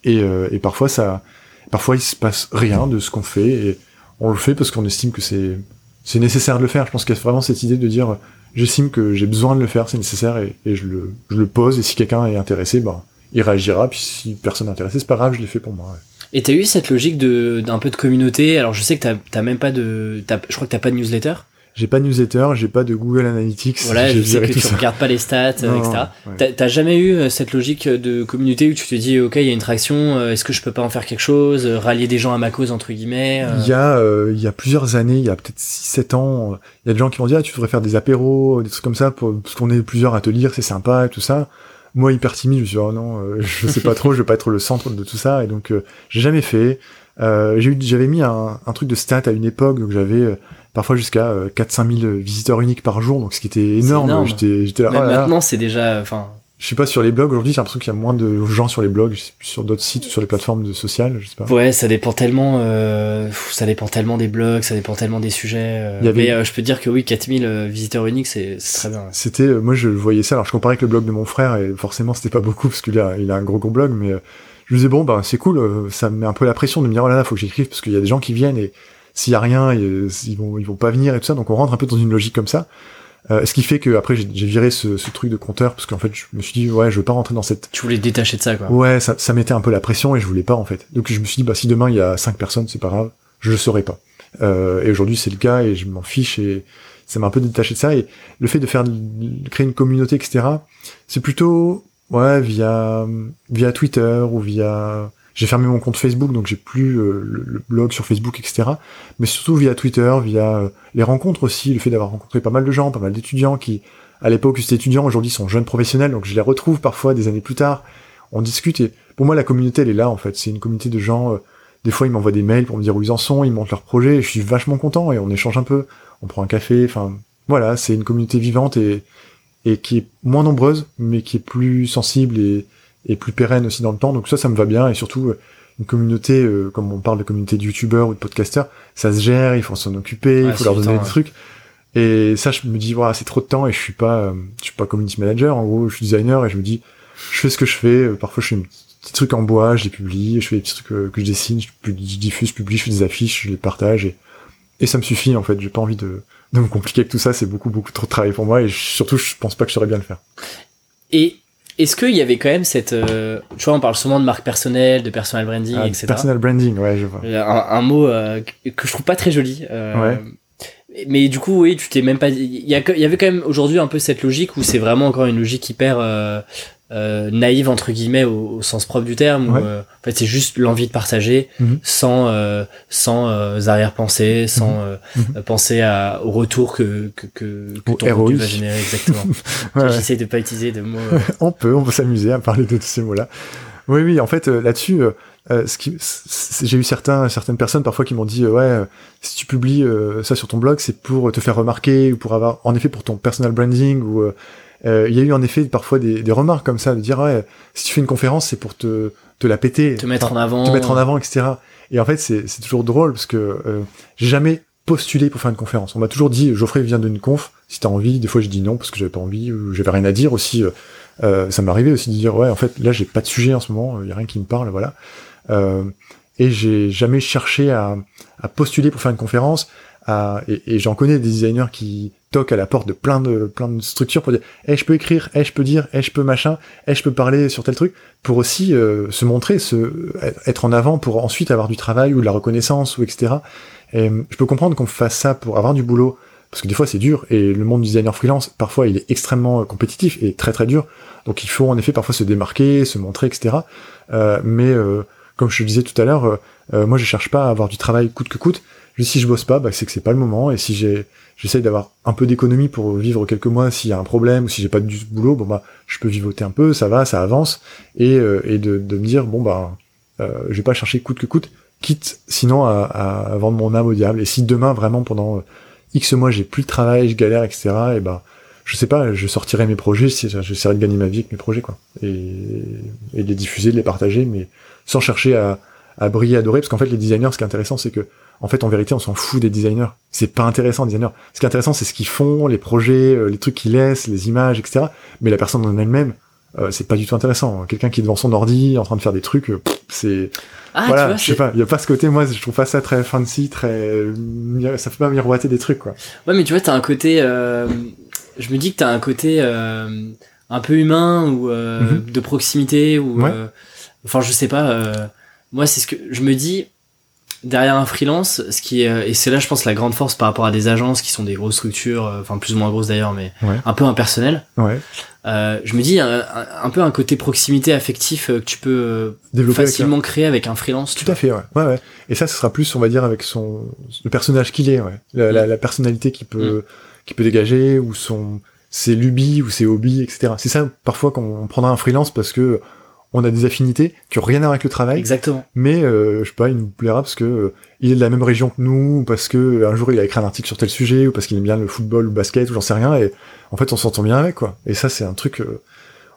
B: et, et, et parfois ça parfois il se passe rien de ce qu'on fait et on le fait parce qu'on estime que c'est c'est nécessaire de le faire. Je pense qu'il y a vraiment cette idée de dire, j'estime que j'ai besoin de le faire, c'est nécessaire et, et je, le, je le pose. Et si quelqu'un est intéressé, ben, il réagira. Puis si personne n'est intéressé, c'est pas grave, je l'ai fait pour moi. Ouais.
A: Et t'as eu cette logique de d'un peu de communauté? Alors je sais que t'as t'as même pas de, je crois que t'as pas de newsletter.
B: J'ai pas de newsletter, j'ai pas de Google Analytics.
A: Voilà, je sais que tu
B: ça.
A: regardes pas les stats,
B: Non,
A: etc.
B: ouais.
A: T'as- jamais eu euh, cette logique de communauté où tu te dis ok il y a une traction, euh, est-ce que je peux pas en faire quelque chose, euh, rallier des gens à ma cause entre guillemets.
B: Il y a, euh, il y a plusieurs années, il y a peut-être 6-7 ans, il y a des gens qui m'ont dit, ah, tu devrais faire des apéros, des trucs comme ça, pour, parce qu'on est plusieurs à te lire, c'est sympa et tout ça. Moi, hyper timide, je me suis dit, oh non, euh, je sais pas trop, je vais pas être le centre de tout ça, et donc, euh, j'ai jamais fait. Euh, j'ai eu, j'avais mis un, un truc de stats à une époque, donc j'avais euh, parfois jusqu'à euh, 4-5 000 visiteurs uniques par jour, donc ce qui était énorme.
A: énorme.
B: J'étais, là, oh là.
A: maintenant c'est déjà, enfin
B: Je sais pas sur les blogs aujourd'hui, j'ai l'impression qu'il y a moins de gens sur les blogs, sur d'autres sites ou sur les plateformes de sociales, je sais pas.
A: ouais ça dépend tellement, euh, ça dépend tellement des blogs, ça dépend tellement des sujets. euh,
B: avait-
A: Mais euh, je peux te dire que oui 4000 euh, visiteurs uniques c'est très bien. ouais.
B: C'était, moi je voyais ça, alors je comparais avec le blog de mon frère et forcément c'était pas beaucoup parce qu'il a, il a un gros gros blog, mais je me disais bon bah c'est cool, ça me met un peu la pression de me dire oh là là faut que j'écrive parce qu'il y a des gens qui viennent et s'il y a rien ils vont ils vont pas venir et tout ça, donc on rentre un peu dans une logique comme ça. Euh, ce qui fait que après j'ai viré ce, ce truc de compteur parce qu'en fait je me suis dit ouais je veux pas rentrer dans cette
A: Tu voulais te détacher de ça quoi.
B: ouais ça, ça mettait un peu la pression et je voulais pas en fait. Donc je me suis dit bah si demain il y a cinq personnes c'est pas grave, je le saurai pas. Euh, et aujourd'hui c'est le cas et je m'en fiche et ça m'a un peu détaché de ça et le fait de faire de créer une communauté etc c'est plutôt ouais via via Twitter ou via j'ai fermé mon compte Facebook donc j'ai plus euh, le, blog sur Facebook etc mais surtout via Twitter via euh, les rencontres aussi le fait d'avoir rencontré pas mal de gens pas mal d'étudiants qui à l'époque où j'étais étudiant aujourd'hui sont jeunes professionnels donc je les retrouve parfois des années plus tard. On discute et pour moi la communauté elle est là en fait. C'est une communauté de gens euh, des fois ils m'envoient des mails pour me dire où ils en sont ils montrent leurs projets et je suis vachement content et on échange un peu. On prend un café enfin voilà c'est une communauté vivante et et qui est moins nombreuse, mais qui est plus sensible et, et plus pérenne aussi dans le temps. Donc ça, ça me va bien. Et surtout, euh, une communauté, euh, comme on parle de communauté de youtubeurs ou de podcasteurs, ça se gère, il faut s'en occuper,
A: Ouais,
B: il faut leur donner
A: temps,
B: des
A: ouais.
B: trucs. Et ça, je me dis, voilà, c'est trop de temps et je suis pas, euh, je suis pas community manager. En gros, je suis designer et je me dis, je fais ce que je fais. Euh, Parfois, je fais des petits trucs en bois, je les publie, je fais des petits trucs euh, que je dessine, je, diffuse, je publie, je fais des affiches, je les partage et, et ça me suffit en fait. J'ai pas envie de, de me compliquer avec tout ça. C'est beaucoup, beaucoup trop de travail pour moi et je- surtout, je pense pas que je saurais bien le faire.
A: Et est-ce qu'il y avait quand même cette, euh, tu vois on parle souvent de marque personnelle, de personal branding,
B: Ah,
A: etc.
B: personal branding, ouais, je vois.
A: un, un mot euh, que je trouve pas très joli. euh,
B: Ouais.
A: Mais du coup, oui, tu t'es même pas. Il y, y avait quand même aujourd'hui un peu cette logique où c'est vraiment encore une logique hyper euh, naïve entre guillemets au, au sens propre du terme. Où, euh, en fait, c'est juste l'envie de partager
B: Mhm.
A: sans euh, sans euh, arrière-pensée, sans
B: Mhm.
A: penser à, au retour que que que, que ton contenu va générer exactement.
B: Ouais.
A: J'essaie de pas utiliser de mots. euh,
B: on peut, on peut s'amuser à parler de tous ces mots-là. Oui, oui, en fait, là-dessus, ce qui, j'ai eu certains, certaines personnes parfois qui m'ont dit, ouais, si tu publies euh, ça sur ton blog, c'est pour te faire remarquer ou pour avoir, en effet, pour ton personal branding ou euh, euh, il y a eu en effet parfois des, des remarques comme ça de dire, ouais, si tu fais une conférence, c'est pour te, te la péter,
A: te mettre en avant.
B: te mettre en avant, etc. Et en fait, c'est c'est toujours drôle parce que euh, j'ai jamais postulé pour faire une conférence. On m'a toujours dit, Geoffrey vient d'une conf, si t'as envie. Des fois, je dis non parce que j'avais pas envie ou j'avais rien à dire aussi. euh, euh, ça arrivé aussi de dire, ouais, en fait, là, j'ai pas de sujet en ce moment, il y a rien qui me parle, voilà. Euh, et j'ai jamais cherché à, à postuler pour faire une conférence. À, et, et j'en connais des designers qui toquent à la porte de plein de plein de structures pour dire, eh, je peux écrire, eh, je peux dire, eh, je peux machin, eh, je peux parler sur tel truc, pour aussi euh, se montrer, se être en avant pour ensuite avoir du travail ou de la reconnaissance ou etc. Et euh, je peux comprendre qu'on fasse ça pour avoir du boulot, parce que des fois c'est dur et le monde du designer freelance parfois il est extrêmement compétitif et très très dur. Donc il faut en effet parfois se démarquer, se montrer, etc. Euh, mais euh, comme je te disais tout à l'heure, euh, euh, moi je cherche pas à avoir du travail coûte que coûte. Si je bosse pas, bah, c'est que c'est pas le moment. Et si j'ai, j'essaye d'avoir un peu d'économie pour vivre quelques mois s'il y a un problème ou si j'ai pas du boulot, bon bah je peux vivoter un peu, ça va, ça avance, et, euh, et de, de me dire bon bah euh, je vais pas chercher coûte que coûte, quitte sinon à, à vendre mon âme au diable. Et si demain vraiment pendant euh, X mois j'ai plus de travail, je galère, etc. Et ben je sais pas, je sortirai mes projets, j'essaierai de gagner ma vie avec mes projets quoi, et, et de les diffuser, de les partager, mais sans chercher à, à briller, adorer, parce qu'en fait les designers, ce qui est intéressant, c'est que en fait en vérité on s'en fout des designers. C'est pas intéressant les designers. Ce qui est intéressant c'est ce qu'ils font, les projets, euh, les trucs qu'ils laissent, les images, etc. Mais la personne en elle-même, euh, c'est pas du tout intéressant. Quelqu'un qui est devant son ordi en train de faire des trucs, euh, c'est
A: Ah,
B: voilà,
A: vois,
B: je sais pas, il y a pas ce côté moi je trouve pas ça très fancy, très ça fait pas miroiter des trucs quoi.
A: Ouais, mais tu vois, t'as un côté. euh, Je me dis que t'as un côté euh, un peu humain ou euh,
B: Mhm.
A: de proximité ou.
B: Ouais.
A: euh, Enfin, je sais pas. euh, Moi, c'est ce que je me dis. Derrière un freelance, ce qui est, et c'est là, je pense, la grande force par rapport à des agences qui sont des grosses structures, euh, enfin plus ou moins grosses d'ailleurs, mais
B: Ouais.
A: un peu impersonnelles.
B: Ouais.
A: Euh, je me dis un, un- un peu un côté proximité affectif euh, que tu peux euh,
B: Développer avec
A: facilement créer avec un freelance.
B: Tout à fait, ouais. ouais, ouais. Et ça, ce sera plus, on va dire, avec son le personnage qu'il est, ouais. La, la, la personnalité qu'il peut, qu'il peut dégager, ou son ses lubies ou ses hobbies, etc. C'est ça parfois qu'on prendra un freelance parce que on a des affinités qui ont rien à voir avec le travail,
A: Exactement.
B: mais euh, je sais pas, il nous plaira parce que euh, il est de la même région que nous, ou parce que euh, un jour il a écrit un article sur tel sujet, ou parce qu'il aime bien le football, le basket, ou j'en sais rien, et en fait on s'entend bien avec quoi. Et ça c'est un truc. euh,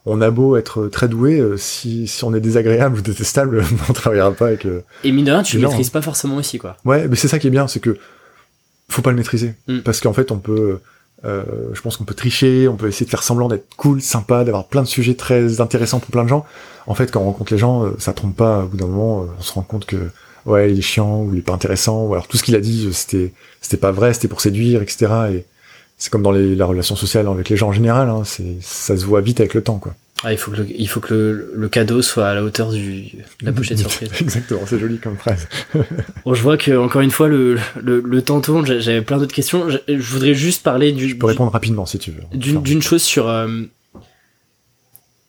B: on a beau être très doué, euh, si, si on est désagréable ou détestable, on travaillera pas avec.
A: Et mine de rien, tu le maîtrises pas forcément aussi, quoi.
B: Ouais, mais c'est ça qui est bien, c'est que faut pas le maîtriser.
A: Mm.
B: Parce qu'en fait, on peut, euh, je pense qu'on peut tricher, on peut essayer de faire semblant d'être cool, sympa, d'avoir plein de sujets très intéressants pour plein de gens. En fait, quand on rencontre les gens, euh, ça trompe pas. Au bout d'un moment, euh, on se rend compte que ouais, il est chiant ou il est pas intéressant, ou alors tout ce qu'il a dit, euh, c'était, c'était pas vrai, c'était pour séduire, etc. Et c'est comme dans les, la relation sociale avec les gens en général, hein, c'est, ça se voit vite avec le temps, quoi.
A: Ah, il faut que le, il faut que le, le cadeau soit à la hauteur du, de la pochette surprise.
B: Exactement, c'est joli comme phrase.
A: Bon, je vois que encore une fois le, le, le temps tourne. J'avais plein d'autres questions. Je, je voudrais juste parler du,
B: Je peux répondre rapidement si tu veux.
A: d'une chose sur. euh,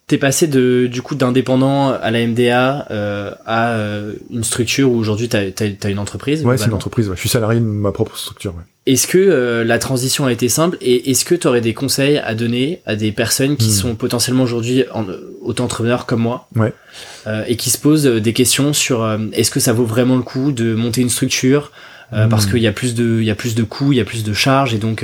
A: T'es passé de du coup d'indépendant à la MDA euh, à euh, une structure où aujourd'hui t'as as, une entreprise.
B: Ouais, c'est une entreprise. Ouais. Je suis salarié de ma propre structure. Ouais.
A: Est-ce que euh, la transition a été simple et est-ce que tu aurais des conseils à donner à des personnes qui
B: Hmm.
A: sont potentiellement aujourd'hui en- auto-entrepreneurs comme moi?
B: Ouais.
A: euh, et qui se posent euh, des questions sur euh, est-ce que ça vaut vraiment le coup de monter une structure euh,
B: Hmm.
A: parce qu'il y a plus de il y a plus de coûts, il y a plus de charges et donc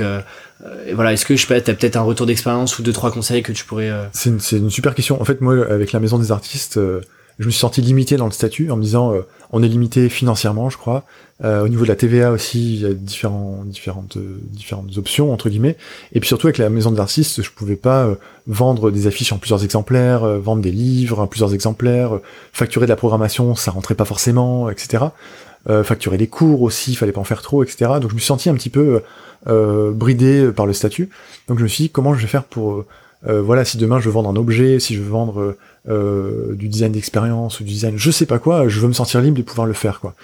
A: et voilà est-ce que je sais t'as peut-être un retour d'expérience ou deux trois conseils que tu pourrais euh,
B: C'est une, une super question. En fait, moi, avec la maison des artistes, euh, je me suis senti limité dans le statut en me disant, euh, on est limité financièrement, je crois. Euh, au niveau de la TVA aussi, il y a différents, différentes, euh, différentes options entre guillemets. Et puis surtout avec la maison des artistes, je pouvais pas euh, vendre des affiches en plusieurs exemplaires, euh, vendre des livres en plusieurs exemplaires, euh, facturer de la programmation, ça rentrait pas forcément, etc. Euh, facturer les cours aussi, il fallait pas en faire trop, etc. Donc je me suis senti un petit peu euh, bridé par le statut. Donc je me suis dit comment je vais faire pour euh, euh, voilà, si demain je veux vendre un objet, si je veux vendre euh, euh, du design d'expérience ou du design, je sais pas quoi, je veux me sentir libre de pouvoir le faire, quoi.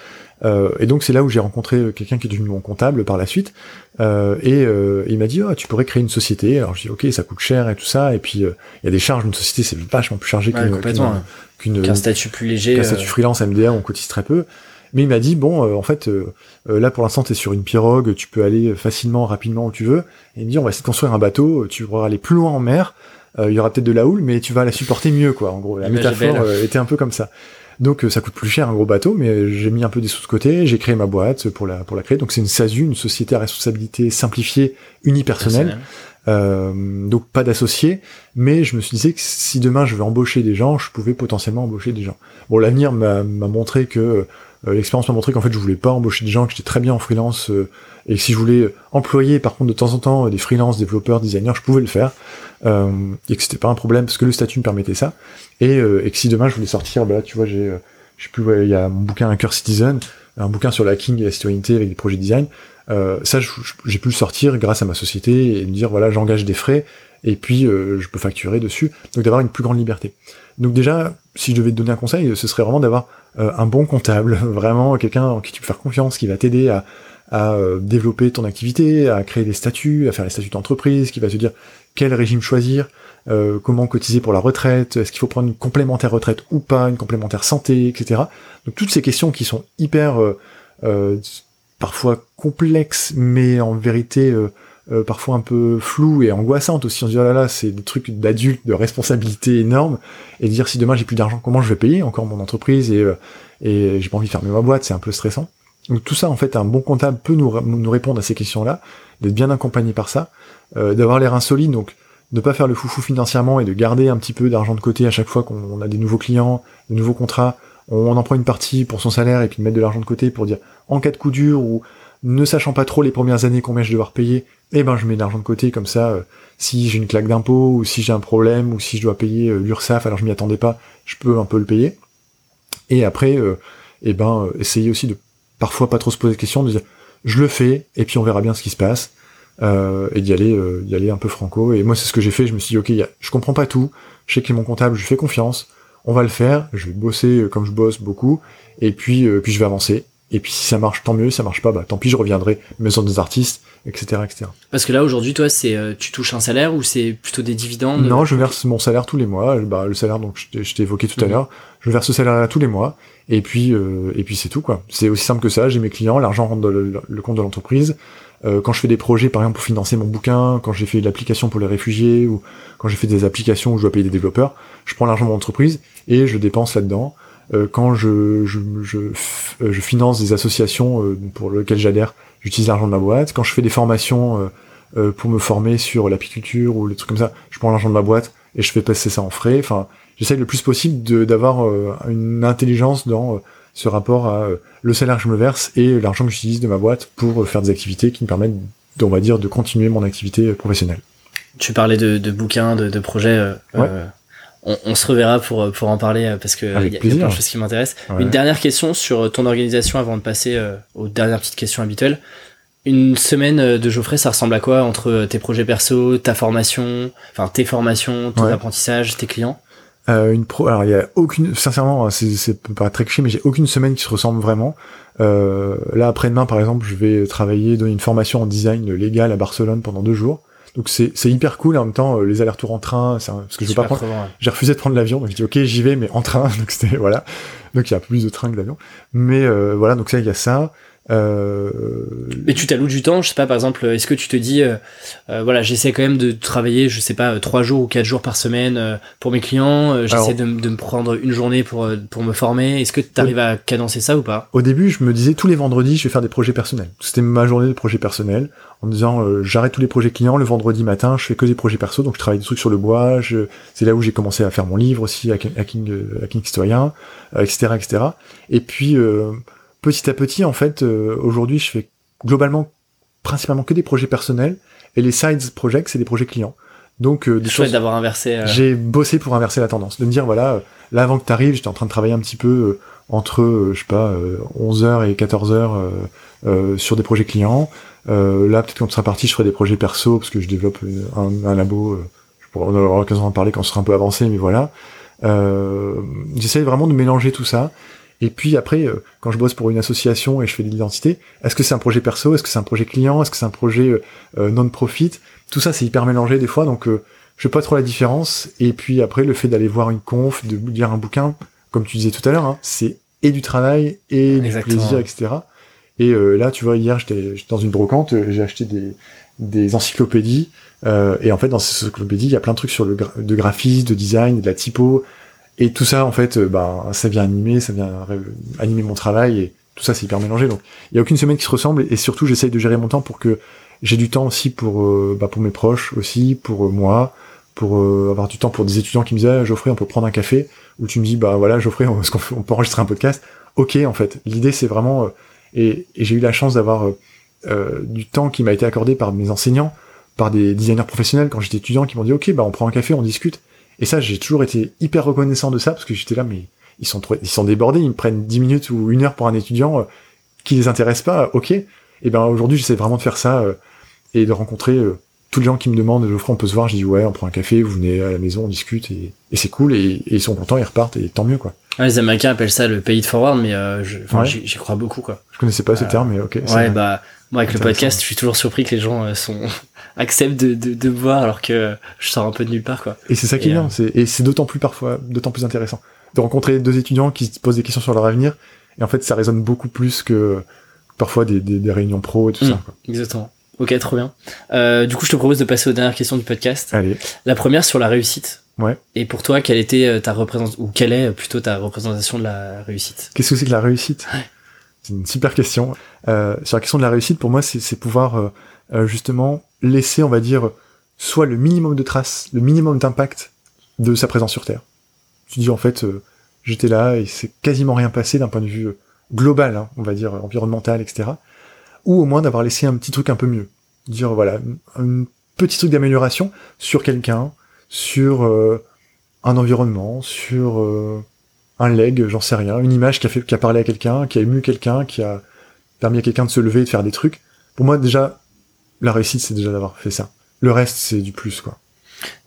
B: Euh, et donc c'est là où j'ai rencontré euh, quelqu'un qui est devenu mon comptable par la suite, euh, et euh, il m'a dit, oh, tu pourrais créer une société. Alors je dis, ok, ça coûte cher et tout ça, et puis euh, il y a des charges d'une société, c'est vachement plus chargé
A: Ouais,
B: qu'une
A: hein. qu'un statut plus léger
B: qu'un
A: euh,
B: statut freelance MDA, on cotise très peu. Mais il m'a dit bon, euh, en fait, euh, euh, là pour l'instant t'es sur une pirogue, tu peux aller facilement, rapidement où tu veux. Et il me dit on va essayer de construire un bateau, tu pourras aller plus loin en mer. euh, il y aura peut-être de la houle, mais tu vas la supporter mieux, quoi. En gros, la métaphore euh, était un peu comme ça. Donc euh, ça coûte plus cher un gros bateau, mais j'ai mis un peu des sous de côté, j'ai créé ma boîte pour la pour la créer. Donc c'est une SASU, une société à responsabilité simplifiée unipersonnelle.
A: personnel.
B: Euh, donc pas d'associés, mais je me suis dit que si demain je veux embaucher des gens, je pouvais potentiellement embaucher des gens. Bon, l'avenir m'a m'a montré que euh, l'expérience m'a montré qu'en fait je voulais pas embaucher des gens, que j'étais très bien en freelance euh, et que si je voulais employer par contre de temps en temps euh, des freelance, développeurs, designers, je pouvais le faire euh, et que c'était pas un problème parce que le statut me permettait ça et, euh, et que si demain je voulais sortir, bah là tu vois j'ai euh, je sais plus il y a mon bouquin Hacker Citizen, un bouquin sur la King et la citoyenneté avec des projets design. Euh, ça, j'ai pu le sortir grâce à ma société et me dire voilà, j'engage des frais et puis euh, je peux facturer dessus. Donc d'avoir une plus grande liberté. Donc déjà, si je devais te donner un conseil, ce serait vraiment d'avoir euh, un bon comptable, vraiment quelqu'un en qui tu peux faire confiance, qui va t'aider à, euh, développer ton activité, à créer des statuts, à faire les statuts d'entreprise, qui va te dire quel régime choisir, euh, comment cotiser pour la retraite, est-ce qu'il faut prendre une complémentaire retraite ou pas, une complémentaire santé, etc. Donc toutes ces questions qui sont hyper euh, euh, parfois complexes, mais en vérité euh, parfois un peu floues et angoissantes aussi. On se dit oh là là, c'est des trucs d'adultes, de responsabilité énorme, et dire si demain j'ai plus d'argent, comment je vais payer encore mon entreprise et, euh, et j'ai pas envie de fermer ma boîte, c'est un peu stressant. Donc tout ça, en fait, un bon comptable peut nous, nous répondre à ces questions-là, d'être bien accompagné par ça, euh, d'avoir l'air insolite, donc de pas faire le foufou financièrement et de garder un petit peu d'argent de côté à chaque fois qu'on a des nouveaux clients, de nouveaux contrats. On en prend une partie pour son salaire et puis de mettre de l'argent de côté pour dire en cas de coup dur ou ne sachant pas trop les premières années combien je vais devoir payer, eh ben je mets de l'argent de côté comme ça. euh, si j'ai une claque d'impôt ou si j'ai un problème ou si je dois payer euh, l'URSSAF, alors je m'y attendais pas, je peux un peu le payer. Et après, euh, eh ben euh, essayer aussi de parfois pas trop se poser de questions, de dire je le fais et puis on verra bien ce qui se passe euh, et d'y aller, d'y aller un peu franco. Et moi c'est ce que j'ai fait. Je me suis dit ok, je comprends pas tout. Je sais que mon comptable, je lui fais confiance. On va le faire. Je vais bosser comme je bosse beaucoup et puis puis je vais avancer. Et puis si ça marche, tant mieux. Si ça marche pas, bah tant pis, je reviendrai. Maison des artistes, etc., etc.
A: Parce que là, aujourd'hui, toi, c'est euh, tu touches un salaire ou c'est plutôt des dividendes
B: Non, je verse mon salaire tous les mois. Bah, le salaire, donc je t'ai- je t'ai évoqué tout à
A: Mhm.
B: l'heure. Je verse ce salaire-là tous les mois. Et puis, euh, et puis c'est tout quoi. C'est aussi simple que ça. J'ai mes clients, l'argent rentre dans le, le compte de l'entreprise. Euh, quand je fais des projets, par exemple pour financer mon bouquin, quand j'ai fait l'application pour les réfugiés ou quand j'ai fait des applications où je dois payer des développeurs, je prends l'argent de mon entreprise et je dépense là-dedans. Euh, quand je, je, je, euh, je finance des associations pour lesquelles j'adhère, j'utilise l'argent de ma boîte. Quand je fais des formations euh, euh, pour me former sur l'apiculture ou les trucs comme ça, je prends l'argent de ma boîte et je fais passer ça en frais. Enfin, j'essaye le plus possible d'avoir euh, une intelligence dans euh, ce rapport à le salaire que je me verse et l'argent que j'utilise de ma boîte pour faire des activités qui me permettent, on va dire, de continuer mon activité professionnelle.
A: Tu parlais de, de bouquins, de, de projets. euh,
B: Ouais.
A: Euh, on, on se reverra pour, pour en parler euh, parce que il y, a-
B: Avec
A: y a plein de choses qui m'intéressent.
B: Ouais.
A: Une dernière question sur ton organisation avant de passer euh, aux dernières petites questions habituelles. Une semaine euh, de Geoffrey, ça ressemble à quoi entre euh, tes projets perso, ta formation, enfin tes formations, ton
B: Ouais.
A: apprentissage, tes clients?
B: Euh, une pro, alors il y a aucune, sincèrement, hein, c'est c'est pas très cliché, mais j'ai aucune semaine qui se ressemble vraiment. Euh, là après-demain, par exemple, je vais travailler, donner une formation en design légal à Barcelone pendant deux jours. Donc c'est c'est hyper cool. En même temps, euh, les allers-retours en train, c'est un- parce que je veux pas prendre.
A: ouais.
B: J'ai refusé de prendre l'avion, donc j'ai dit ok, j'y vais, mais en train. Donc c'était voilà. Donc il y a plus de train que d'avion. Mais euh, voilà, donc ça il y a ça. Euh,
A: Mais tu t'alloues du temps, je sais pas, par exemple, est-ce que tu te dis, euh, euh, voilà, j'essaie quand même de travailler, je sais pas, trois jours ou quatre jours par semaine euh, pour mes clients, euh, j'essaie de, de me prendre une journée pour, pour me former. Est-ce que tu arrives à cadencer ça ou pas?
B: Au début, je me disais tous les vendredis, je vais faire des projets personnels. C'était ma journée de projets personnels, en me disant euh, j'arrête tous les projets clients le vendredi matin, je fais que des projets perso, donc je travaille des trucs sur le bois. Je... C'est là où j'ai commencé à faire mon livre aussi, Hacking, hacking, hacking citoyen, euh, etc., etc. Et puis euh, petit à petit, en fait, euh, aujourd'hui, je fais globalement principalement que des projets personnels, et les sides projects, c'est des projets clients. Donc euh, des choses
A: d'avoir inversé. euh,
B: j'ai bossé pour inverser la tendance, de me dire voilà, là avant que tu arrives, j'étais en train de travailler un petit peu euh, entre je sais pas euh, 11h et 14h euh, euh, sur des projets clients. Euh, là peut-être quand tu seras parti, je ferai des projets perso parce que je développe un, un labo, euh, je pourrais, on aura l'occasion d'en parler quand ce sera un peu avancé, mais voilà. Euh, J'essaie vraiment de mélanger tout ça. Et puis après, euh, quand je bosse pour une association et je fais de l'identité, est-ce que c'est un projet perso, est-ce que c'est un projet client, est-ce que c'est un projet euh, euh, non-profit? Tout ça, c'est hyper mélangé des fois, donc euh, je sais pas trop la différence. Et puis après, le fait d'aller voir une conf, de lire un bouquin, comme tu disais tout à l'heure, hein, c'est et du travail et
A: Exactement.
B: du plaisir, etc. Et euh, là, tu vois, hier, j'étais dans une brocante, j'ai acheté des, des encyclopédies. euh, et en fait, dans ces encyclopédies, il y a plein de trucs sur le gra- de graphisme, de design, de la typo. Et tout ça, en fait, euh, bah, ça vient animer, ça vient animer mon travail. Et tout ça, c'est hyper mélangé. Donc, il y a aucune semaine qui se ressemble. Et surtout, j'essaye de gérer mon temps pour que j'ai du temps aussi pour, euh, bah, pour mes proches aussi, pour euh, moi, pour avoir du temps pour des étudiants qui me disaient, ah, Geoffrey, on peut prendre un café? Ou tu me dis, bah voilà, Geoffrey, on, peut enregistrer un podcast. Ok, en fait. L'idée, c'est vraiment, et, et j'ai eu la chance d'avoir du temps qui m'a été accordé par mes enseignants, par des designers professionnels quand j'étais étudiant qui m'ont dit, ok, bah on prend un café, on discute. Et ça, j'ai toujours été hyper reconnaissant de ça parce que j'étais là, mais ils sont trop, ils sont débordés, ils me prennent 10 minutes ou une heure pour un étudiant euh, qui les intéresse pas. Ok. Et ben aujourd'hui, j'essaie vraiment de faire ça euh, et de rencontrer euh, tous les gens qui me demandent, Geoffrey, on peut se voir. Je dis ouais, on prend un café, vous venez à la maison, on discute et, et c'est cool et, et ils sont contents, ils repartent et tant mieux quoi.
A: Ouais, les Américains appellent ça le pay it forward, mais euh,
B: Ouais.
A: j'y crois beaucoup, quoi.
B: Je connaissais pas ce
A: Euh,
B: terme, mais ok.
A: Ouais, bah, moi, avec le podcast, je suis toujours surpris que les gens euh, sont acceptent de, de, de me voir alors que je sors un peu de nulle part, quoi.
B: Et c'est ça qui est bien,
A: euh,
B: c'est, et c'est d'autant plus parfois, d'autant plus intéressant de rencontrer deux étudiants qui se posent des questions sur leur avenir. Et en fait, ça résonne beaucoup plus que parfois des, des, des réunions pro et tout
A: Mm.
B: ça. Quoi.
A: Exactement. Ok, trop bien. Euh, du coup, je te propose de passer aux dernières questions du podcast.
B: Allez,
A: La première sur la réussite.
B: Ouais.
A: Et pour toi, quelle était euh, ta représentation, ou quelle est euh, plutôt ta représentation de la réussite?
B: Qu'est-ce que c'est que la réussite?
A: Ouais.
B: C'est une super question. Euh, sur la question de la réussite, pour moi, c'est, pouvoir euh, justement laisser, on va dire, soit le minimum de traces, le minimum d'impact de sa présence sur Terre. Tu dis en fait, euh, j'étais là et c'est quasiment rien passé d'un point de vue euh, global, hein, on va dire environnemental, etc. ou au moins d'avoir laissé un petit truc un peu mieux. Dire voilà, un petit truc d'amélioration sur quelqu'un, sur euh, un environnement, sur euh, un leg, j'en sais rien, une image qui a fait, qui a parlé à quelqu'un, qui a ému quelqu'un, qui a permis à quelqu'un de se lever et de faire des trucs. Pour moi, déjà, la réussite, c'est déjà d'avoir fait ça. Le reste, c'est du plus, quoi.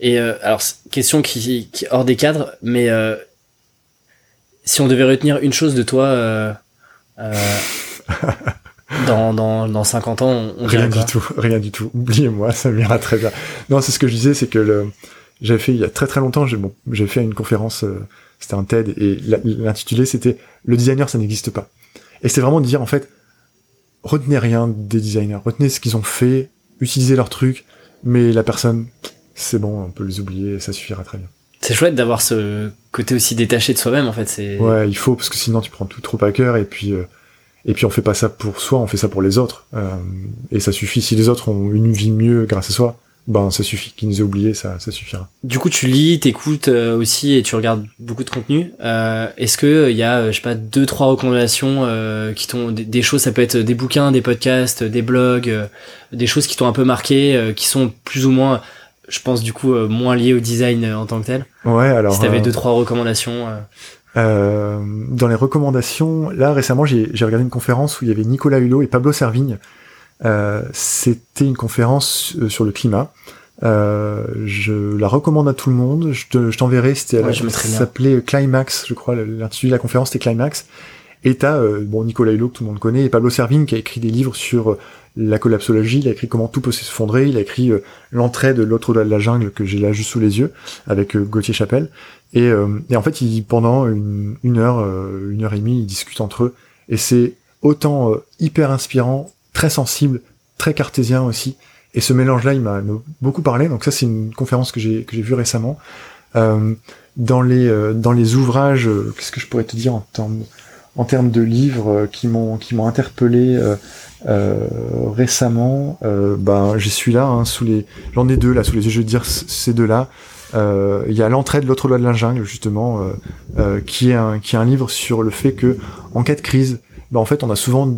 A: Et euh, alors, question qui, qui hors des cadres, mais si on devait retenir une chose de toi euh, dans, dans, dans 50 ans, on,
B: Rien du tout, rien du tout. Oubliez-moi, ça m'ira très bien. Non, c'est ce que je disais, c'est que le, j'avais fait il y a très très longtemps, j'ai bon, fait une conférence, euh, c'était un TED, et l'intitulé c'était Le designer, ça n'existe pas. Et c'est vraiment de dire, en fait, retenez rien des designers, retenez ce qu'ils ont fait, utilisez leurs trucs, mais la personne, c'est bon, on peut les oublier, ça suffira très bien.
A: C'est chouette d'avoir ce côté aussi détaché de soi-même, en fait. C'est
B: ouais, il faut parce que sinon tu prends tout trop à cœur et puis euh, et puis on fait pas ça pour soi, on fait ça pour les autres. Euh, et ça suffit. Si les autres ont une vie mieux grâce à soi, ben ça suffit. Qu'ils nous aient oubliés, ça, ça suffira.
A: Du coup, tu lis, t'écoutes euh, aussi et tu regardes beaucoup de contenu. Euh, Est-ce que il y a, je sais pas, deux trois recommandations euh, qui t'ont des, des, choses. Ça peut être des bouquins, des podcasts, des blogs, des choses qui t'ont un peu marqué, qui sont plus ou moins, je pense du coup moins liées au design en tant que tel?
B: Ouais, alors.
A: Si t'avais deux trois recommandations.
B: Euh, dans les recommandations, là récemment j'ai regardé une conférence où il y avait Nicolas Hulot et Pablo Servigne. Euh, C'était une conférence euh, sur le climat. Euh, je la recommande à tout le monde. Je t'enverrai. C'était
A: ouais,
B: s'appelait Climax, je crois. L'intitulé de la conférence c'était Climax. Et t'as euh, bon Nicolas Hulot que tout le monde connaît et Pablo Servigne qui a écrit des livres sur la collapsologie, il a écrit comment tout peut s'effondrer, il a écrit l'entrée de l'autre de la jungle que j'ai là juste sous les yeux avec Gauthier Chapelle. Et, euh, et en fait, ils, pendant une, une heure, une heure et demie, ils discutent entre eux. Et c'est autant hyper inspirant, très sensible, très cartésien aussi. Et ce mélange-là, il m'a beaucoup parlé. Donc ça, c'est une conférence que j'ai que j'ai vue récemment. Euh, dans les dans les ouvrages, qu'est-ce que je pourrais te dire en termes en termes de livres qui m'ont qui m'ont interpellé récemment. ben j'ai celui-là hein, sous les, j'en ai deux là sous les yeux. Je veux dire ces deux là. Euh, il y a l'entrée de l'autre loi de la jungle justement, euh, euh, qui est un qui est un livre sur le fait que en cas de crise, bah en fait on a souvent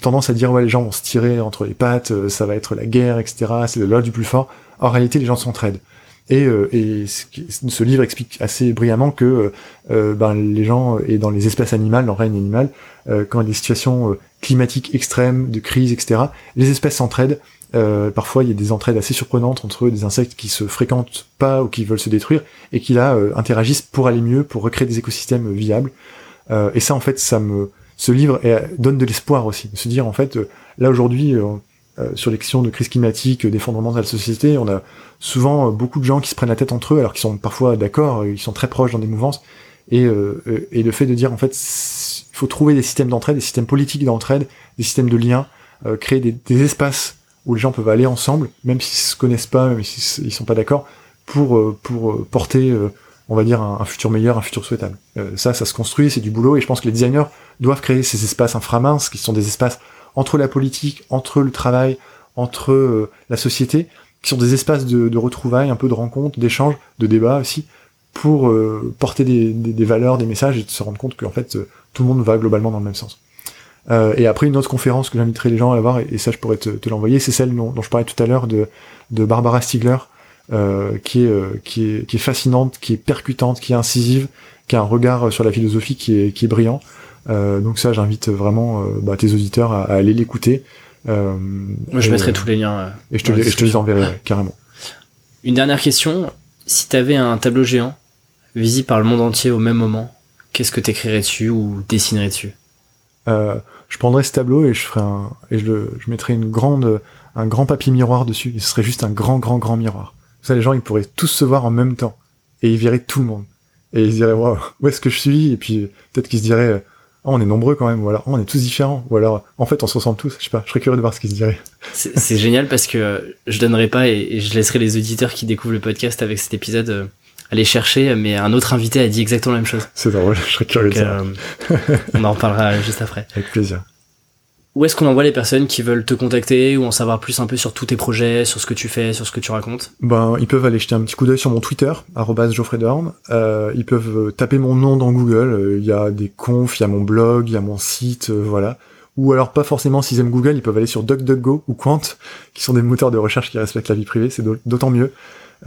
B: tendance à dire ouais les gens vont se tirer entre les pattes, ça va être la guerre, etc. C'est le loi du plus fort. En réalité les gens s'entraident. Et, et ce livre explique assez brillamment que ben, les gens et dans les espèces animales, dans le règne animal, quand il y a des situations climatiques extrêmes, de crise, etc., les espèces s'entraident euh, parfois, il y a des entraides assez surprenantes entre des insectes qui se fréquentent pas ou qui veulent se détruire et qui là euh, interagissent pour aller mieux, pour recréer des écosystèmes viables. Euh, et ça, en fait, ça me, ce livre donne de l'espoir aussi, de se dire en fait, là aujourd'hui, sur les questions de crise climatique, d'effondrement de la société, on a souvent beaucoup de gens qui se prennent la tête entre eux, alors qu'ils sont parfois d'accord, ils sont très proches dans des mouvances. Et, le fait de dire en fait, il faut trouver des systèmes d'entraide, des systèmes politiques d'entraide, des systèmes de liens, créer des, espaces où les gens peuvent aller ensemble, même s'ils se connaissent pas, même s'ils sont pas d'accord, pour euh, pour euh, porter, euh, on va dire, un, futur meilleur, un futur souhaitable. ça, ça se construit, c'est du boulot, et je pense que les designers doivent créer ces espaces inframinces, qui sont des espaces entre la politique, entre le travail, entre la société, qui sont des espaces de, de retrouvailles, un peu de rencontres, d'échanges, de débats aussi, pour porter des, des, valeurs, des messages, et de se rendre compte qu'en fait, tout le monde va globalement dans le même sens. Euh, et après, une autre conférence que j'inviterai les gens à voir, et, ça je pourrais te, te l'envoyer, c'est celle dont, dont, je parlais tout à l'heure de, de Barbara Stiegler, euh, qui, est, euh, qui, est, qui est fascinante, qui est percutante, qui est incisive, qui a un regard sur la philosophie qui est, qui est brillant. Euh, donc ça, j'invite vraiment euh, bah, tes auditeurs à, à aller l'écouter.
A: Euh, je mettrai tous les liens.
B: et je te, les, je te les enverrai carrément.
A: Une dernière question. Si tu avais un tableau géant visible par le monde entier au même moment, qu'est-ce que tu écrirais dessus ou dessinerais dessus?
B: Euh, je prendrais ce tableau et je ferais un, et je, le, je mettrais une grande, un grand papier miroir dessus. Et ce serait juste un grand, grand, grand miroir. Ça, les gens, ils pourraient tous se voir en même temps. Et ils verraient tout le monde. Et ils se diraient, waouh, où est-ce que je suis? Et puis, peut-être qu'ils se diraient, oh, on est nombreux quand même. Ou alors, oh, on est tous différents. Ou alors, en fait, on se ressemble tous. Je sais pas. Je serais curieux de voir ce qu'ils se diraient.
A: C'est génial parce que je donnerai pas et, je laisserai les auditeurs qui découvrent le podcast avec cet épisode euh, aller chercher, mais un autre invité a dit exactement la même chose.
B: C'est drôle, je serais curieux de.
A: Euh, on en reparlera juste après.
B: Avec plaisir.
A: Où est-ce qu'on envoie les personnes qui veulent te contacter ou en savoir plus un peu sur tous tes projets, sur ce que tu fais, sur ce que tu racontes
B: Ben, ils peuvent aller jeter un petit coup d'œil sur mon Twitter, Geoffrey Euh, ils peuvent euh, taper mon nom dans Google. Euh, il y a des confs, il y a mon blog, il y a mon site, voilà. ou alors pas forcément s'ils aiment Google, ils peuvent aller sur DuckDuckGo ou Quant, qui sont des moteurs de recherche qui respectent la vie privée, c'est d'autant mieux.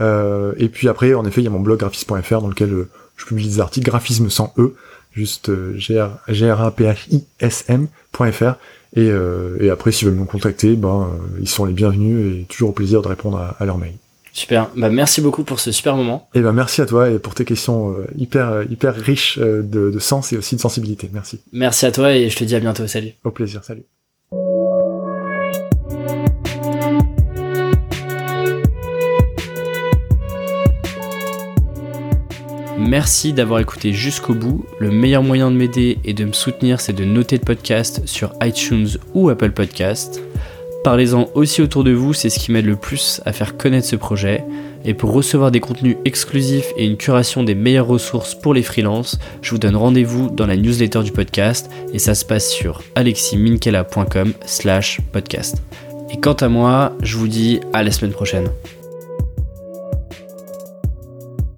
B: Euh, et puis après, en effet, il y a mon blog graphis.fr dans lequel je, je, publie des articles, graphisme sans E, juste g r a p h i s m.fr. Et, euh, et après, s'ils veulent me contacter, ben, ils sont les bienvenus et toujours au plaisir de répondre à, à leur mail.
A: Super. Bah, merci beaucoup pour ce super moment.
B: Et ben, merci à toi et pour tes questions euh, hyper, hyper riches euh, de, de sens et aussi de sensibilité. Merci.
A: Merci à toi et je te dis à bientôt. Salut.
B: Au plaisir. Salut.
A: Merci d'avoir écouté jusqu'au bout. Le meilleur moyen de m'aider et de me soutenir, c'est de noter le podcast sur iTunes ou Apple Podcast. Parlez-en aussi autour de vous, c'est ce qui m'aide le plus à faire connaître ce projet. Et pour recevoir des contenus exclusifs et une curation des meilleures ressources pour les freelances, je vous donne rendez-vous dans la newsletter du podcast et ça se passe sur aleximinkelacom slash podcast. Et quant à moi, je vous dis à la semaine prochaine.